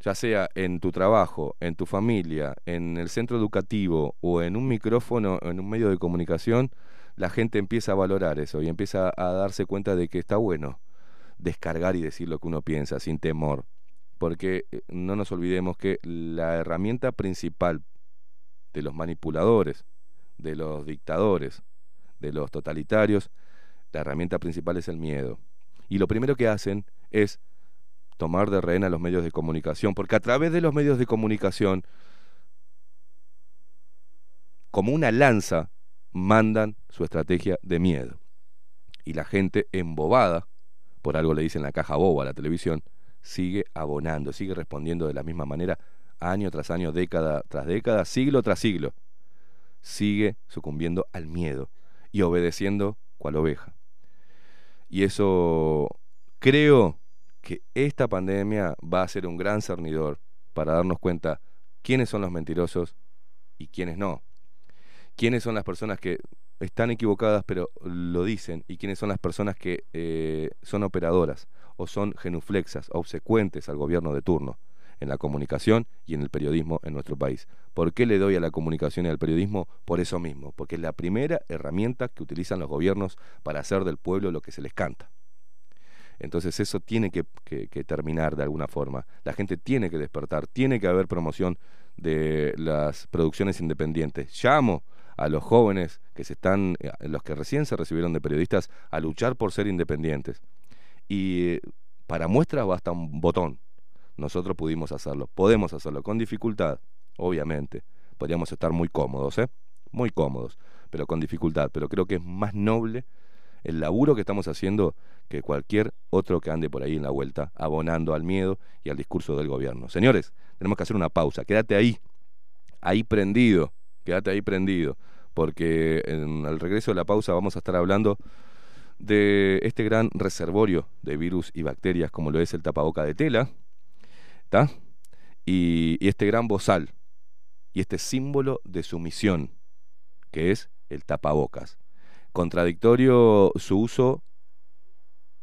ya sea en tu trabajo, en tu familia, en el centro educativo o en un micrófono, en un medio de comunicación, la gente empieza a valorar eso y empieza a darse cuenta de que está bueno descargar y decir lo que uno piensa sin temor. Porque eh, no nos olvidemos que la herramienta principal de los manipuladores, de los dictadores, de los totalitarios, la herramienta principal es el miedo. Y lo primero que hacen es tomar de rehén a los medios de comunicación, porque a través de los medios de comunicación, como una lanza, mandan su estrategia de miedo. Y la gente embobada, por algo le dicen la caja boba a la televisión, sigue abonando, sigue respondiendo de la misma manera año tras año, década tras década, siglo tras siglo. Sigue sucumbiendo al miedo y obedeciendo cual oveja. Y eso creo que esta pandemia va a ser un gran cernidor para darnos cuenta quiénes son los mentirosos y quiénes no. Quiénes son las personas que están equivocadas pero lo dicen y quiénes son las personas que eh, son operadoras o son genuflexas, obsecuentes al gobierno de turno en la comunicación y en el periodismo en nuestro país. ¿Por qué le doy a la comunicación y al periodismo? Por eso mismo, porque es la primera herramienta que utilizan los gobiernos para hacer del pueblo lo que se les canta. Entonces eso tiene que, terminar de alguna forma. La gente tiene que despertar, tiene que haber promoción de las producciones independientes. Llamo a los jóvenes que se están, eh, los que recién se recibieron de periodistas, a luchar por ser independientes. Y eh, para muestra basta un botón. Nosotros pudimos hacerlo, podemos hacerlo con dificultad, obviamente. Podríamos estar muy cómodos, ¿eh? Muy cómodos, pero con dificultad. Pero creo que es más noble el laburo que estamos haciendo que cualquier otro que ande por ahí en la vuelta, abonando al miedo y al discurso del gobierno. Señores, tenemos que hacer una pausa. Quédate ahí, ahí prendido, quédate ahí prendido, porque en el regreso de la pausa vamos a estar hablando de este gran reservorio de virus y bacterias como lo es el tapaboca de tela, ¿está? Y, y este gran bozal y este símbolo de sumisión que es el tapabocas. Contradictorio su uso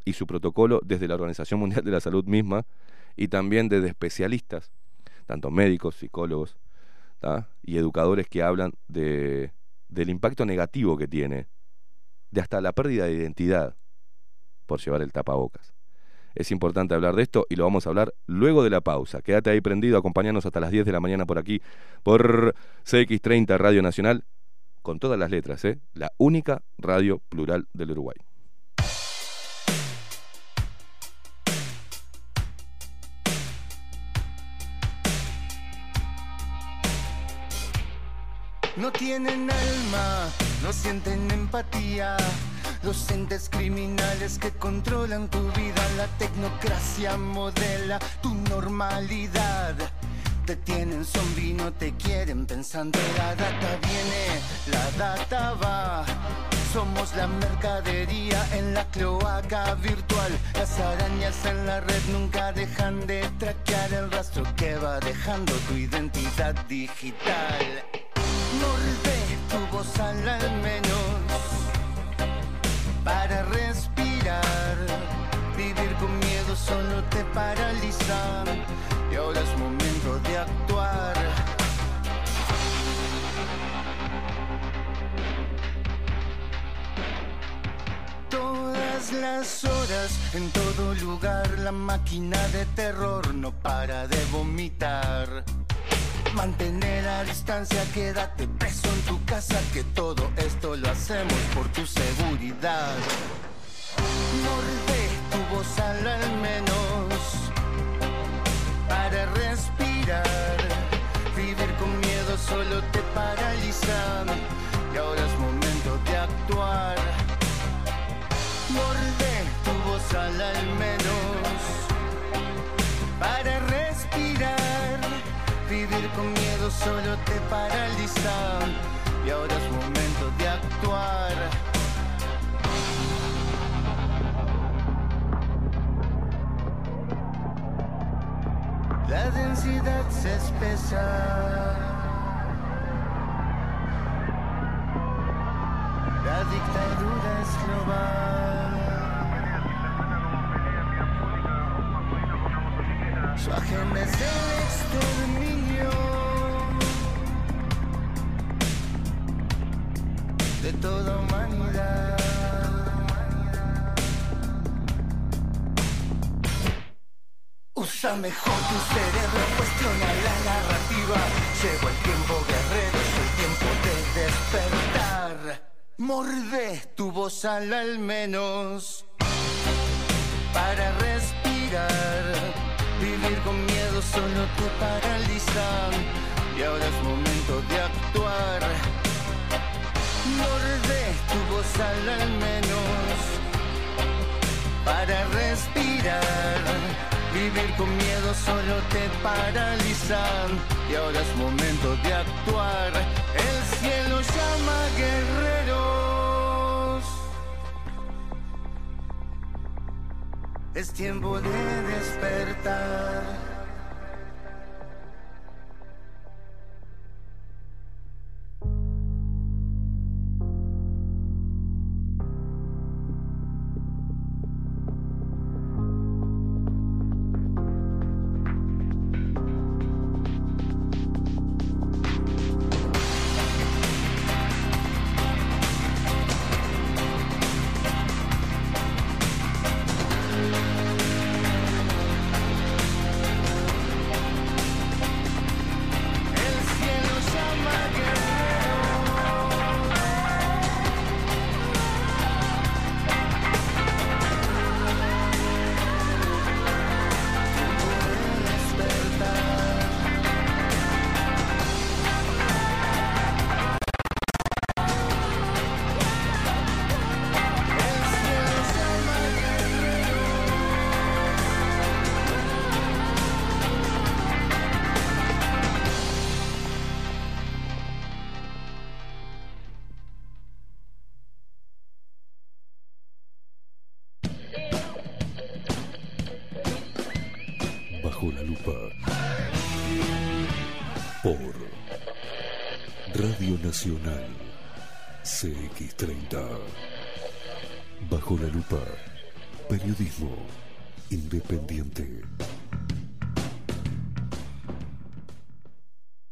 y su protocolo desde la Organización Mundial de la Salud misma y también desde especialistas, tanto médicos, psicólogos y educadores que hablan de, del impacto negativo que tiene, de hasta la pérdida de identidad por llevar el tapabocas. Es importante hablar de esto y lo vamos a hablar luego de la pausa. Quédate ahí prendido, acompañanos hasta las 10 de la mañana por aquí, por CX30 Radio Nacional, con todas las letras, ¿eh? la única radio plural del Uruguay.
No tienen alma, no sienten empatía. Los entes criminales que controlan tu vida, la tecnocracia modela tu normalidad. Te tienen zombie, no te quieren pensando. La data viene, la data va. Somos la mercadería en la cloaca virtual. Las arañas en la red nunca dejan de traquear el rastro que va dejando tu identidad digital. Morde tu voz al menos para respirar. Solo te paraliza y ahora es momento de actuar. Todas las horas, en todo lugar, la máquina de terror no para de vomitar. Mantener a distancia, quédate preso en tu casa, que todo esto lo hacemos por tu seguridad. Tu voz al menos para respirar, vivir con miedo solo te paralizan y ahora es momento de actuar. Morde tu voz al menos para respirar. Vivir con miedo solo te paraliza y ahora es momento de actuar. La densidad se espesa. La dictadura es global. Su agenda es el exterminio de toda humanidad. Mejor tu cerebro, cuestiona la narrativa. Llegó el tiempo guerrero, es el tiempo de despertar. Morde tu voz al al menos para respirar. Vivir con miedo solo te paraliza y ahora es momento de actuar. Morde tu voz al al menos para respirar. Vivir con miedo solo te paraliza y ahora es momento de actuar. El cielo llama guerreros. Es tiempo de despertar.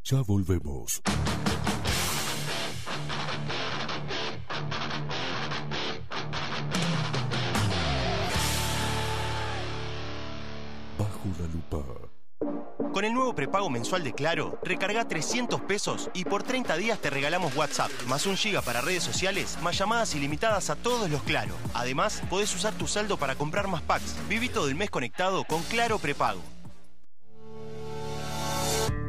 Ya volvemos. Bajo la lupa.
Con el nuevo prepago mensual de Claro, recarga 300 pesos y por 30 días te regalamos WhatsApp, más un giga para redes sociales, más llamadas ilimitadas a todos los Claro. Además, podés usar tu saldo para comprar más packs. Viví todo el mes conectado con Claro Prepago.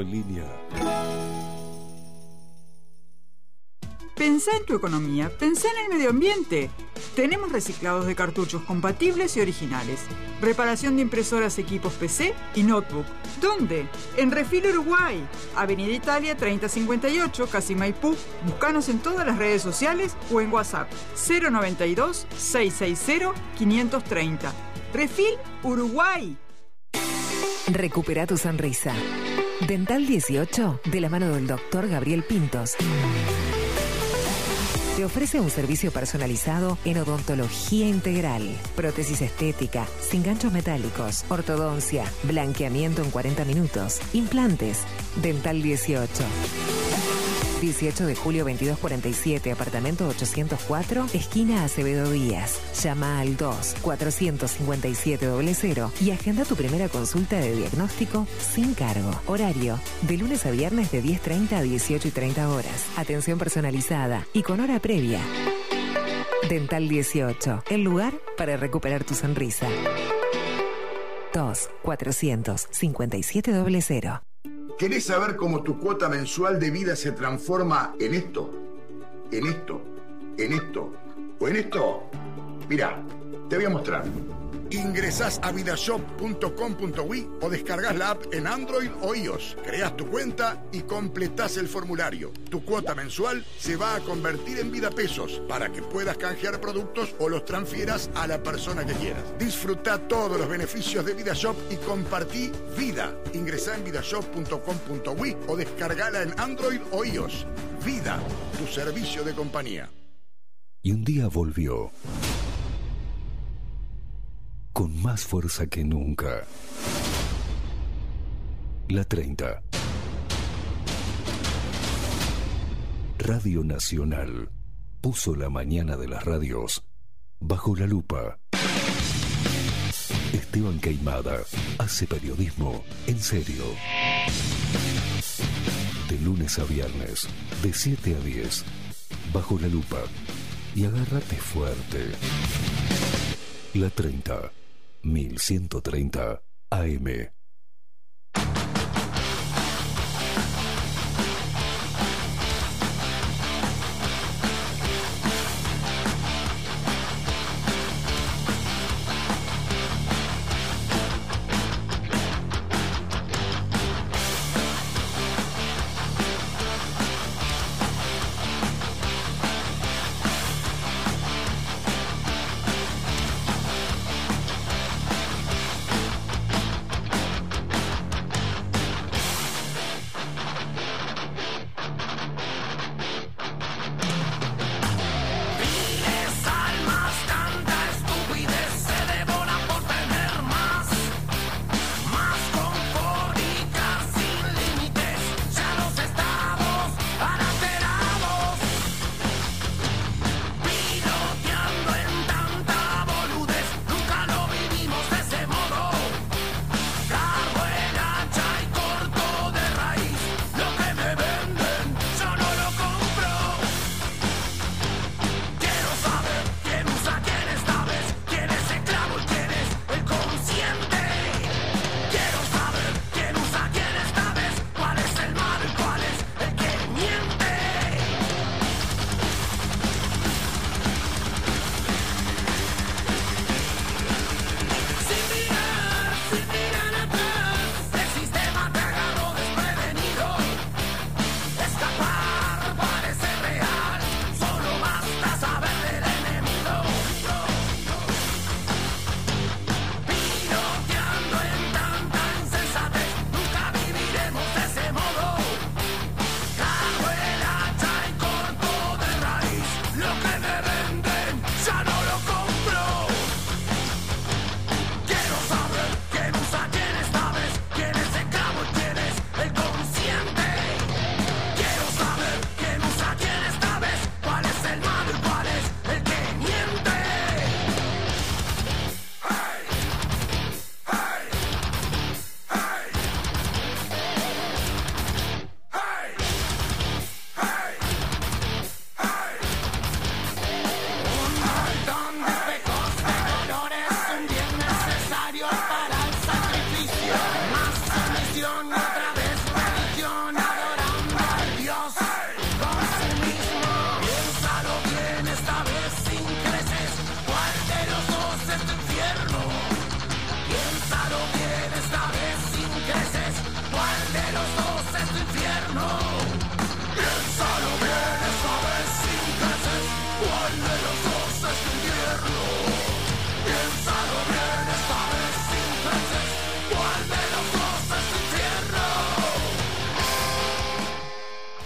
en línea.
Pensá en tu economía, pensá en el medio ambiente. Tenemos reciclados de cartuchos compatibles y originales. Reparación de impresoras, equipos PC y notebook. ¿Dónde? En Refil Uruguay, Avenida Italia 3058, Casi Maipú. Búscanos en todas las redes sociales o en WhatsApp 092 660 530. Refil Uruguay.
Recupera tu sonrisa. Dental 18, de la mano del doctor Gabriel Pintos. Te ofrece un servicio personalizado en odontología integral, prótesis estética, sin ganchos metálicos, ortodoncia, blanqueamiento en 40 minutos, implantes. Dental 18. 18 de julio 2247, apartamento 804, esquina Acevedo Díaz. Llama al 2 457 00 y agenda tu primera consulta de diagnóstico sin cargo. Horario de lunes a viernes de 10.30 a 18 y 30 horas. Atención personalizada y con hora previa. Dental 18, el lugar para recuperar tu sonrisa. 2 457 00.
¿Querés saber cómo tu cuota mensual de vida se transforma en esto? ¿En esto? ¿En esto? ¿O en esto? Mira, te voy a mostrar. Ingresás a vidashop.com.uy o descargas la app en Android o iOS. Creas tu cuenta y completás el formulario. Tu cuota mensual se va a convertir en vida pesos para que puedas canjear productos o los transfieras a la persona que quieras. Disfruta todos los beneficios de VidaShop y compartí vida. Ingresá en vidashop.com.uy o descargala en Android o iOS. Vida, tu servicio de compañía.
Y un día volvió. Con más fuerza que nunca. La 30. Radio Nacional puso la mañana de las radios bajo la lupa. Esteban Queimada hace periodismo en serio. De lunes a viernes, de 7 a 10, bajo la lupa. Y agárrate fuerte. La 30, 1130 AM.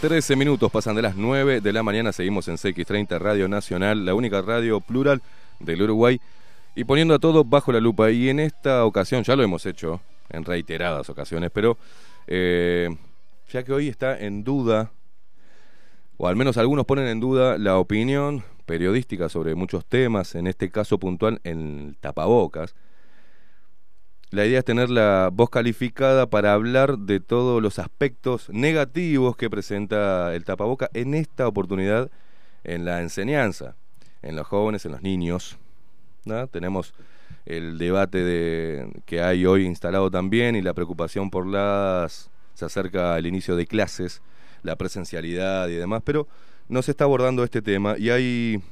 13 minutos pasan de las 9 de la mañana. Seguimos en CX30 Radio Nacional, la única radio plural del Uruguay. Y poniendo a todo bajo la lupa. Y en esta ocasión, ya lo hemos hecho en reiteradas ocasiones, pero eh, ya que hoy está en duda, o al menos algunos ponen en duda la opinión periodística sobre muchos temas, en este caso puntual en tapabocas. La idea es tener la voz calificada para hablar de todos los aspectos negativos que presenta el tapaboca en esta oportunidad en la enseñanza, en los jóvenes, en los niños. Tenemos el debate de, que hay hoy instalado también y la preocupación por las... se acerca el inicio de clases, la presencialidad y demás, pero no se está abordando este tema y hay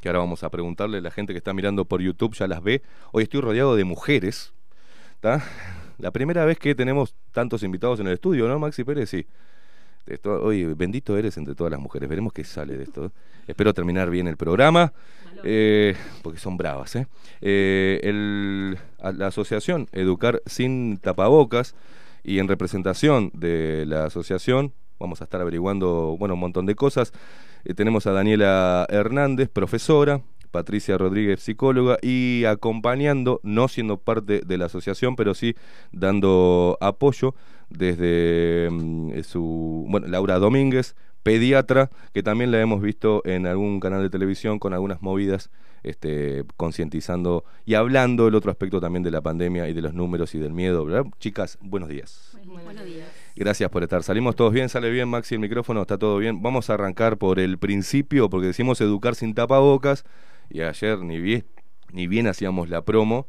que ahora vamos a preguntarle la gente que está mirando por YouTube, ya las ve. Hoy estoy rodeado de mujeres, ¿está? La primera vez que tenemos tantos invitados en el estudio, ¿no, Maxi Pérez? Sí. Esto, oye, bendito eres entre todas las mujeres. Veremos qué sale de esto. Espero terminar bien el programa, eh, porque son bravas. ¿eh? Eh, el- la asociación Educar Sin Tapabocas y en representación de la asociación vamos a estar averiguando bueno un montón de cosas. Eh, tenemos a Daniela Hernández, profesora, Patricia Rodríguez, psicóloga, y acompañando, no siendo parte de la asociación, pero sí dando apoyo desde mm, eh, su, bueno, Laura Domínguez, pediatra, que también la hemos visto en algún canal de televisión con algunas movidas, este, concientizando y hablando del otro aspecto también de la pandemia y de los números y del miedo. ¿verdad? Chicas, buenos días.
Buenos días.
Gracias por estar. Salimos todos bien, sale bien, Maxi, el micrófono, está todo bien. Vamos a arrancar por el principio, porque decimos educar sin tapabocas, y ayer ni bien, ni bien hacíamos la promo,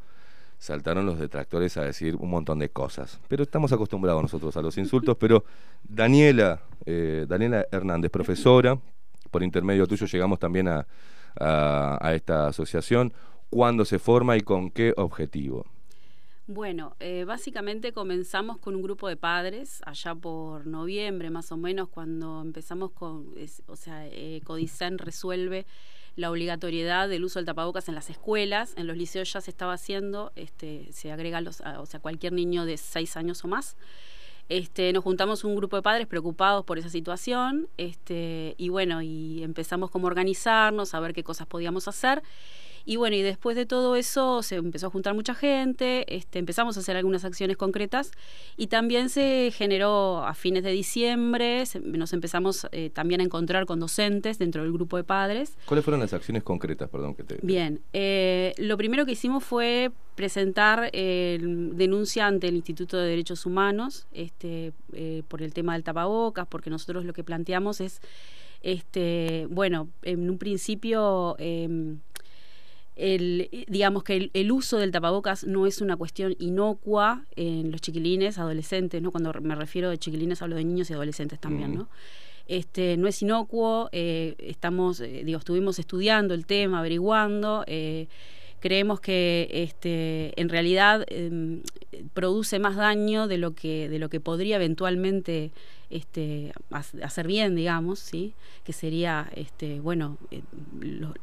saltaron los detractores a decir un montón de cosas. Pero estamos acostumbrados nosotros a los insultos, pero Daniela, eh, Daniela Hernández, profesora, por intermedio tuyo llegamos también a, a- esta asociación. ¿Cuándo se forma y con qué objetivo?
Bueno, eh, básicamente comenzamos con un grupo de padres allá por noviembre más o menos cuando empezamos con, o sea, eh, Codicen resuelve la obligatoriedad del uso del tapabocas en las escuelas, en los liceos ya se estaba haciendo, este, se agrega los, a- o sea, cualquier niño de seis años o más. Este, nos juntamos un grupo de padres preocupados por esa situación, este, y bueno, y empezamos como a organizarnos, a ver qué cosas podíamos hacer. Y bueno, y después de todo eso se empezó a juntar mucha gente, este, empezamos a hacer algunas acciones concretas y también se generó a fines de diciembre, se- nos empezamos eh, también a encontrar con docentes dentro del grupo de padres.
¿Cuáles fueron las acciones concretas, perdón, que te...
Bien, eh, lo primero que hicimos fue presentar eh, denuncia ante el Instituto de Derechos Humanos este, eh, por el tema del tapabocas, porque nosotros lo que planteamos es, este, bueno, en un principio... el, digamos que el, el uso del tapabocas no es una cuestión inocua en los chiquilines, adolescentes, ¿no? Cuando me refiero de chiquilines hablo de niños y adolescentes también,
Mm.
¿no? Este, no es inocuo, eh, estamos, eh, digo, estuvimos estudiando el tema, averiguando, eh, creemos que este, en realidad em, produce más daño de lo que, de lo que podría eventualmente este, ha- hacer bien, digamos, ¿sí? que sería, este, bueno, eh, lo-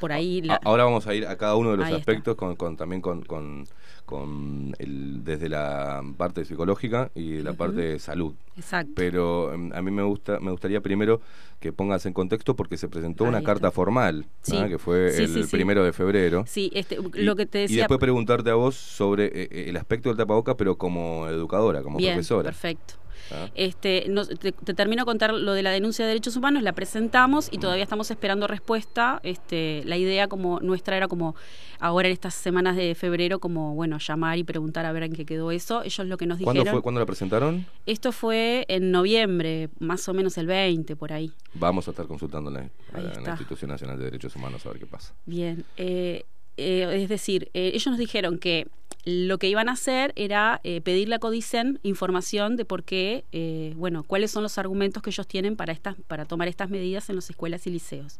por ahí... la-
Ahora vamos a ir a cada uno de los
Ahí
aspectos con, con- también con, con, con el, desde la parte psicológica y de la parte de salud.
Exacto.
Pero em, a mí me gusta me gustaría primero que pongas en contexto porque se presentó
Ahí
una
está.
carta formal, que fue
Sí,
el
sí,
primero de febrero.
Sí, este,
Y-
lo que te
Y
decía...
después preguntarte a vos sobre eh, eh, el aspecto del tapaboca, pero como educadora, como
Bien,
profesora.
perfecto.
¿Ah?
Este, nos- te, te termino de contar lo de la denuncia de derechos humanos, la presentamos y todavía estamos esperando respuesta. Este, la idea como nuestra era como ahora en estas semanas de febrero como bueno llamar y preguntar a ver en qué quedó eso. Ellos lo que nos
¿Cuándo,
dijeron.
fue, ¿Cuándo la presentaron?
Esto fue en noviembre, más o menos el 20 por ahí.
Vamos a estar consultando en la, en. Institución Nacional de Derechos Humanos a ver qué pasa.
Bien, eh, eh, es decir, eh, ellos nos dijeron que lo que iban a hacer era eh, pedirle a Codicen información de por qué, eh, bueno, cuáles son los argumentos que ellos tienen para, estas, para tomar estas medidas en las escuelas y liceos.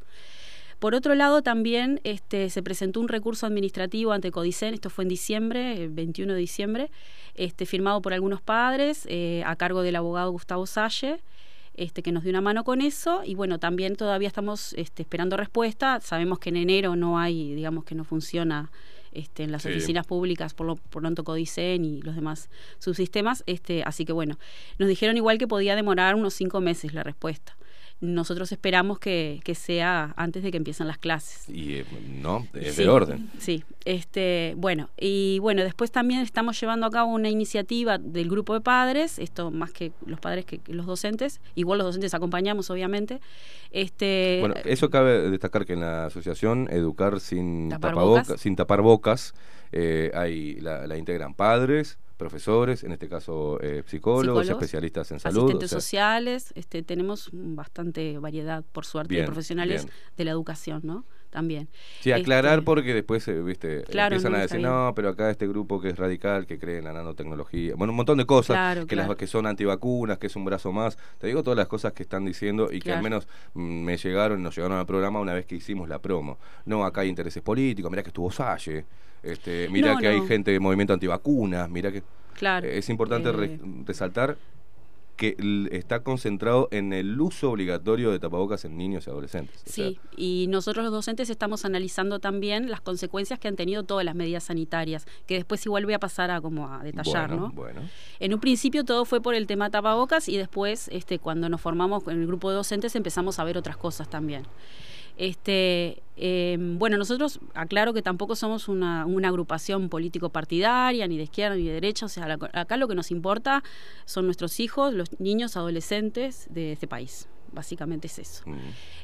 Por otro lado, también este, se presentó un recurso administrativo ante Codicen, esto fue en diciembre, el 21 de diciembre, este, firmado por algunos padres, eh, a cargo del abogado Gustavo Salle, este, que nos dio una mano con eso y bueno, también todavía estamos este, esperando respuesta. Sabemos que en enero no hay, digamos que no funciona este, en las
Sí.
oficinas públicas, por lo por pronto Codicen y los demás subsistemas. Este, así que bueno, nos dijeron igual que podía demorar unos cinco meses la respuesta. Nosotros esperamos que, que sea antes de que empiecen las clases.
Y eh, no, es
Sí,
de orden.
Sí, este, bueno, y bueno, después también estamos llevando a cabo una iniciativa del grupo de padres, esto más que los padres que los docentes, igual los docentes acompañamos obviamente. Este
Bueno, eso cabe destacar que en la asociación Educar sin
Tapar bocas.
sin tapar bocas, eh, hay, la, la integran padres, profesores, en este caso eh, psicólogos,
Psicólogos,
especialistas en salud.
asistentes
o sea,
sociales, este, tenemos bastante variedad, por suerte,
Bien,
de profesionales
bien.
de la educación, ¿no? También.
Sí, aclarar
Este,
porque después, eh, viste,
Claro,
empiezan
no,
a decir, no, pero acá este grupo que es radical, que cree en la nanotecnología, bueno, un montón de cosas,
Claro,
que
claro.
las que son antivacunas, que es un brazo más, te digo todas las cosas que están diciendo y que al menos mm, me llegaron, nos llegaron al programa una vez que hicimos la promo. No, acá hay intereses políticos, mirá que estuvo Salle, este, mirá
No,
que hay gente de movimiento antivacunas, mirá que...
Claro,
Eh, Es importante re-
eh,
resaltar que está concentrado en el uso obligatorio de tapabocas en niños y adolescentes. O sea,
Sí, y nosotros los docentes estamos analizando también las consecuencias que han tenido todas las medidas sanitarias, que después igual voy a pasar a como a detallar,
bueno,
¿no?
bueno.
En un principio todo fue por el tema tapabocas y después, este, cuando nos formamos en el grupo de docentes, empezamos a ver otras cosas también. Este, eh, bueno, nosotros aclaro que tampoco somos una, una agrupación político partidaria, ni de izquierda ni de derecha, o sea, la- acá lo que nos importa son nuestros hijos, los niños, adolescentes de este país. Básicamente es eso.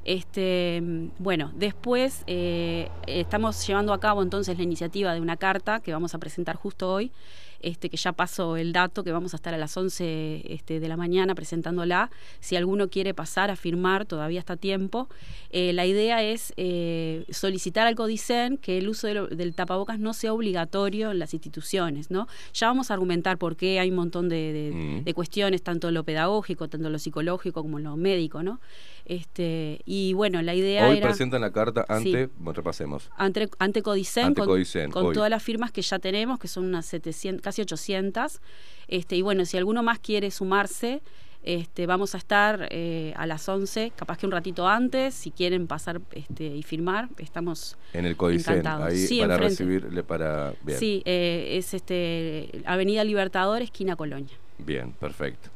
Este, mm, bueno, después eh, estamos llevando a cabo entonces la iniciativa de una carta que vamos a presentar justo hoy, este, que ya pasó el dato, que vamos a estar a las 11 este, de la mañana presentándola. Si alguno quiere pasar a firmar, todavía está a tiempo. Eh, la idea es eh, solicitar al CODICEN que el uso de lo- del tapabocas no sea obligatorio en las instituciones, ¿no? Ya vamos a argumentar por qué hay un montón de, de-
Mm.
de cuestiones, tanto lo pedagógico, tanto lo psicológico como lo médico, ¿no? Este, y bueno, la idea
Hoy
era
presentan la carta
Sí.
ante, bueno, repasemos.
ante, ante Codicen,
Ante
con,
Codicen,
con
hoy.
todas las firmas que ya tenemos, que son unas 700, casi 800. Este, y bueno, si alguno más quiere sumarse, este, vamos a estar eh, a las 11, capaz que un ratito antes, si quieren pasar este, y firmar, estamos
En el Codicen,
encantados.
ahí
Sí,
para
enfrente.
recibirle para... Bien,
Sí, eh, es este, Avenida Libertador, esquina Colonia.
bien, perfecto.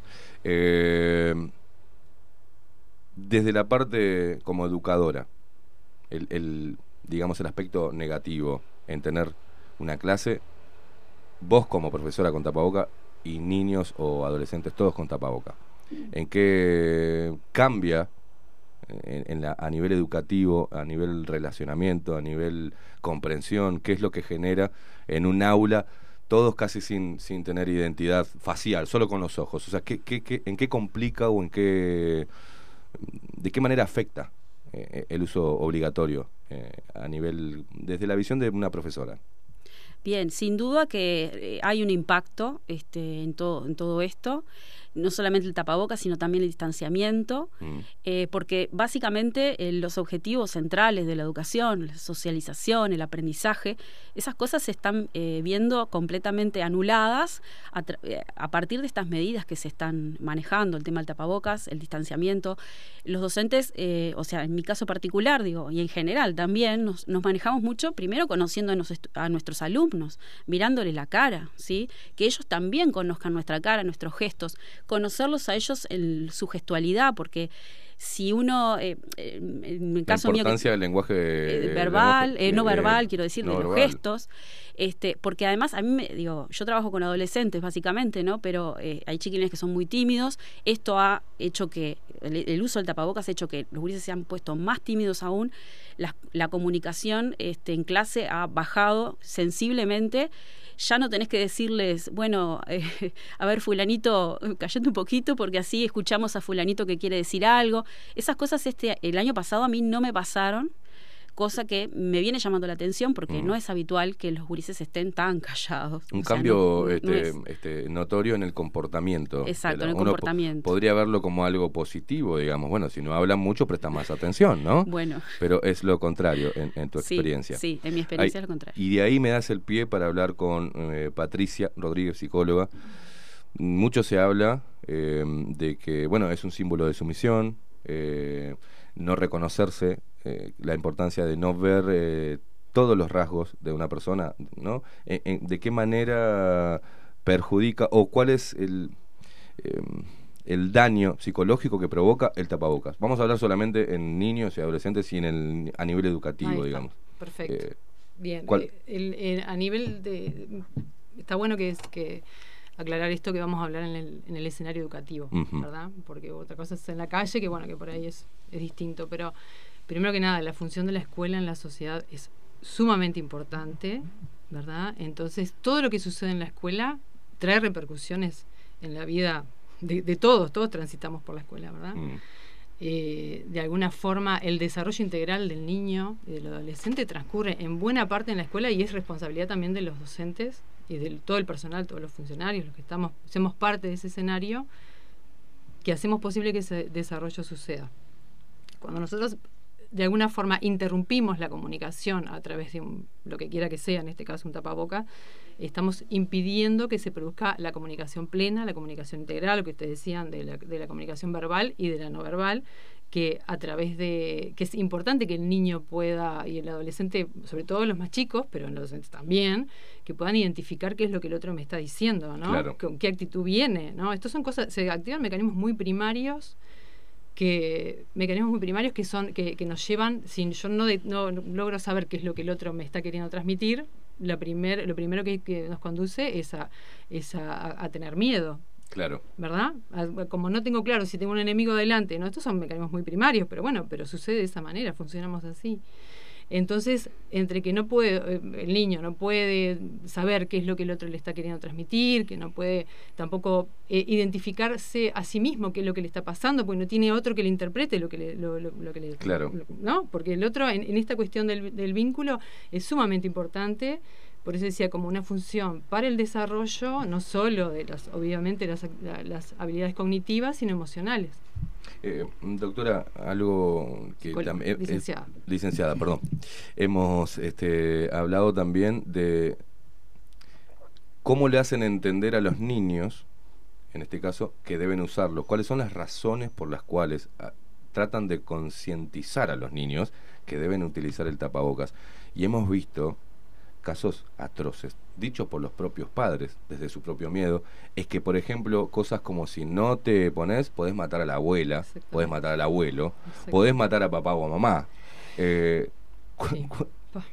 Eh, desde la parte como educadora, el, el, digamos el aspecto negativo en tener una clase, vos como profesora con tapaboca y niños o adolescentes todos con tapaboca, ¿en qué cambia en, en la, a nivel educativo, a nivel relacionamiento, a nivel comprensión, qué es lo que genera en un aula, todos casi sin, sin tener identidad facial, solo con los ojos. O sea, ¿qué, qué, qué- ¿en qué complica o en qué, de qué manera afecta eh, el uso obligatorio eh, a nivel, desde la visión de una profesora?
Bien, sin duda que eh, hay un impacto este, en, todo, en todo esto, no solamente el tapabocas, sino también el distanciamiento,
Mm.
eh, porque básicamente eh, los objetivos centrales de la educación, la socialización, el aprendizaje, esas cosas se están eh, viendo completamente anuladas a, partir de estas medidas que se están manejando, el tema del tapabocas, el distanciamiento. Los docentes, o sea, en mi caso particular, digo, y en general también, nos, nos manejamos mucho, primero conociendo a, nos- a nuestros alumnos, mirándoles la cara, ¿sí? Que ellos también conozcan nuestra cara, nuestros gestos, conocerlos a ellos en su gestualidad, porque si uno, eh, eh, en
La
caso mío, que-
importancia del lenguaje
eh, verbal,
lenguaje,
eh, no verbal, quiero decir,
no
de los gestos, este, porque además a mí me digo, yo trabajo con adolescentes básicamente, ¿no? Pero hay chiquilines que son muy tímidos. Esto ha hecho que el, el uso del tapabocas ha hecho que los gurises se han puesto más tímidos aún. La, la comunicación este, en clase ha bajado sensiblemente. Ya no tenés que decirles, bueno, eh, a ver, fulanito, callate un poquito porque así escuchamos a fulanito que quiere decir algo. Esas cosas este el año pasado a mí no me pasaron cosa que me viene llamando la atención porque
Mm.
no es habitual que los gurises estén tan callados.
Un
O
cambio
no
este,
es-
este, notorio en el comportamiento.
Exacto, en el
po-
comportamiento.
podría verlo como algo positivo, digamos. Bueno, si no hablan mucho, presta más atención, ¿no?
Bueno.
Pero es lo contrario en, en tu
Sí,
experiencia.
sí, en mi experiencia
Ay,
es lo contrario.
Y de ahí me das el pie para hablar con eh, Patricia Rodríguez, psicóloga. Mucho se habla eh, de que, bueno, es un símbolo de sumisión, eh, no reconocerse, eh, la importancia de no ver eh, todos los rasgos de una persona, ¿no? En- en- ¿De qué manera perjudica o cuál es el, eh, el daño psicológico que provoca el tapabocas? Vamos a hablar solamente en niños y adolescentes y en el, a nivel educativo, digamos.
Perfecto.
Eh,
Bien,
¿cuál-
eh, el- el- a nivel de... Está bueno que, es, que aclarar esto que vamos a hablar en el, en el escenario educativo. ¿verdad? Porque otra cosa es en la calle, que bueno, que por ahí es, es distinto, pero primero que nada, la función de la escuela en la sociedad es sumamente importante, ¿verdad? Entonces, todo lo que sucede en la escuela trae repercusiones en la vida de, de todos, todos transitamos por la escuela, ¿verdad?
Mm.
eh, de alguna forma el desarrollo integral del niño y del adolescente transcurre en buena parte en la escuela y es responsabilidad también de los docentes y de todo el personal, todos los funcionarios, los que estamos, somos parte de ese escenario, que hacemos posible que ese desarrollo suceda. Cuando nosotros de alguna forma interrumpimos la comunicación a través de un- lo que quiera que sea, en este caso un tapaboca, estamos impidiendo que se produzca la comunicación plena, la comunicación integral, lo que ustedes decían de la, de la comunicación verbal y de la no verbal, que a través de, que es importante que el niño pueda, y el adolescente, sobre todo los más chicos, pero en los adolescentes también, que puedan identificar qué es lo que el otro me está diciendo, ¿no?
Claro.
Con qué actitud viene, ¿no? Estos son cosas, se activan mecanismos muy primarios que mecanismos muy primarios que son que, que nos llevan si yo no, de- no logro saber qué es lo que el otro me está queriendo transmitir la primer, lo primero que, que nos conduce es a, es a, a- tener miedo
Claro.
¿verdad? Como no tengo claro si tengo un enemigo delante, ¿no? Estos son mecanismos muy primarios, pero bueno, pero sucede de esa manera, funcionamos así. Entonces, entre que no puede, eh, el niño no puede saber qué es lo que el otro le está queriendo transmitir, que no puede tampoco eh, identificarse a sí mismo qué es lo que le está pasando, porque no tiene otro que le interprete lo que le, lo, lo- lo que le
Claro.
¿no? Porque el otro, en, en esta cuestión del, del vínculo, es sumamente importante. Por eso decía, como una función para el desarrollo, no solo de las, obviamente, las, la- las habilidades cognitivas, sino emocionales.
Eh, doctora, algo que también... eh,
licenciada.
licenciada, perdón. Hemos este, hablado también de cómo le hacen entender a los niños, en este caso, que deben usarlo. ¿Cuáles son las razones por las cuales ah, tratan de concientizar a los niños que deben utilizar el tapabocas? Y hemos visto casos atroces, dichos por los propios padres, desde su propio miedo, es que, por ejemplo, cosas como si no te pones, podés matar a la abuela, podés matar al abuelo, podés matar a papá o a mamá. Eh, cu- cu-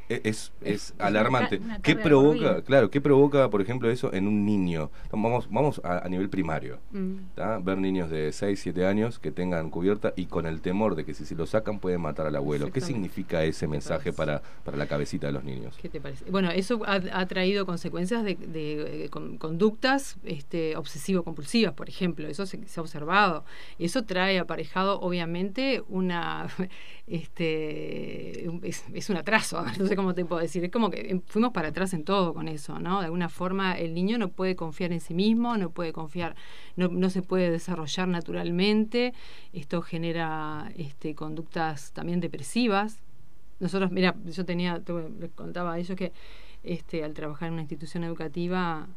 es, es
una
alarmante.
una
¿Qué provoca, claro, qué provoca, por ejemplo, eso en un niño? Vamos, vamos a, a nivel primario.
Mm.
Ver niños de 6, 7 años que tengan cubierta y con el temor de que si se lo sacan pueden matar al abuelo. ¿Qué significa ese mensaje para, para la cabecita de los niños?
¿Qué te parece? Bueno, eso ha, ha traído consecuencias de, de, eh, con- conductas este, obsesivo-compulsivas, por ejemplo. Eso se, se ha observado. Eso trae aparejado, obviamente, una este es, es un atraso. No sé cómo te puedo decir. Es como que em, fuimos para atrás en todo con eso, ¿no? De alguna forma, el niño no puede confiar en sí mismo, no puede confiar, no, no se puede desarrollar naturalmente. Esto genera este, conductas también depresivas. Nosotros, mira, yo tenía, tuve- les contaba a ellos que este, al trabajar en una institución educativa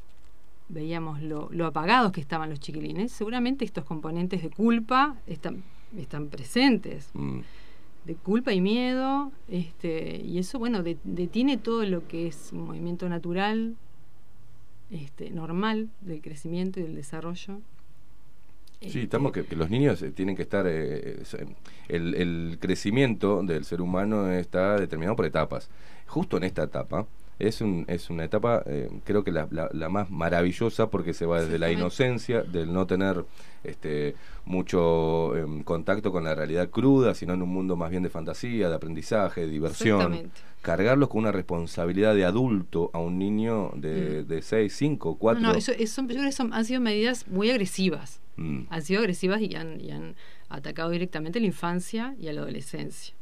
veíamos lo, lo apagados que estaban los chiquilines. Seguramente estos componentes de culpa están, están presentes.
Mm.
De culpa y miedo, este, y eso, bueno, de- detiene todo lo que es un movimiento natural, este, normal del crecimiento y del desarrollo.
Sí, estamos que, que los niños eh, tienen que estar. eh, eh, el, el crecimiento del ser humano está determinado por etapas. Justo en esta etapa es, un, es una etapa, eh, creo que la, la- la más maravillosa porque se va desde la inocencia, del no tener este, mucho em, contacto con la realidad cruda, sino en un mundo más bien de fantasía, de aprendizaje, de diversión. Cargarlos con una responsabilidad de adulto a un niño de, de 6, 5, 4.
No, no, eso, eso- yo creo que son- han sido medidas muy agresivas.
Mm.
Han sido agresivas y han, y han atacado directamente a la infancia y a la adolescencia.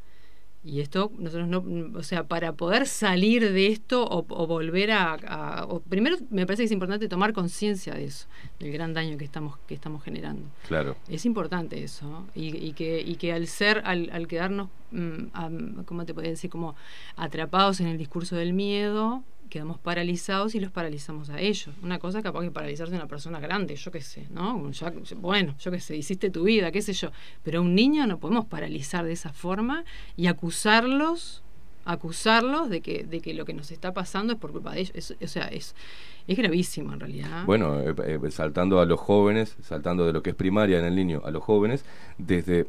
Y esto, nosotros no, o sea, para poder salir de esto o, o volver a, a- o primero me parece que es importante tomar conciencia de eso, del gran daño que estamos, que estamos generando.
Claro.
Es importante eso, ¿no? y, y que, y que al ser, al, al quedarnos, mm, am- ¿cómo te podría decir? Como atrapados en el discurso del miedo, quedamos paralizados y los paralizamos a ellos. Una cosa capaz que paralizarse a una persona grande, yo qué sé, ¿no? Bueno, yo qué sé, hiciste tu vida, qué sé yo. Pero a un niño no podemos paralizar de esa forma y acusarlos acusarlos de que, de que lo que nos está pasando es por culpa de ellos. O sea, es, es gravísimo en realidad.
Bueno, eh, eh, saltando a los jóvenes, saltando de lo que es primaria en el niño a los jóvenes, desde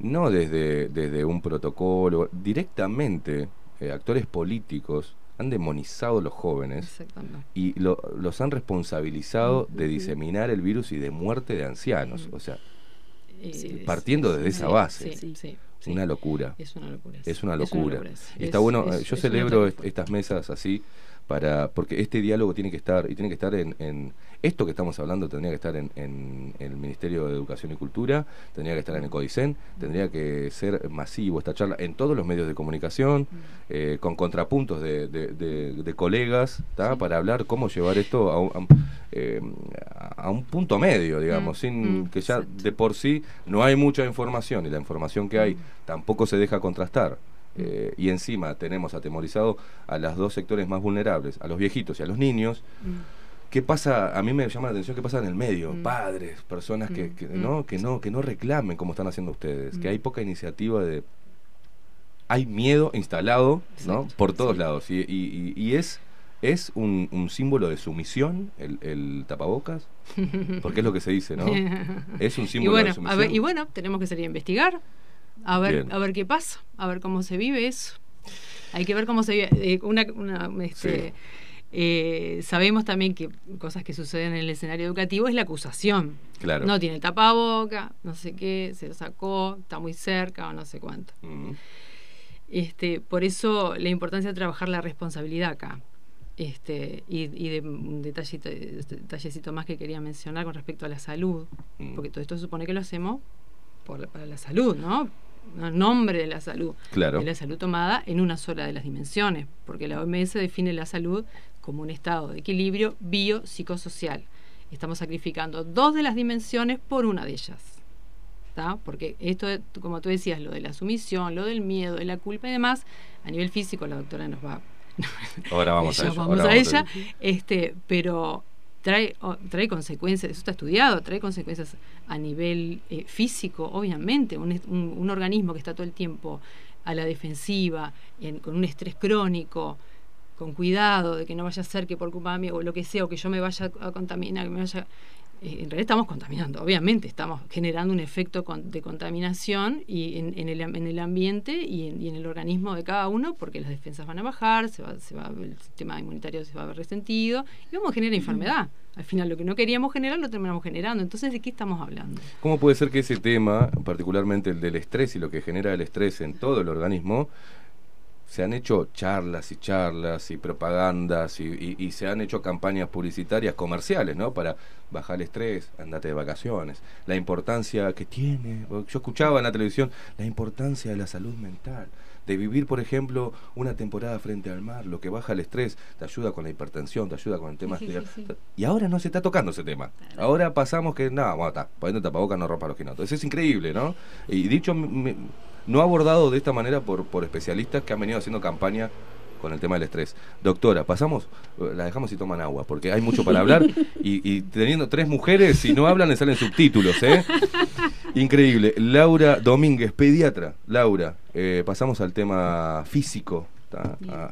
no desde, desde un protocolo, directamente eh, actores políticos han demonizado a los jóvenes y lo- los han responsabilizado de diseminar el virus y de muerte de ancianos. O sea,
Eh,
partiendo desde esa base.
sí, sí, sí.
Una locura.
Es una locura.
Es una locura. está
Es-
bueno, eh, yo celebro estas mesas así para porque este diálogo tiene que estar y tiene que estar en, en- esto que estamos hablando tendría que estar en, en el Ministerio de Educación y Cultura, tendría que estar en el CODICEN, tendría que ser masivo esta charla en todos los medios de comunicación, eh, con contrapuntos de, de- de- de colegas, ¿tá? para hablar cómo llevar esto a un, a un- eh, a un punto medio, digamos,
Mm,
sin
mm,
que ya de por sí no hay mucha información y la información que hay
Mm.
tampoco se deja contrastar. Eh, y encima tenemos atemorizado a los dos sectores más vulnerables, a los viejitos y a los niños. ¿Qué pasa? A mí me llama la atención qué pasa en el medio,
Mm.
padres, personas que,
Mm,
que,
mm.
no que no que no reclamen como están haciendo ustedes, que
Mm.
hay poca iniciativa de hay miedo instalado, ¿no? Por todos
sí.
lados y, y- y- y es es un, un símbolo de sumisión el, el tapabocas, porque es lo que se dice, ¿no? Es un
y
símbolo
bueno,
de
a
sumisión.
ver, y bueno, tenemos que salir a investigar, a ver,
Bien.
a ver qué pasa, a ver cómo se vive eso. Hay que ver cómo se vive. Eh, una, una, este, eh, sabemos también que cosas que suceden en el escenario educativo es la acusación.
Claro.
No tiene tapaboca, no sé qué, se lo sacó, está muy cerca o no sé cuánto. Este, por eso la importancia de trabajar la responsabilidad acá. Este, y, y de un detallito, detallecito más que quería mencionar con respecto a la salud, porque todo esto supone que lo hacemos por para la salud, ¿no? Nombre de la salud.
Claro.
De la salud tomada en una sola de las dimensiones, porque la OMS define la salud como un estado de equilibrio biopsicosocial. Estamos sacrificando dos de las dimensiones por una de ellas. ¿tá? Porque esto, como tú decías, lo de la sumisión, lo del miedo, de la culpa y demás, a nivel físico la doctora nos va
Ahora vamos a ello,
vamos
ahora
a
vamos a
ella, este, pero trae, trae consecuencias, eso está estudiado, trae consecuencias a nivel eh, físico, obviamente, un, un- un organismo que está todo el tiempo a la defensiva, en- con un estrés crónico, con cuidado de que no vaya a ser que por culpa mía o lo que sea, o que yo me vaya a contaminar, que me vaya... eh, en realidad estamos contaminando, obviamente, estamos generando un efecto con- de contaminación y en, en el, en el ambiente y en, y en el organismo de cada uno, porque las defensas van a bajar, se va, se va, el sistema inmunitario se va a ver resentido y vamos a generar enfermedad. Al final, lo que no queríamos generar lo terminamos generando. Entonces, ¿de qué estamos hablando?
¿Cómo puede ser que ese tema, particularmente el del estrés y lo que genera el estrés en todo el organismo, se han hecho charlas y charlas y propagandas y, y- y se han hecho campañas publicitarias comerciales, ¿no? Para bajar el estrés, andate de vacaciones, la importancia que tiene, yo escuchaba en la televisión, la importancia de la salud mental, de vivir, por ejemplo, una temporada frente al mar, lo que baja el estrés, te ayuda con la hipertensión, te ayuda con el tema...
Sí, sí, sí, sí.
Y ahora no se está tocando ese tema. Ahora pasamos que, no, bueno, está, poniendo tapabocas no rompa los quinotos. Eso es increíble, ¿no? Y dicho, me- no abordado de esta manera por, por especialistas que han venido haciendo campaña con el tema del estrés. Doctora, pasamos, eh, la dejamos y toman agua, porque hay mucho para hablar y, y teniendo tres mujeres, si no hablan, le salen subtítulos, ¿eh? Increíble. Laura Domínguez, pediatra. Laura, eh, pasamos al tema físico,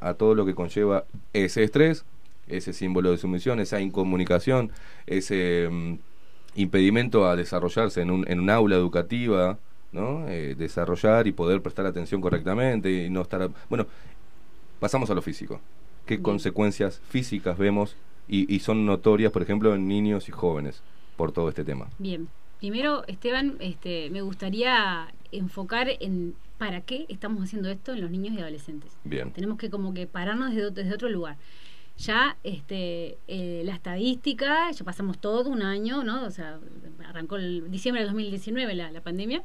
a todo lo que conlleva ese estrés, ese símbolo de sumisión, esa incomunicación, ese mm, impedimento a desarrollarse en un, en un aula educativa, ¿no? Eh, desarrollar y poder prestar atención correctamente y no estar... Bueno, pasamos a lo físico. ¿Qué consecuencias físicas vemos y, y son notorias, por ejemplo, en niños y jóvenes por todo este tema?
Bien, primero, Esteban, este, me gustaría enfocar en para qué estamos haciendo esto en los niños y adolescentes.
Bien.
Tenemos que como que pararnos desde, desde otro lugar. Ya este, eh, la estadística, ya pasamos todo un año, ¿no? O sea, arrancó el diciembre de 2019 la, la pandemia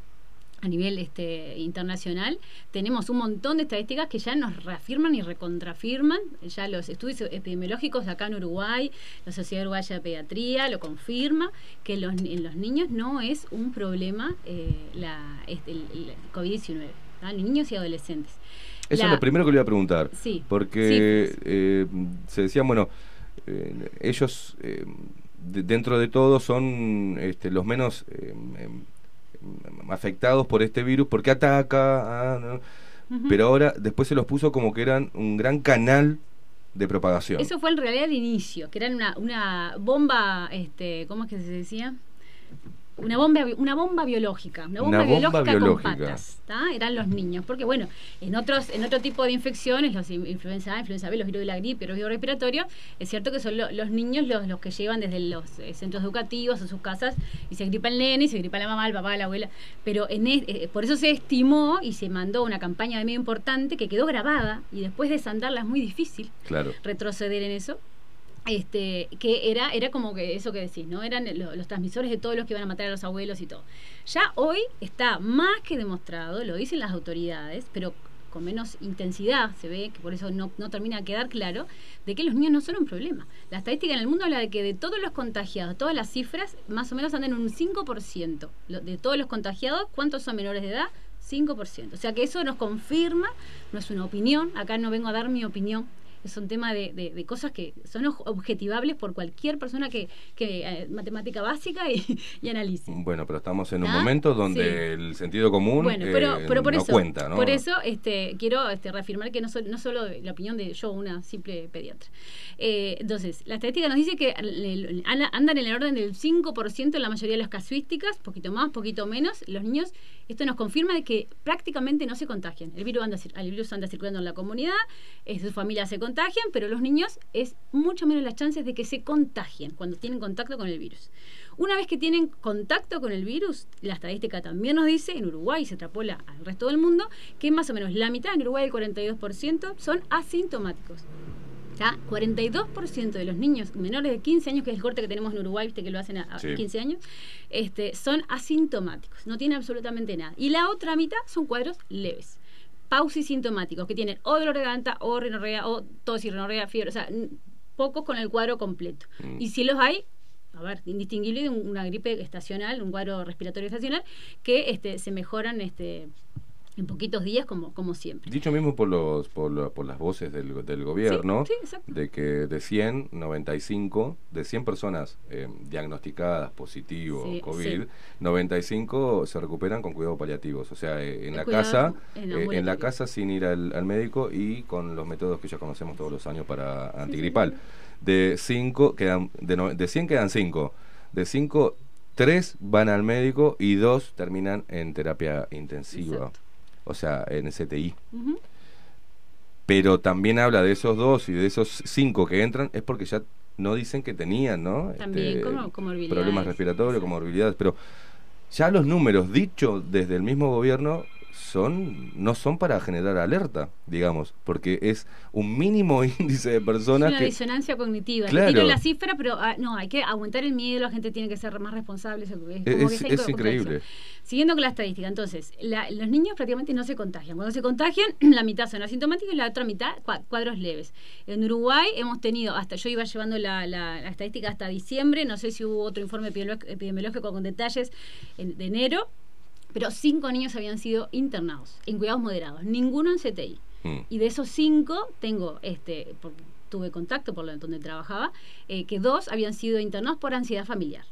a nivel este, internacional, tenemos un montón de estadísticas que ya nos reafirman y recontrafirman, ya los estudios epidemiológicos de acá en Uruguay, la Sociedad Uruguaya de Pediatría lo confirma, que los, en los niños no es un problema eh, la, este, el, el COVID-19, ¿tá? niños y adolescentes.
Eso
La-
es lo primero que le iba a preguntar.
Sí,
Porque eh, se decían, bueno, eh, ellos eh, de- dentro de todo son este, los menos em, afectados por este virus porque ataca, ah, pero ahora después se los puso como que eran un gran canal de propagación.
Eso fue en realidad el inicio, que eran una, una bomba, este, ¿cómo es que se decía? Una bomba, una bomba biológica, una bomba,
Una bomba
biológica, con patas, ¿tá? eran los niños, porque bueno, en otros, en otro tipo de infecciones, los in- influenza A, influenza B, los virus de la gripe, los virus respiratorios, es cierto que son lo- los niños los, los que llevan desde los eh, centros educativos a sus casas y se gripa el nene, y se gripa la mamá, el papá, la abuela, pero en es- eh, por eso se estimó y se mandó una campaña de medio importante que quedó grabada y después desandarla es muy difícil
Claro.
retroceder en eso este que era era como que eso que decís no eran lo- los transmisores de todos los que iban a matar a los abuelos y todo. Ya hoy está más que demostrado lo dicen las autoridades pero con menos intensidad se ve que por eso no, no termina de quedar claro de que los niños no son un problema. La estadística en el mundo habla de que de todos los contagiados todas las cifras más o menos andan en un 5% Lo- de todos los contagiados cuántos son menores de edad 5%. O sea que eso nos confirma, no es una opinión, acá no vengo a dar mi opinión, es un tema de, de- de cosas que son objetivables por cualquier persona que, que eh, matemática básica y, y analice.
Bueno, pero estamos en un
¿Ah?
momento donde
Sí.
el sentido común
Bueno, pero,
eh,
pero por
no
eso,
cuenta, ¿no?
por eso este, quiero este, reafirmar que no, so- no solo la opinión de yo, una simple pediatra. Eh, entonces, la estadística nos dice que andan en el orden del 5% en la mayoría de las casuísticas, poquito más, poquito menos. Los niños, esto nos confirma de que prácticamente no se contagian. El virus anda, el virus anda circulando en la comunidad, eh, sus familias se contagian, pero los niños es mucho menos las chances de que se contagien cuando tienen contacto con el virus. Una vez que tienen contacto con el virus, la estadística también nos dice, en Uruguay se extrapola al resto del mundo, que más o menos la mitad, en Uruguay el 42%, son asintomáticos. ¿Tá? 42% de los niños menores de 15 años, que es el corte que tenemos en Uruguay, viste que lo hacen a, a
Sí.
15 años, este, son asintomáticos, no tienen absolutamente nada. Y la otra mitad son cuadros leves. Pausisintomáticos, que tienen o dolor de garganta, o rinorrea, o tos y rinorrea, fiebre, o sea, pocos con el cuadro completo. Y si los hay, a ver, indistinguible de un- una gripe estacional, un cuadro respiratorio estacional, que este, se mejoran este, en poquitos días como, como siempre.
Dicho mismo por los por, la- por las voces del, del gobierno,
Sí, sí,
de que de 100, 95, de 100 personas eh, diagnosticadas positivo
Sí,
COVID,
sí.
95 se recuperan con cuidados paliativos, o sea, eh, en
El
la
cuidado
casa,
en
eh, la casa sin ir al, al médico y con los métodos que ya conocemos todos los años para antigripal. De 5 quedan de, no- de 100 quedan 5. De 5 3 van al médico y 2 terminan en terapia intensiva.
Exacto.
O sea, en CTI.
Ujú.
Pero también habla de esos dos y de esos cinco que entran, es porque ya no dicen que tenían, ¿no?
También
Este,
como-.
Problemas respiratorios, comorbilidades, pero ya los números dichos desde el mismo gobierno son no son para generar alerta, digamos, porque es un mínimo índice de
Es
personas
una
que
disonancia cognitiva.
Claro.
la cifra, pero ah, no, hay que aguantar el miedo, la gente tiene que ser más responsable. Es, como
es,
que
es- es increíble.
Siguiendo con la estadística, entonces, la- los niños prácticamente no se contagian. Cuando se contagian, la mitad son asintomáticos y la otra mitad cua- cuadros leves. En Uruguay hemos tenido, hasta yo iba llevando la, la- la estadística hasta diciembre, no sé si hubo otro informe epidemiológico epidemiológico con detalles en- de enero, pero cinco niños habían sido internados en cuidados moderados, ninguno en CTI.
Mm.
Y de esos cinco, tengo, este, porque tuve contacto por lo donde trabajaba, eh, que dos habían sido internados por ansiedad familiar.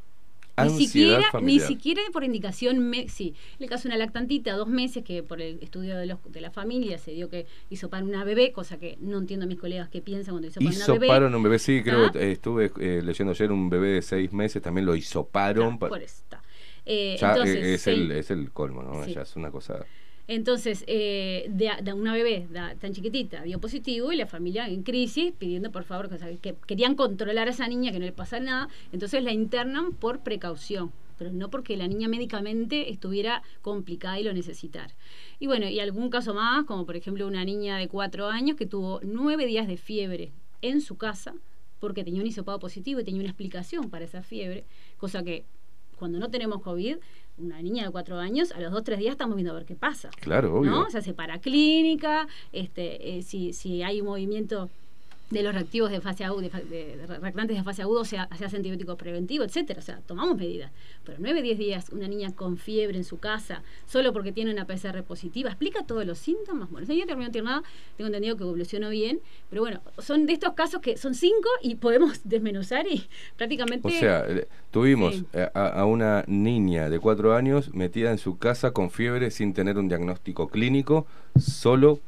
Ni siquiera, ni siquiera por indicación, me, sí. En el caso de una lactantita, dos meses, que por el estudio de, los, de la familia se dio que hizo para una bebé, cosa que no entiendo a mis colegas qué piensan cuando hizo para una bebé.
Hisoparon un bebé, sí, creo
Ah.
que eh, estuve eh, leyendo ayer un bebé de seis meses, también lo hisoparon. pa-
Por eso está. Eh,
ya, eh,
entonces,
es,
sí.
el, es el colmo, ¿no?
Sí.
Ya es una cosa...
Entonces, eh, de, de una bebé tan chiquitita dio positivo y la familia en crisis pidiendo por favor que querían controlar a esa niña, que no le pasa nada. Entonces la internan por precaución, pero no porque la niña médicamente estuviera complicada y lo necesitara. Y bueno, y algún caso más, como por ejemplo una niña de cuatro años que tuvo nueve días de fiebre en su casa porque tenía un hisopado positivo y tenía una explicación para esa fiebre, cosa que cuando no tenemos COVID, una niña de cuatro años, a los dos tres días estamos viendo a ver qué pasa.
Claro, obvio.
¿no? Se hace para clínica, este, eh, si, si hay un movimiento de los reactivos de fase aguda, de, de- reactantes de fase aguda, se, ha- se hace antibiótico preventivo, etcétera. O sea, tomamos medidas. Pero 9, 10 días, una niña con fiebre en su casa, solo porque tiene una PCR positiva, explica todos los síntomas. Bueno, esa niña terminó internada, tengo entendido que evolucionó bien, pero bueno, son de estos casos que son cinco y podemos desmenuzar y prácticamente.
O sea, eh, tuvimos
Sí.
eh, a, a una niña de cuatro años metida en su casa con fiebre sin tener un diagnóstico clínico, solo,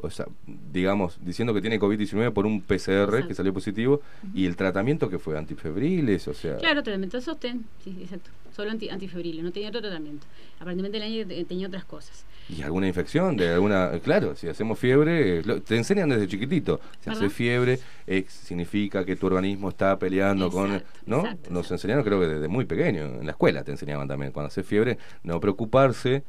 o sea, digamos, diciendo que tiene COVID-19 por un PCR
Exacto.
que salió positivo y el tratamiento que fue antifebriles, o sea,
Claro, tratamiento de sostén, sí, exacto. Solo anti, antifebriles, no tenía otro tratamiento. Aparentemente niña te- tenía otras cosas.
y alguna infección de alguna, claro, si hacemos fiebre, lo- te enseñan desde chiquitito, si hace fiebre eh, significa que tu organismo está peleando con, ¿no? Nos enseñaron creo que desde muy pequeño, en la escuela te enseñaban también, cuando hace fiebre, no preocuparse,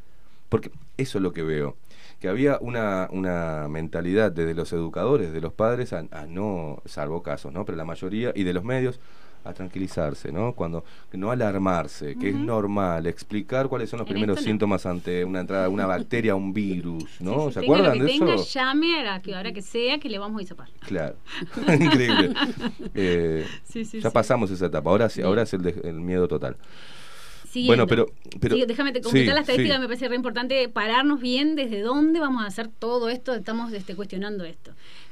porque eso es lo que veo, que había una, una mentalidad desde los educadores, de los padres, a, a no, salvo casos, ¿no? Pero la mayoría, y de los medios, a tranquilizarse, ¿no? Cuando no alarmarse, que es normal, explicar cuáles son los
En
primeros
no.
síntomas ante una entrada una bacteria, un virus, ¿no? ¿Se acuerdan
lo que
de
tenga,
eso?
llame a la que hora que sea que le vamos a hisopar.
Claro, increíble. Eh,
Sí, sí,
ya pasamos esa etapa, ahora sí, ahora es el, de- el miedo total.
Siguiendo.
Bueno, pero, pero
Sí, déjame te completar
sí,
la estadística,
sí.
me parece re importante pararnos bien desde dónde vamos a hacer todo esto, estamos este, cuestionando esto.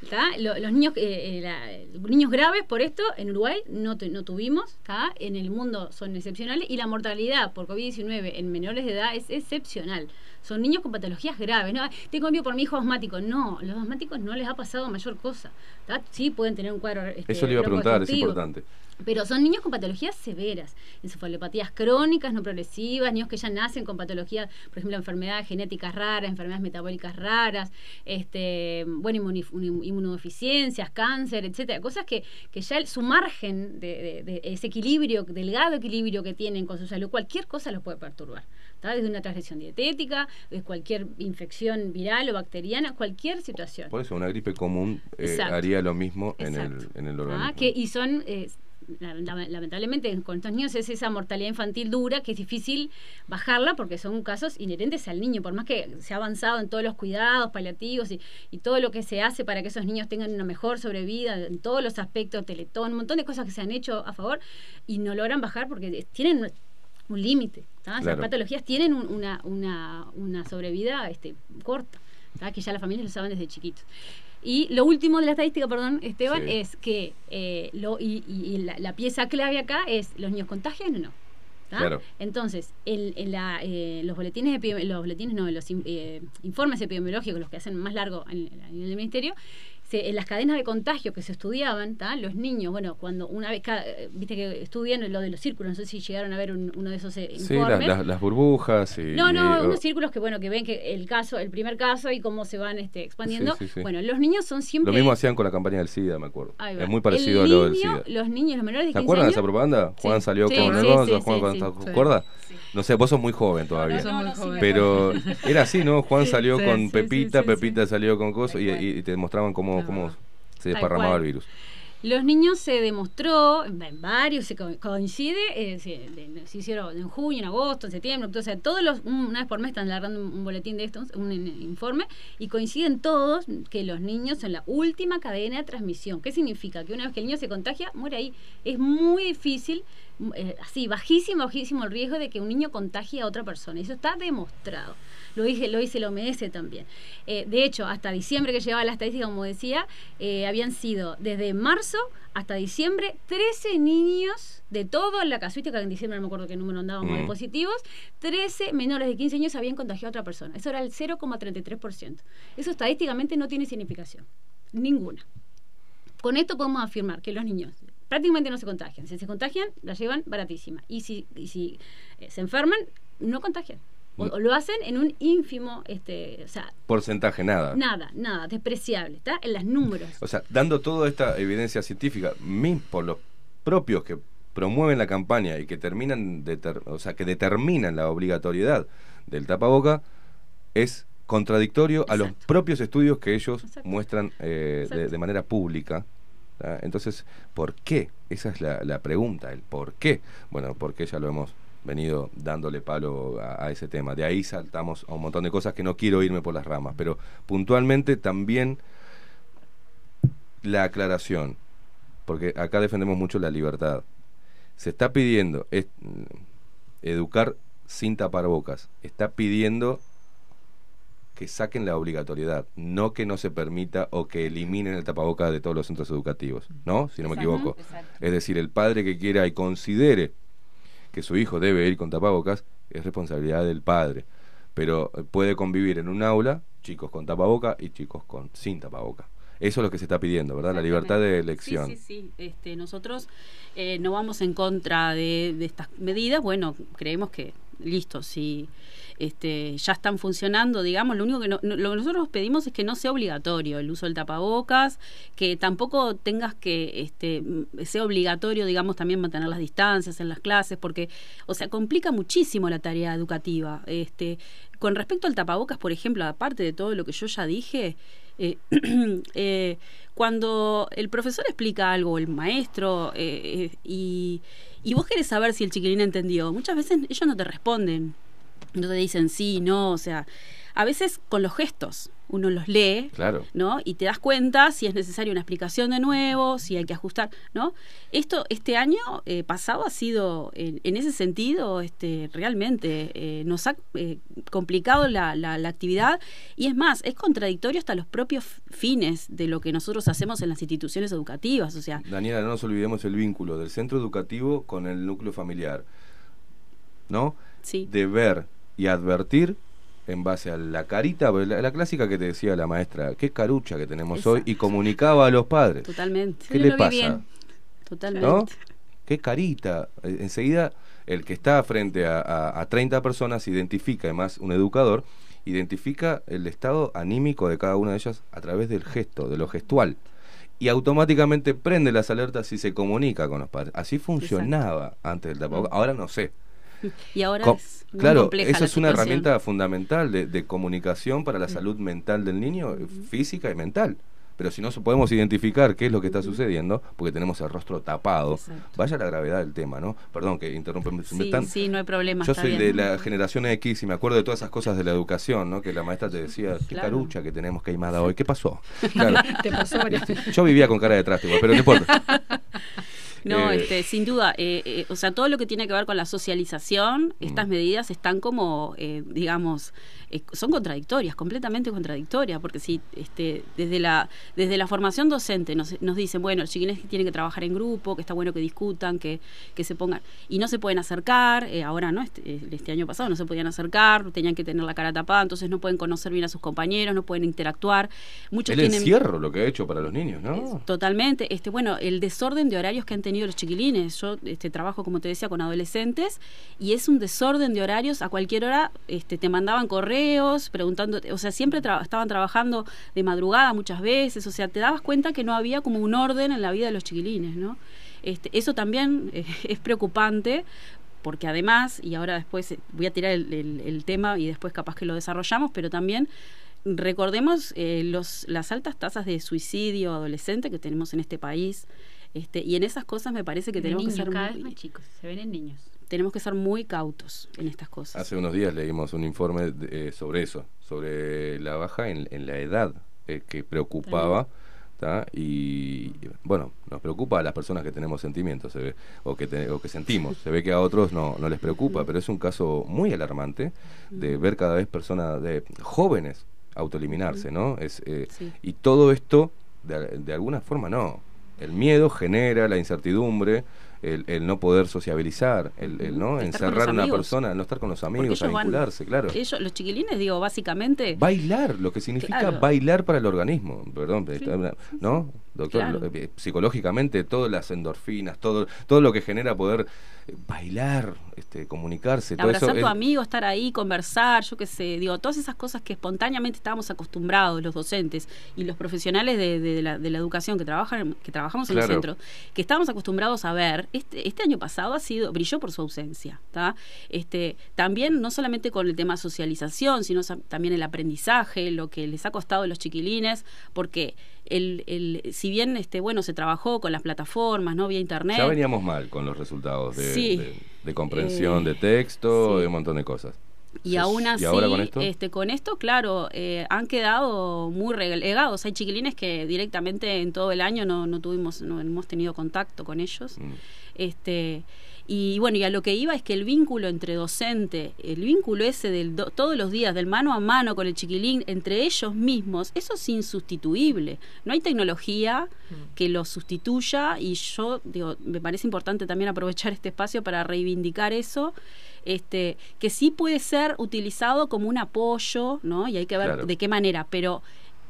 ¿tá? Lo- los niños eh, eh, la- niños graves por esto en Uruguay no, no tuvimos, ¿tá? en el mundo son excepcionales y la mortalidad por COVID-19 en menores de edad es excepcional. Son niños con patologías graves. ¿no? Tengo envío por mi hijo asmático. No, los asmáticos no les ha pasado mayor cosa. ¿tá? Sí pueden tener un cuadro. este,
Eso le iba a preguntar, es importante.
Pero son niños con patologías severas, encefalopatías crónicas, no progresivas, niños que ya nacen con patologías, por ejemplo, enfermedades genéticas raras, enfermedades metabólicas raras, este, bueno, inmunodeficiencias, cáncer, etcétera, cosas que, que ya el- su margen de, de- de ese equilibrio, delgado equilibrio que tienen con su salud, cualquier cosa los puede perturbar. ¿Tá? Desde una transgresión dietética, desde cualquier infección viral o bacteriana, cualquier situación.
Por eso una gripe común eh, haría lo mismo en el, en el
Ah,
organismo.
que, y son, eh, la- la- lamentablemente, con estos niños es esa mortalidad infantil dura que es difícil bajarla porque son casos inherentes al niño. Por más que se ha avanzado en todos los cuidados paliativos y, y todo lo que se hace para que esos niños tengan una mejor sobrevida en todos los aspectos, teletón, un montón de cosas que se han hecho a favor y no logran bajar porque tienen un límite.
Claro.
patologías tienen un- una, una, una sobrevida este, corta, ¿tá? que ya las familias lo saben desde chiquitos. Y lo último de la estadística, perdón, Esteban,
Sí.
es que eh, lo, y, la, la pieza clave acá es los niños contagian o no. Entonces, en, en la, eh, los boletines, los boletines no, los eh, informes epidemiológicos, los que hacen más largo en, del ministerio, se- en las cadenas de contagio que se estudiaban, ¿tá? los niños, bueno, cuando una vez, cada, eh, viste que estudian lo de los círculos, no sé si llegaron a ver un- uno de esos eh,
Sí, las, burbujas y...
No, no,
y-
unos círculos que bueno que ven que el caso, el primer caso y cómo se van este, expandiendo.
Sí, sí, sí.
Bueno, los niños son siempre
Lo mismo hacían con la campaña del SIDA, me acuerdo. Es muy parecido
El
a lo del
niño-
SIDA.
Los niños, los menores de
¿Se
15
acuerdan de
años.
esa propaganda? Juan salió
Sí,
con
sí,
el
sí,
Juan,
sí,
Juan-
sí.
¿te acuerdas? No sé, vos sos muy joven todavía.
No, no,
pero era así, ¿no? Juan salió
sí,
con
sí,
Pepita,
sí, sí,
Pepita salió con cosas y, y te mostraban cómo, cómo se desparramaba el virus.
Los niños se demostró, en varios se co- coincide, eh, se, se hicieron en junio, en agosto, en septiembre, o sea, todos los, un- una vez por mes están largando un, un boletín de estos, un, in- informe, y coinciden todos que los niños son la última cadena de transmisión. ¿Qué significa? Que una vez que el niño se contagia, muere ahí. Es muy difícil, eh, así, bajísimo, bajísimo el riesgo de que un niño contagie a otra persona. Eso está demostrado. Lo dije, lo dice el OMS también. Eh, de hecho, hasta diciembre que llevaba la estadística, como decía, eh, habían sido desde marzo hasta diciembre 13 niños de toda la casuística, que en diciembre no me acuerdo qué número andábamos de
Mm.
positivos, 13 menores de 15 años habían contagiado a otra persona. Eso era el 0,33%. Eso estadísticamente no tiene significación. Ninguna. Con esto podemos afirmar que los niños prácticamente no se contagian. Si se contagian, la llevan baratísima. Y si, y si eh, se enferman, no contagian. O, lo hacen en un ínfimo, este, o sea,
Porcentaje, nada.
nada, nada, despreciable. Está en los números.
O sea, dando toda esta evidencia científica, por los propios que promueven la campaña y que terminan, o sea, que determinan la obligatoriedad del tapaboca, es contradictorio a los propios estudios que ellos muestran eh, de, de manera pública. Entonces, ¿por qué? Esa es la, la pregunta, el por qué. Bueno, porque ya lo hemos venido dándole palo a, ese tema. De ahí saltamos a un montón de cosas que no quiero irme por las ramas, pero puntualmente también la aclaración, porque acá defendemos mucho la libertad. Se está pidiendo es- educar sin tapar bocas. Está pidiendo que saquen la obligatoriedad, no que no se permita o que eliminen el tapabocas de todos los centros educativos, ¿no? Si no me equivoco. Es decir, el padre que quiera y considere que su hijo debe ir con tapabocas es responsabilidad del padre, pero eh, puede convivir en un aula chicos con tapabocas y chicos con sin tapabocas. Eso es lo que se está pidiendo, ¿verdad? La libertad de elección.
Sí, sí, sí. Este, nosotros eh, no vamos en contra de, de estas medidas. Bueno, creemos que, listo, si este, ya están funcionando, digamos, lo único que no- lo que nosotros pedimos es que no sea obligatorio el uso del tapabocas, que tampoco tengas que, este, m- sea obligatorio, digamos, también mantener las distancias en las clases, porque, o sea, complica muchísimo la tarea educativa. Este, con respecto al tapabocas, por ejemplo, aparte de todo lo que yo ya dije, eh, eh, cuando el profesor explica algo, el maestro, eh, eh, y, y vos querés saber si el chiquilín entendió, muchas veces ellos no te responden, no te dicen sí, no, o sea, a veces con los gestos uno los lee,
Claro.
¿no? Y te das cuenta si es necesaria una explicación de nuevo, si hay que ajustar, ¿no? Esto, este año eh, pasado ha sido, en, en ese sentido, este, realmente eh, nos ha eh, complicado la, la- la actividad y es más, es contradictorio hasta los propios fines de lo que nosotros hacemos en las instituciones educativas, o sea,
Daniela, no nos olvidemos el vínculo del centro educativo con el núcleo familiar. ¿No?
Sí.
De ver y advertir en base a la carita, la, la clásica que te decía la maestra, qué carucha que tenemos hoy, y comunicaba a los padres.
totalmente.
¿Qué
Yo
le
lo vi
pasa?
bien. Totalmente.
¿No? Qué carita. Eh, Enseguida, el que está frente a, a, a 30 personas identifica, además un educador, identifica el estado anímico de cada una de ellas a través del gesto, de lo gestual. Y automáticamente prende las alertas y se comunica con los padres. Así funcionaba antes del tapabocas. Ahora no sé.
Y ahora es
claro, eso es una
situación.
herramienta fundamental de, de comunicación para la salud mental del niño, eh, física y mental. Pero si no se- podemos identificar qué es lo que está sucediendo, porque tenemos el rostro tapado, vaya la gravedad del tema, ¿no? Perdón que interrumpe. me
Sí,
están-
sí, no hay problema.
Yo soy de la generación X y me acuerdo de todas esas cosas de la educación, ¿no? Que la maestra te decía, qué
Claro.
carucha que tenemos queimada hoy, ¿qué pasó? Claro.
Te pasó.
Yo vivía con cara de igual, pero no importa.
No,
Eh,
este, sin duda, eh, eh, o sea, todo lo que tiene que ver con la socialización,
Mm.
estas medidas están como, eh, digamos, eh, son contradictorias, completamente contradictorias, porque si este, desde la desde la formación docente nos, nos dicen, bueno, los chiquines tienen que trabajar en grupo, que está bueno que discutan, que, que se pongan, y no se pueden acercar, ahora no, este, este año pasado no se podían acercar, tenían que tener la cara tapada, entonces no pueden conocer bien a sus compañeros, no pueden interactuar, muchos
el
tienen...
encierro lo que ha hecho para los niños, ¿no?
Totalmente. Este, bueno, el desorden de horarios que han tenido los chiquilines. Yo este, trabajo, como te decía, con adolescentes y es un desorden de horarios. A cualquier hora este, te mandaban correos preguntando, o sea, siempre estaban trabajando de madrugada muchas veces. O sea, te dabas cuenta que no había como un orden en la vida de los chiquilines, ¿no? Este, eso también eh, es preocupante porque además, y ahora después eh, voy a tirar el tema y después capaz que lo desarrollamos, pero también recordemos eh, los, las altas tasas de suicidio adolescente que tenemos en este país. Este, y en esas cosas me parece que tenemos
niños,
que ser
cada
muy,
vez más chicos, se ven en niños.
tenemos que ser muy cautos en estas cosas.
Hace unos días leímos un informe de- eh, sobre eso, sobre la baja en, en la edad eh, que preocupaba. ¿tá? Y bueno, nos preocupa a las personas que tenemos sentimientos se ve, o, que te- o que sentimos. Se ve que a otros no, no les preocupa, pero es un caso muy alarmante de ver cada vez personas de jóvenes autoeliminarse, ¿no? Es, eh,
Sí.
Y todo esto, de, de alguna forma, no. El miedo genera la incertidumbre, el, el no poder sociabilizar, el, el no
Estar
encerrar a una persona, no estar con los amigos, a
van-
vincularse, claro.
Ellos, los chiquilines, digo, básicamente...
Bailar, lo que significa
Claro.
bailar para el organismo, perdón, ¿no? Doctor,
Claro.
lo- eh, psicológicamente todas las endorfinas, todo todo lo que genera poder eh, bailar, este, comunicarse, todo
Abrazar
eso
a tu
es-
amigo, estar ahí, conversar, yo qué sé, digo, todas esas cosas que espontáneamente estábamos acostumbrados los docentes y los profesionales de, de la, de la educación que trabajan, que trabajamos en
Claro.
los centros, que estábamos acostumbrados a ver, este, este año pasado ha sido, brilló por su ausencia, ¿tá? Este, también no solamente con el tema socialización, sino también el aprendizaje, lo que les ha costado a los chiquilines, porque el, el, si bien este, bueno, se trabajó con las plataformas, ¿no? Vía internet.
ya veníamos mal con los resultados de,
Sí.
de- de comprensión
Eh,
de texto,
sí.
de un montón de cosas.
Y aún
¿y
así,
ahora con esto?
este, con esto, claro, eh, han quedado muy relegados. Hay chiquilines que directamente en todo el año no, no tuvimos, no hemos tenido contacto con ellos.
Mm.
Este, y bueno, y a lo que iba es que el vínculo entre docente, el vínculo ese del do- todos los días, del mano a mano con el chiquilín, entre ellos mismos, eso es insustituible. No hay tecnología que lo sustituya y yo digo, me parece importante también aprovechar este espacio para reivindicar eso. Este, que sí puede ser utilizado como un apoyo, ¿no? Y hay que ver
Claro.
de qué manera, pero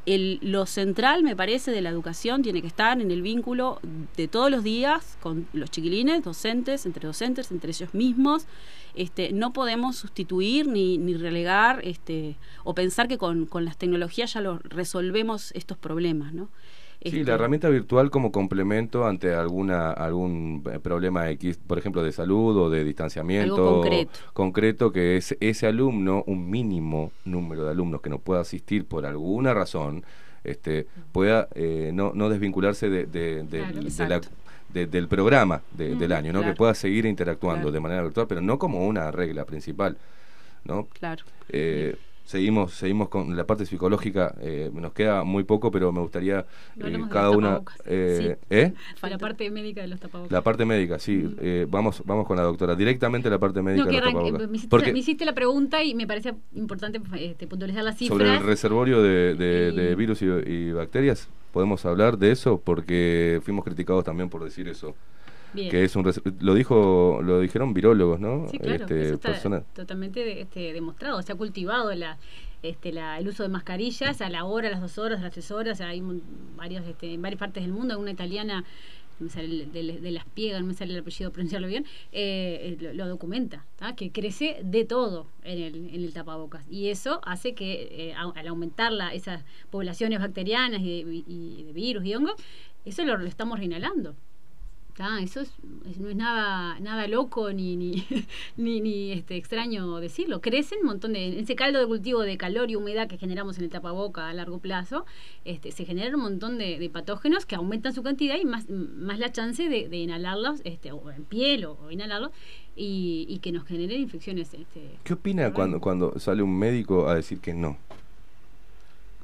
el, lo central, me parece, de la educación tiene que estar en el vínculo de todos los días con los chiquilines, docentes, entre docentes, entre ellos mismos. Este, no podemos sustituir ni, ni relegar este, o pensar que con, con las tecnologías ya lo resolvemos estos problemas, ¿no?
Sí, la herramienta virtual como complemento ante alguna algún eh, problema X, por ejemplo, de salud o de distanciamiento
Algo concreto.
concreto, que es ese alumno, un mínimo número de alumnos que no pueda asistir por alguna razón, este, pueda eh, no, no desvincularse de, de- de-
Claro,
de la- de- del programa de-
Mm,
del año, ¿no?
claro.
Que pueda seguir interactuando
Claro.
de manera virtual, pero no como una regla principal, ¿no?
Claro.
Eh, seguimos seguimos con la parte psicológica eh, nos queda muy poco pero me gustaría
No
eh,
de
cada
los
una eh,
Sí.
¿eh?
Para la parte médica de los tapabocas.
la parte médica sí eh, vamos vamos con la doctora directamente la parte médica
No,
de los tapabocas.
me, hiciste,
porque
me hiciste la pregunta y me parece importante este, puntualizar las cifras.
sobre el reservorio de, de-
Y-
de virus y, y bacterias podemos hablar de eso porque fuimos criticados también por decir eso
Bien.
que es un lo dijo lo dijeron virólogos no
Sí, claro,
Este,
eso está
personas-
totalmente este, demostrado. Se ha cultivado la, este, la, el uso de mascarillas a la hora, a las dos horas, a las tres horas. Hay varios, este, en varias partes del mundo. Una italiana me sale de, de las piegas, no me sale el apellido pronunciarlo bien, eh, eh, lo, lo documenta, ¿tá? que crece de todo en el, en el tapabocas. Y eso hace que eh, al aumentar la, esas poblaciones bacterianas y de, y de virus y hongos, eso lo, lo estamos reinhalando. ¿Tá? Eso es, es- no es nada nada loco ni ni, ni, ni, este extraño decirlo. Crecen un montón de ese caldo de cultivo de calor y humedad que generamos en el tapaboca a largo plazo, este, se generan un montón de, de patógenos que aumentan su cantidad y más, más la chance de, de inhalarlos este, o en piel o, o inhalarlos y, y que nos generen infecciones. Este,
¿qué opina cuando cuando sale un médico a decir que no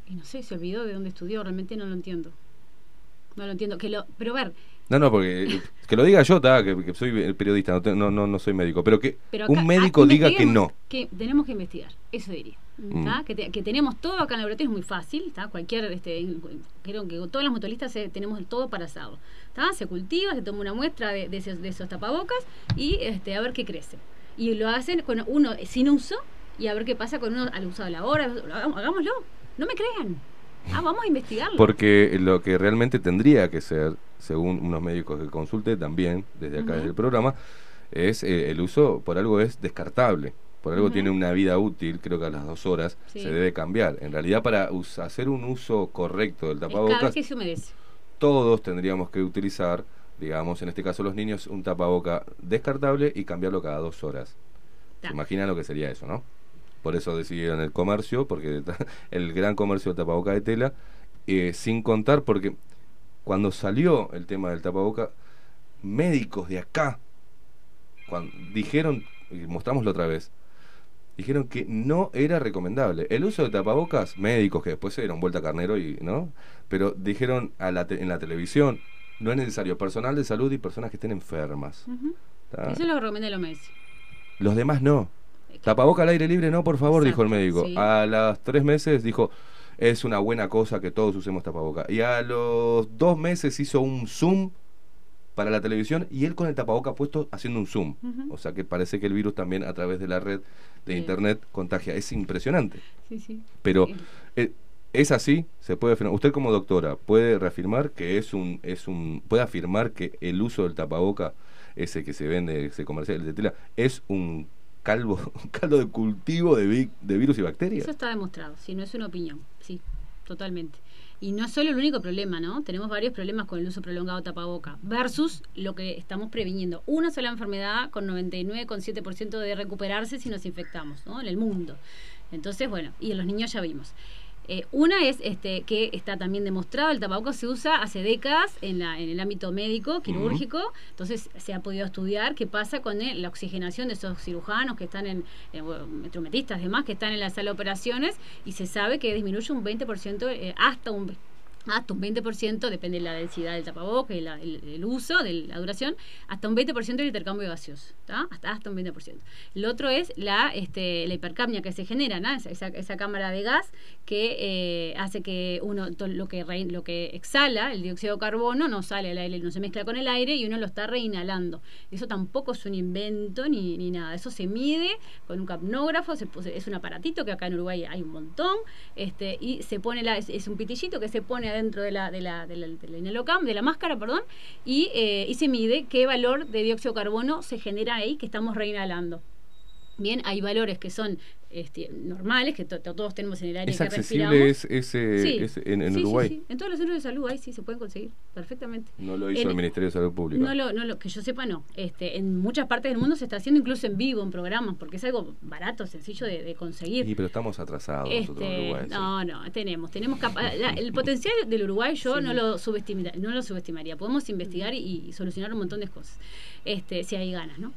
y no sé, se olvidó de dónde estudió, realmente no lo entiendo. No lo entiendo. Que lo, pero a ver,
No, no, porque eh, que lo diga yo, ta, que, que soy periodista, no, te- no, no, no soy médico, pero que
Pero acá-
un médico diga que no.
Que tenemos que investigar, eso diría.
Mm.
Que, te- que tenemos todo acá en el laboratorio, es muy fácil. ¿tá? Cualquier, este, creo que todas las mutualistas eh, tenemos todo para hacerlo. ¿tá? Se cultiva, se toma una muestra de, de esos, de esos tapabocas y este, a ver qué crece. Y lo hacen con uno sin uso y a ver qué pasa con uno al usado la hora. Hagámoslo, no me crean. Ah, vamos a investigarlo.
Porque lo que realmente tendría que ser, según unos médicos que consulte también, desde acá, desde el programa, es eh, el uso, por algo es descartable. Por algo tiene una vida útil, creo que a las dos horas
Sí.
se debe cambiar. En realidad, para hacer un uso correcto del
Es cada vez
tapabocas,
que se humedece.
todos tendríamos que utilizar, digamos, en este caso los niños, un tapaboca descartable y cambiarlo cada dos horas.
Ta.
¿Se imaginan lo que sería eso, no? Por eso decidieron el comercio, porque el gran comercio de tapaboca de tela, eh, sin contar, porque cuando salió el tema del tapaboca, médicos de acá cuando dijeron, y mostrámoslo otra vez, dijeron que no era recomendable. El uso de tapabocas, médicos que después se dieron vuelta a carnero y, ¿no? Pero dijeron a la te- en la televisión, no es necesario personal de salud y personas que estén enfermas.
Ujú.
¿tá?
Eso es lo que recomienda el OMS.
Los demás no. Tapaboca al aire libre, no, por favor, dijo el médico.
sí.
A las tres meses dijo, es una buena cosa que todos usemos tapaboca. Y a los dos meses hizo un zoom para la televisión y él con el tapaboca puesto haciendo un zoom. O sea que parece que el virus también a través de la red de
Sí.
internet contagia. Es impresionante.
Sí, sí.
Pero eh, es así, se puede afirmar. Usted como doctora puede reafirmar que es un, es un, puede afirmar que el uso del tapaboca, ese que se vende, ese comercial el de tela, es un calvo, caldo de cultivo de virus y bacterias.
Eso está demostrado, si no es una opinión, sí, totalmente. Y no es solo el único problema, ¿no? Tenemos varios problemas con el uso prolongado de tapaboca versus lo que estamos previniendo. Una sola enfermedad con 99,7% de recuperarse si nos infectamos, ¿no? En el mundo. Entonces, bueno, y en los niños ya vimos. Eh, una es este, que está también demostrado, el tapabocas se usa hace décadas en, la, en el ámbito médico, quirúrgico, entonces se ha podido estudiar qué pasa con el- la oxigenación de esos cirujanos que están en, eh, bueno, metrometistas demás, que están en la sala de operaciones, y se sabe que disminuye un 20%, eh, hasta un hasta un 20%, depende de la densidad del tapabocas y el, uso, de la duración, hasta un 20% del intercambio gaseoso, ¿tá? hasta, hasta un 20%. El otro es la, este, la hipercapnia que se genera, ¿no? esa, esa, cámara de gas que eh, hace que uno lo que, lo que exhala, el dióxido de carbono, no sale al aire, no se mezcla con el aire y uno lo está reinhalando. Eso tampoco es un invento ni, ni nada, eso se mide con un capnógrafo, se es un aparatito que acá en Uruguay hay un montón, este, y se pone la, es un pitillito que se pone adentro de la, de la, de la, de la máscara, perdón, y, eh, y se mide qué valor de dióxido de carbono se genera ahí que estamos reinhalando. Bien, hay valores que son este, normales, que to- to- todos tenemos en el aire
¿Es
que
accesible
respiramos.
es- ese-
Sí.
ese- en- en
Sí, sí,
Uruguay?
sí. En todos los centros de salud ahí sí se pueden conseguir perfectamente.
No lo hizo
En-
el Ministerio de Salud Pública.
no lo, no lo, que yo sepa, no. Este, en muchas partes del mundo se está haciendo incluso en vivo, en programas, porque es algo barato, sencillo de, de conseguir.
Sí, pero estamos atrasados nosotros en
Este,
Uruguay.
no, no, tenemos, tenemos la- el potencial del Uruguay yo no lo subestimaría, no lo subestimaría. Podemos investigar y, y solucionar un montón de cosas, este, si hay ganas, ¿no?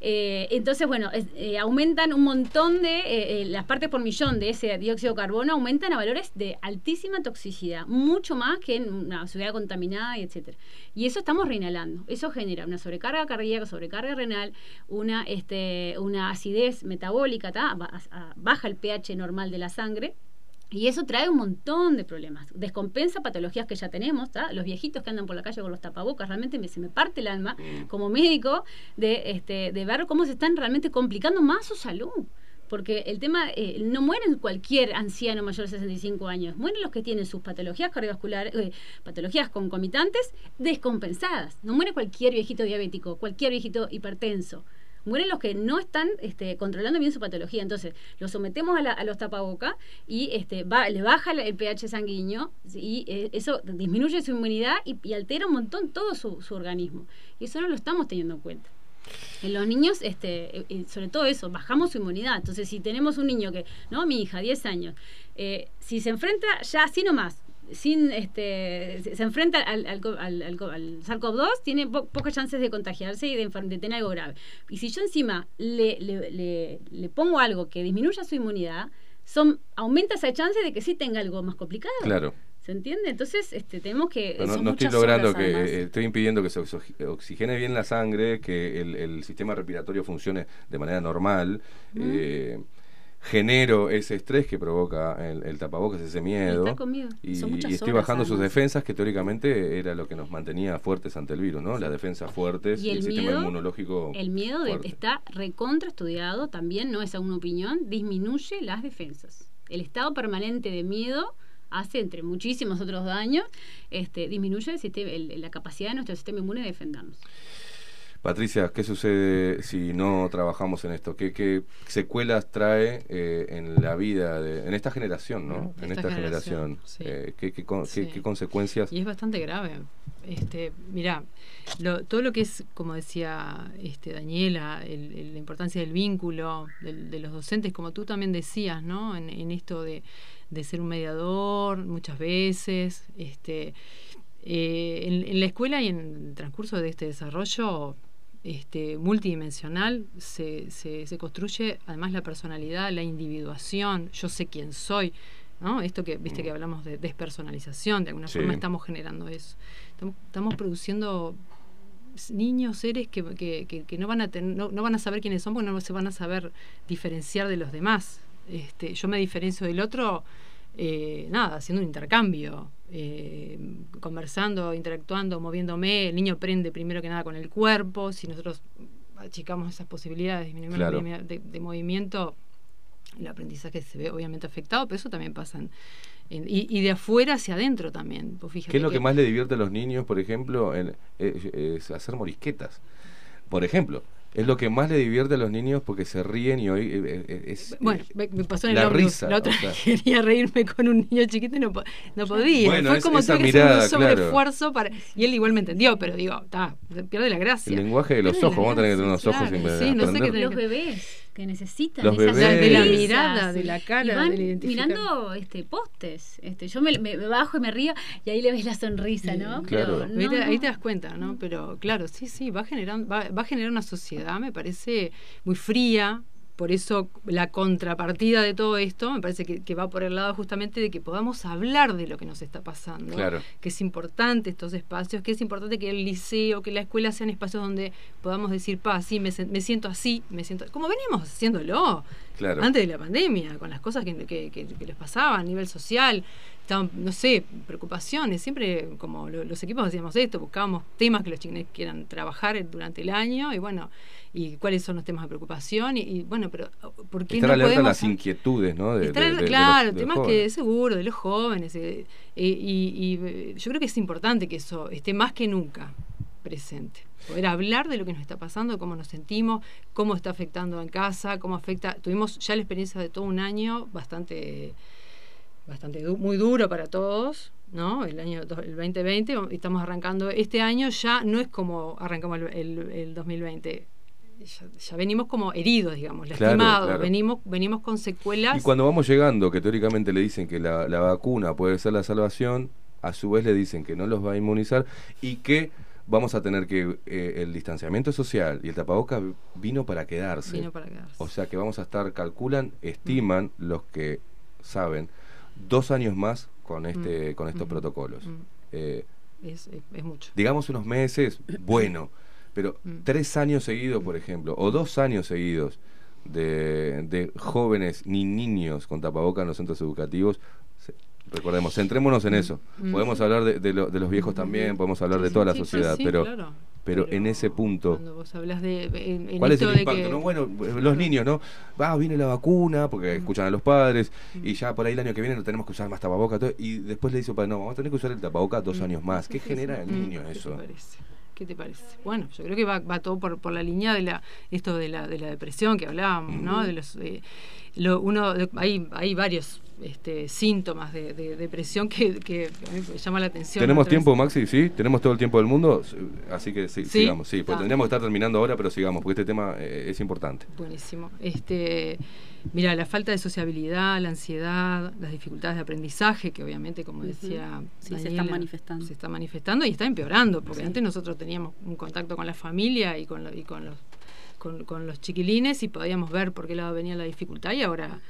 Eh, entonces, bueno, eh, aumentan un montón de eh, eh, las partes por millón de ese dióxido de carbono aumentan a valores de altísima toxicidad, mucho más que en una ciudad contaminada y etcétera. Y eso estamos reinhalando. Eso genera una sobrecarga cardíaca, sobrecarga renal, una este una acidez metabólica, baja el pH normal de la sangre. Y eso trae un montón de problemas. Descompensa patologías que ya tenemos, ¿tá? Los viejitos que andan por la calle con los tapabocas, realmente me, se me parte el alma como médico de, este, de ver cómo se están realmente complicando más su salud. Porque el tema, eh, no mueren cualquier anciano mayor de 65 años, mueren los que tienen sus patologías cardiovasculares, eh, patologías concomitantes descompensadas. No muere cualquier viejito diabético, cualquier viejito hipertenso. Mueren los que no están este, controlando bien su patología. Entonces, los sometemos a, los tapabocas y este, le baja el, pH sanguíneo y eh, eso disminuye su inmunidad y, altera un montón todo su, organismo. Y eso no lo estamos teniendo en cuenta. En los niños, este, eh, eh, sobre todo eso, bajamos su inmunidad. Entonces, si tenemos un niño que, no, mi hija, 10 años, si se enfrenta ya así nomás, sin este se enfrenta al, al, al, al co- al SARS-CoV-2, tiene po- pocas chances de contagiarse y de, de tener algo grave. Y si yo encima le, le, le, le pongo algo que disminuya su inmunidad, son aumenta esa chance de que sí tenga algo más complicado.
Claro.
¿Se entiende? Entonces, este, tenemos que...
Pero no,
son
no estoy logrando que eh, estoy impidiendo que se oxi- oxigene bien la sangre, que el, el sistema respiratorio funcione de manera normal. eh, genero ese estrés que provoca el, el tapabocas, ese miedo.
Estar con miedo.
Y, y estoy bajando sus defensas, que teóricamente era lo que nos mantenía fuertes ante el virus, ¿no? Las defensas fuertes y,
Y
el, sistema inmunológico.
El miedo de-
fuerte.
está recontra estudiado, también no es una opinión, disminuye las defensas. El estado permanente de miedo hace, entre muchísimos otros daños, este, disminuye el sistema- el- la capacidad de nuestro sistema inmune de defendernos.
Patricia, ¿qué sucede si no trabajamos en esto? ¿Qué, qué secuelas trae eh, en la vida, de, en esta generación, ¿no? En
Esta generación,
generación.
sí.
Eh, ¿qué, qué con- qué-
Sí.
qué consecuencias?
Y es bastante grave. Este, mira, lo, todo lo que es, como decía este, Daniela, el- el- la importancia del vínculo del- de los docentes, como tú también decías, ¿no? En, en esto de, de ser un mediador muchas veces. Este, eh, en, en la escuela y en el transcurso de este desarrollo este, multidimensional se, se, se construye además la personalidad, la individuación, yo sé quién soy, ¿no? Esto que, viste que hablamos de despersonalización, de alguna
Sí.
forma estamos generando eso. Estamos, estamos produciendo niños, seres que, que, que- que no, van a ten- no, no van a saber quiénes son porque no se van a saber diferenciar de los demás. Este, yo me diferencio del otro, eh, nada, haciendo un intercambio, eh, conversando, interactuando, moviéndome. El niño aprende primero que nada con el cuerpo. Si nosotros achicamos esas posibilidades, disminuimos
Claro.
la de, de movimiento, el aprendizaje se ve obviamente afectado, pero eso también pasa en- en- y, y de afuera hacia adentro también. Pues
¿Qué es lo que más le divierte a los niños, por ejemplo, en- eh, es hacer morisquetas? Por ejemplo, es lo que más le divierte a los niños porque se ríen y hoy eh, eh, es
Bueno,
eh,
me, me pasó en el
la
ómnibus.
risa,
La otra
o sea.
quería reírme con un niño chiquito y no, no podía.
Bueno,
Fue
es-
como
esa
tuve que hacer
mirada,
un sobreesfuerzo para. Y él igual me entendió, pero digo, está, pierde la gracia.
el lenguaje de los ojos, vamos a tener que tener unos ojos
claro,
sin
sí, no sé qué
Los bebés. Que necesitan
Los
esas
bebés.
De la mirada, de la cara,
Y van
del identificar.
mirando este postes. Este, yo me, me bajo y me río y ahí le ves la sonrisa, ¿no?
Claro.
Pero
Ahí, te,
no,
ahí
no.
te das cuenta, ¿no? Pero claro, sí, sí, va a generar, va, va a generar una sociedad, me parece, muy fría. Por eso la contrapartida de todo esto me parece que, que va por el lado justamente de que podamos hablar de lo que nos está pasando.
Claro.
Que es importante estos espacios, que es importante que el liceo, que la escuela sean espacios donde podamos decir, pa, sí, me, me siento así, me siento... Como venimos haciéndolo
Claro.
antes de la pandemia, con las cosas que, que- que- que les pasaban a nivel social, estaban, no sé, preocupaciones, siempre como lo- los equipos hacíamos esto, buscábamos temas que los chiquines quieran trabajar durante el año y bueno, y cuáles son los temas de preocupación y, y, bueno, pero ¿por qué
Estar
no
alerta a
podemos
las inquietudes, ¿no? De,
Estar
de-
claro,
los
temas que seguro, de los jóvenes. eh, eh, y, y, eh, yo creo que es importante que eso esté más que nunca presente. Poder hablar de lo que nos está pasando, cómo nos sentimos, cómo está afectando en casa, cómo afecta. Tuvimos ya la experiencia de todo un año bastante, bastante du- muy duro para todos, ¿no? El año el 2020, y estamos arrancando. Este año ya no es como arrancamos el, el- el 2020. Ya, ya venimos como heridos, digamos,
Claro,
lastimados,
claro.
venimos, venimos con secuelas.
Y cuando vamos llegando, que teóricamente le dicen que la, la vacuna puede ser la salvación, a su vez le dicen que no los va a inmunizar y que vamos a tener que eh, el distanciamiento social y el tapaboca vino para quedarse.
Vino para quedarse.
O sea que vamos a estar, calculan, estiman los que saben, dos años más con este,
Mm,
con estos
mm,
protocolos.
mm.
Eh,
es, es- es mucho.
digamos unos meses, bueno, pero
Mm.
tres años seguidos, por ejemplo, o dos años seguidos de, de jóvenes ni niños con tapabocas en los centros educativos, recordemos, centrémonos en eso.
Mm.
Podemos hablar de, de lo- de los viejos también, podemos hablar de toda la
Sí,
sociedad,
sí,
pero,
claro.
pero en ese punto...
Cuando vos hablas de. En, en
¿Cuál es el impacto?
que-
no? Bueno, los niños, ¿no? Va, viene la vacuna, porque escuchan a los padres,
Mm.
y ya por ahí el año que viene no tenemos que usar más tapabocas, todo, y después le dice, padre, no, vamos a tener que usar el tapabocas dos años más. ¿Qué genera en el
Mm,
niño
¿qué te
eso?
parece? ¿Qué te parece? Bueno, yo creo que va, va todo por, por la línea de la esto de la, de la depresión que hablábamos, ¿no? De los, eh, lo, uno, de- hay, hay varios este, síntomas de, de depresión que, que llama la atención.
¿Tenemos
vez-
tiempo, Maxi? Sí, tenemos todo el tiempo del mundo, así que sí,
Sí.
sigamos. Sí, pues
Ah.
tendríamos que estar terminando ahora, pero sigamos, porque este tema eh, es importante.
Buenísimo. Este, mira, la falta de sociabilidad, la ansiedad, las dificultades de aprendizaje, que obviamente, como decía,
Sí, se están manifestando.
Se está manifestando y está empeorando, porque
Sí.
antes nosotros teníamos un contacto con la familia y con, lo- y con los con, con los chiquilines y podíamos ver por qué lado venía la dificultad y ahora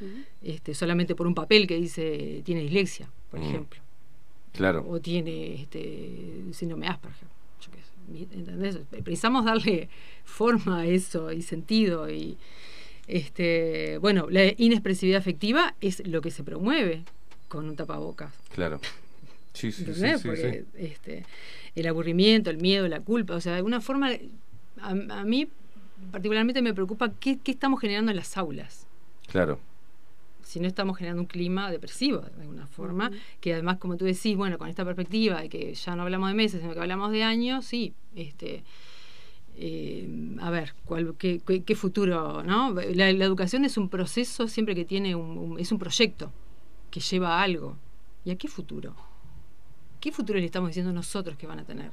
este, solamente por un papel que dice tiene dislexia, por
Mm.
ejemplo,
Claro.
o tiene este síndrome Asperger. yo qué sé, ¿entendés? Precisamos darle forma a eso y sentido y este bueno la inexpresividad afectiva es lo que se promueve con un tapabocas
Claro. Sí, sí, sí,
porque
sí.
este el aburrimiento el miedo la culpa o sea de alguna forma a, a mí particularmente me preocupa qué, qué estamos generando en las aulas
Claro.
si no estamos generando un clima depresivo de alguna forma, que además, como tú decís, bueno, con esta perspectiva de que ya no hablamos de meses, sino que hablamos de años, sí, este, eh, a ver, cuál, qué, qué- qué futuro, ¿no? La, la educación es un proceso siempre que tiene un, un- es un proyecto que lleva a algo. ¿Y a qué futuro? ¿Qué futuro le estamos diciendo nosotros que van a tener?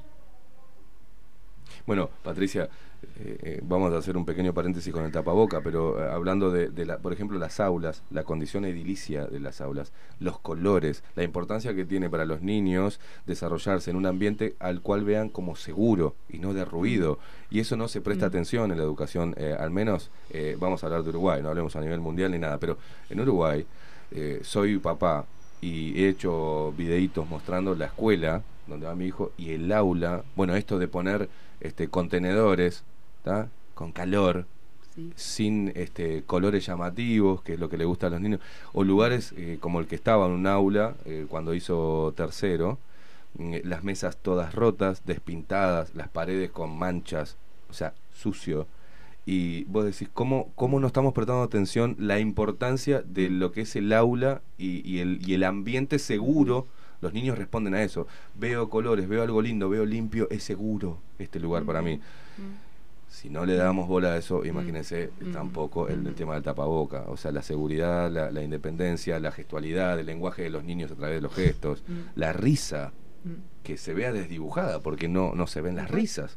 Bueno, Patricia, eh, eh, vamos a hacer un pequeño paréntesis con el tapaboca, pero eh, hablando de, de la, por ejemplo, las aulas, la condición edilicia de las aulas, los colores, la importancia que tiene para los niños desarrollarse en un ambiente al cual vean como seguro y no de ruido. Y eso no se presta atención en la educación, eh, al menos eh, vamos a hablar de Uruguay, no hablemos a nivel mundial ni nada, pero en Uruguay eh, soy papá y he hecho videitos mostrando la escuela donde va mi hijo y el aula, bueno, esto de poner este contenedores, ¿tá? con calor, sin este colores llamativos, que es lo que le gusta a los niños, o lugares eh, como el que estaba en un aula eh, cuando hizo tercero, mm, las mesas todas rotas, despintadas, las paredes con manchas, o sea, sucio. Y vos decís, ¿cómo, cómo no estamos prestando atención la importancia de lo que es el aula y, y el, y el ambiente seguro? Los niños responden a eso. Veo colores, veo algo lindo, veo limpio, es seguro este lugar para mí. Si no le damos bola a eso, imagínense tampoco el, el tema del tapaboca. O sea, la seguridad, la, la independencia, la gestualidad, el lenguaje de los niños a través de los gestos, la risa. Que se vea desdibujada, porque no, no se ven las risas.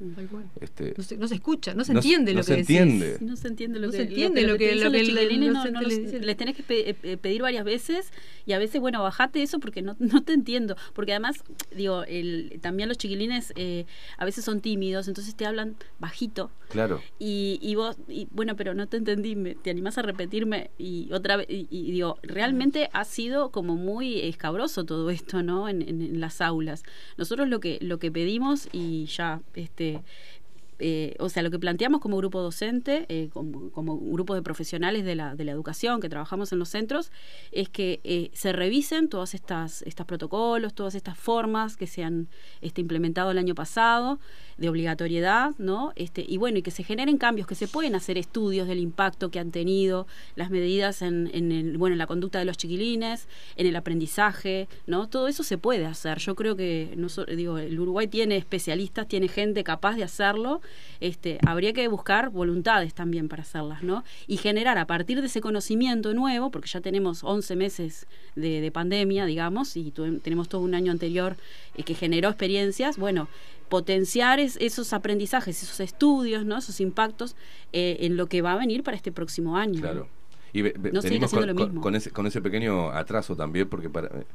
Este,
No se, no se escucha, no se
No se-
entiende
no
lo
se
que
entiende.
decís.
Si no se entiende lo
No
que
se entiende
lo
que- que
les tenés que pe- eh, pedir varias veces y a veces bueno bajate eso porque no, no te entiendo porque además digo el, también los chiquilines eh, a veces son tímidos entonces te hablan bajito
claro.
y, y vos, y, bueno, pero no te entendí, me- te animás a repetirme y otra vez, y, y digo, realmente ha sido como muy escabroso todo esto, ¿no? En, en- en las aulas. Nosotros lo que, lo que pedimos y ya, este... eh, o sea, lo que planteamos como grupo docente, eh, como, como grupo de profesionales de la, de la educación que trabajamos en los centros, es que eh, se revisen todas estas estos protocolos, todas estas formas que se han este, implementado el año pasado de obligatoriedad, ¿no? Este, y bueno, y que se generen cambios, que se pueden hacer estudios del impacto que han tenido las medidas en, en el, bueno, en la conducta de los chiquilines, en el aprendizaje, ¿no? Todo eso se puede hacer. Yo creo que noso- digo, el Uruguay tiene especialistas, tiene gente capaz de hacerlo. Este, habría que buscar voluntades también para hacerlas, ¿no? Y generar a partir de ese conocimiento nuevo, porque ya tenemos 11 meses de, de pandemia, digamos, y tu- tenemos todo un año anterior eh, que generó experiencias, bueno, potenciar es- esos aprendizajes, esos estudios, ¿no? Esos impactos eh, en lo que va a venir para este próximo año.
Claro. Y ve- ve-
No
venimos con,
lo
con-
mismo.
con ese, con ese pequeño atraso también, porque para eh,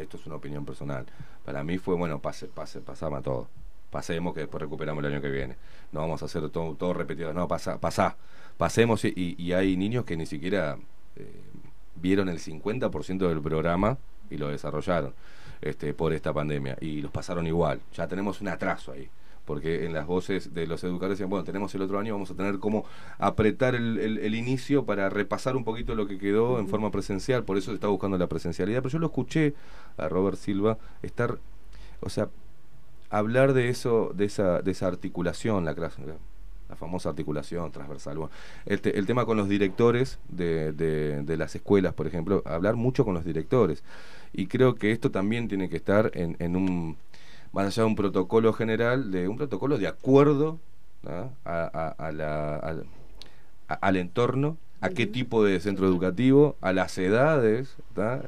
esto es una opinión personal. Para mí fue, bueno, pase, pase, pasamos todo. Pasemos que después recuperamos el año que viene. No vamos a hacer todo, todo repetido. No, pasa, pasá. Pasemos y, y- y hay niños que ni siquiera eh, vieron el 50% del programa y lo desarrollaron este, por esta pandemia. Y los pasaron igual. Ya tenemos un atraso ahí. Porque en las voces de los educadores decían, bueno, tenemos el otro año, vamos a tener como apretar el, el- el inicio para repasar un poquito lo que quedó en forma presencial, por eso se está buscando la presencialidad. Pero yo lo escuché a Robert Silva estar, o sea, hablar de eso, de esa, de esa articulación, la, clas- la famosa articulación transversal. Bueno, el, te- el tema con los directores de, de- las escuelas, por ejemplo, hablar mucho con los directores. Y creo que esto también tiene que estar en, en un, más allá de un protocolo general, de un protocolo de acuerdo a, a- a la- al entorno, a qué tipo de centro educativo, a las edades.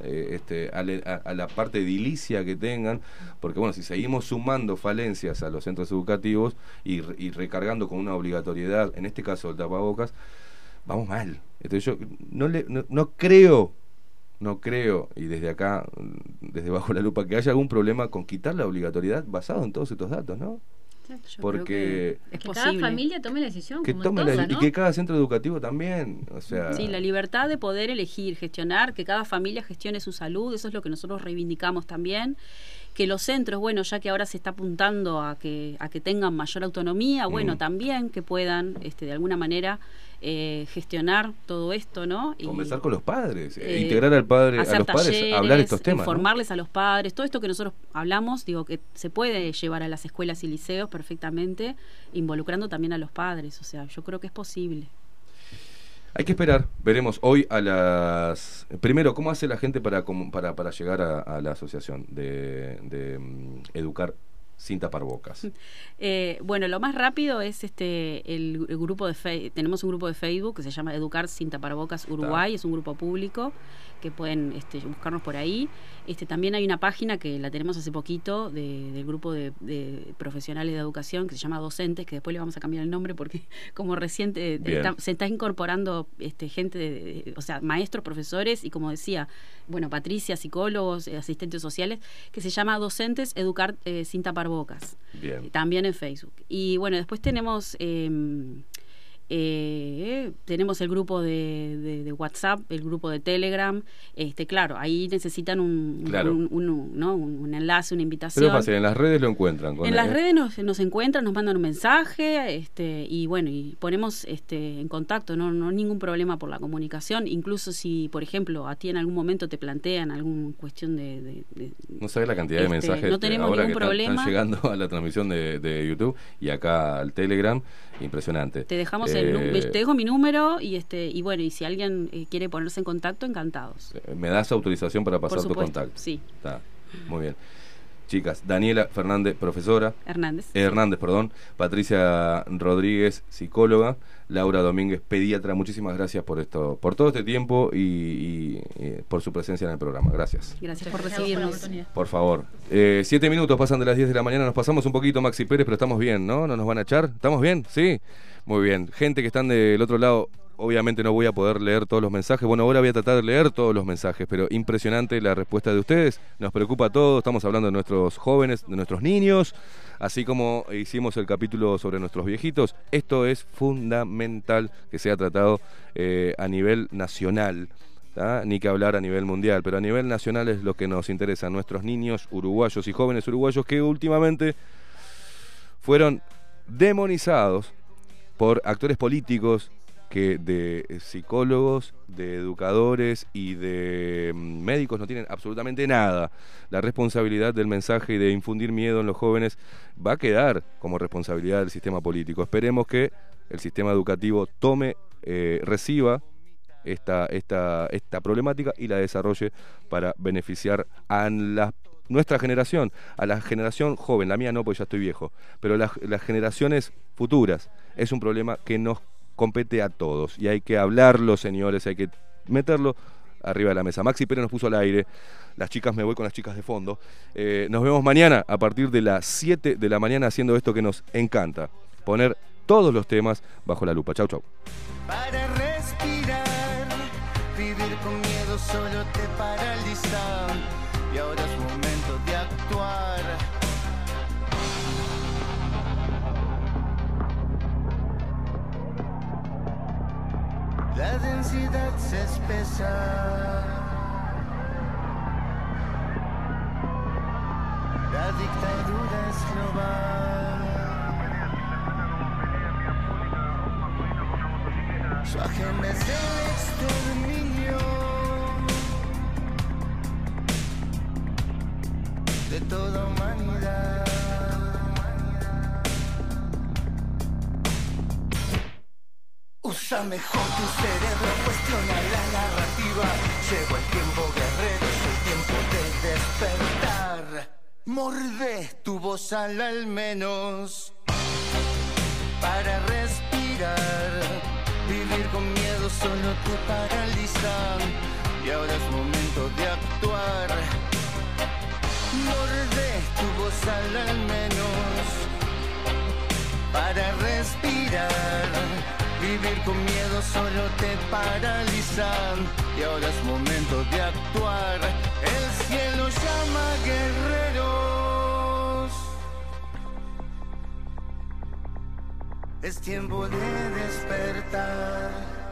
Eh, este, a, le- a- a la parte edilicia que tengan, porque bueno, si seguimos sumando falencias a los centros educativos y, re- y recargando con una obligatoriedad, en este caso el tapabocas, vamos mal. Entonces yo no, le, no, no creo, no creo, y desde acá, desde bajo la lupa, que haya algún problema con quitar la obligatoriedad basado en todos estos datos, ¿no?
Yo creo
Porque
que es
que cada familia tome la decisión
que
como
tome
en todo,
la-
¿no?
y que cada centro educativo también, o sea,
Sí, la libertad de poder elegir, gestionar, que cada familia gestione su salud, eso es lo que nosotros reivindicamos también. Que los centros, bueno, ya que ahora se está apuntando a que, a que tengan mayor autonomía, bueno,
Mm.
también que puedan, este, de alguna manera, eh, gestionar todo esto, ¿no? Y,
conversar con los padres, eh,
eh,
integrar al padre, a los padres, hablar estos temas. ¿no?
informarles a los padres, todo esto que nosotros hablamos, digo que se puede llevar a las escuelas y liceos perfectamente, involucrando también a los padres, o sea, yo creo que es posible.
Hay que esperar, veremos hoy a las... Primero, ¿cómo hace la gente para, para, para llegar a, a la asociación de, de, mm, Educar sin tapar bocas?
Eh, bueno, lo más rápido es este el, el grupo de Fe- tenemos un grupo de Facebook que se llama Educar sin tapabocas Uruguay, es un grupo público que pueden este, buscarnos por ahí. Este también hay una página que la tenemos hace poquito de- del grupo de, de profesionales de educación que se llama Docentes, que después le vamos a cambiar el nombre porque como reciente se está incorporando este gente, de- o sea, maestros, profesores y como decía, bueno, Patricia, psicólogos, eh, asistentes sociales, que se llama Docentes Educar eh, sin tapar bocas
Bien.
también en Facebook. Y bueno, después tenemos eh, eh, tenemos el grupo de, de- de WhatsApp, el grupo de Telegram. Este, claro, ahí necesitan un,
Claro.
un, un- ¿no? un, un enlace, una invitación.
Pero es fácil, en las redes lo encuentran. con
En las
eh,
redes nos, nos encuentran, nos mandan un mensaje, este, y bueno, y ponemos este, en contacto, no, no ningún problema por la comunicación, incluso si, por ejemplo, a ti en algún momento te plantean alguna cuestión de, de- de-
No sabes la cantidad de
Este,
mensajes
no tenemos
ahora
ningún
que están- están,
problema.
llegando a la transmisión de, de YouTube y acá al Telegram. Impresionante.
te dejamos el, nu-
Eh,
te dejo mi número y este, y bueno, y si alguien eh, quiere ponerse en contacto, encantados.
¿Me das autorización para pasar tu
supuesto,
contacto?
sí.
Está, muy bien. chicas. Daniela Fernández, profesora.
Hernández.
Hernández, perdón. Patricia Rodríguez, psicóloga. Laura Domínguez, pediatra. Muchísimas gracias por esto, por todo este tiempo y, y, eh, por su presencia en el programa. Gracias.
Gracias por
por
recibirnos.
Por favor. Eh, siete minutos pasan de las 10 de la mañana. Nos pasamos un poquito, Maxi Pérez, pero estamos bien, ¿no? ¿No nos van a echar? ¿Estamos bien? Sí. Muy bien. Gente que están del otro lado, obviamente no voy a poder leer todos los mensajes. Bueno, ahora voy a tratar de leer todos los mensajes, pero impresionante la respuesta de ustedes. Nos preocupa a todos. Estamos hablando de nuestros jóvenes, de nuestros niños. Así como hicimos el capítulo sobre nuestros viejitos, esto es fundamental que sea tratado eh, a nivel nacional. Ni que hablar a nivel mundial, pero a nivel nacional es lo que nos interesa. Nuestros niños uruguayos y jóvenes uruguayos que últimamente fueron demonizados por actores políticos que de psicólogos, de educadores y de mm, médicos no tienen absolutamente nada. La responsabilidad del mensaje y de infundir miedo en los jóvenes va a quedar como responsabilidad del sistema político. Esperemos que el sistema educativo tome, eh, reciba esta, esta, esta problemática y la desarrolle para beneficiar a nuestra generación, a la generación joven, la mía no, porque ya estoy viejo, pero las, las generaciones futuras. Es un problema que nos compete a todos y hay que hablarlo, señores, hay que meterlo arriba de la mesa. Maxi Pérez nos puso al aire. Las chicas, me voy con las chicas de fondo. Eh, nos vemos mañana a partir de las 7 de la mañana haciendo esto que nos encanta. Poner todos los temas bajo la lupa. Chau, chau.
Para respirar, vivir con miedo solo te paraliza. Y ahora La densidad se espesa. La dictadura es global. Su agenda es el exterminio de toda humanidad. Usa mejor tu cerebro, cuestiona la narrativa. Llegó el tiempo guerrero, es el tiempo de despertar. Morde tu voz al al menos para respirar. Vivir con miedo solo te paraliza y ahora es momento de actuar. Morde tu voz al al menos para respirar. Vivir con miedo solo te paraliza y ahora es momento de actuar. El cielo llama guerreros. Es tiempo de despertar.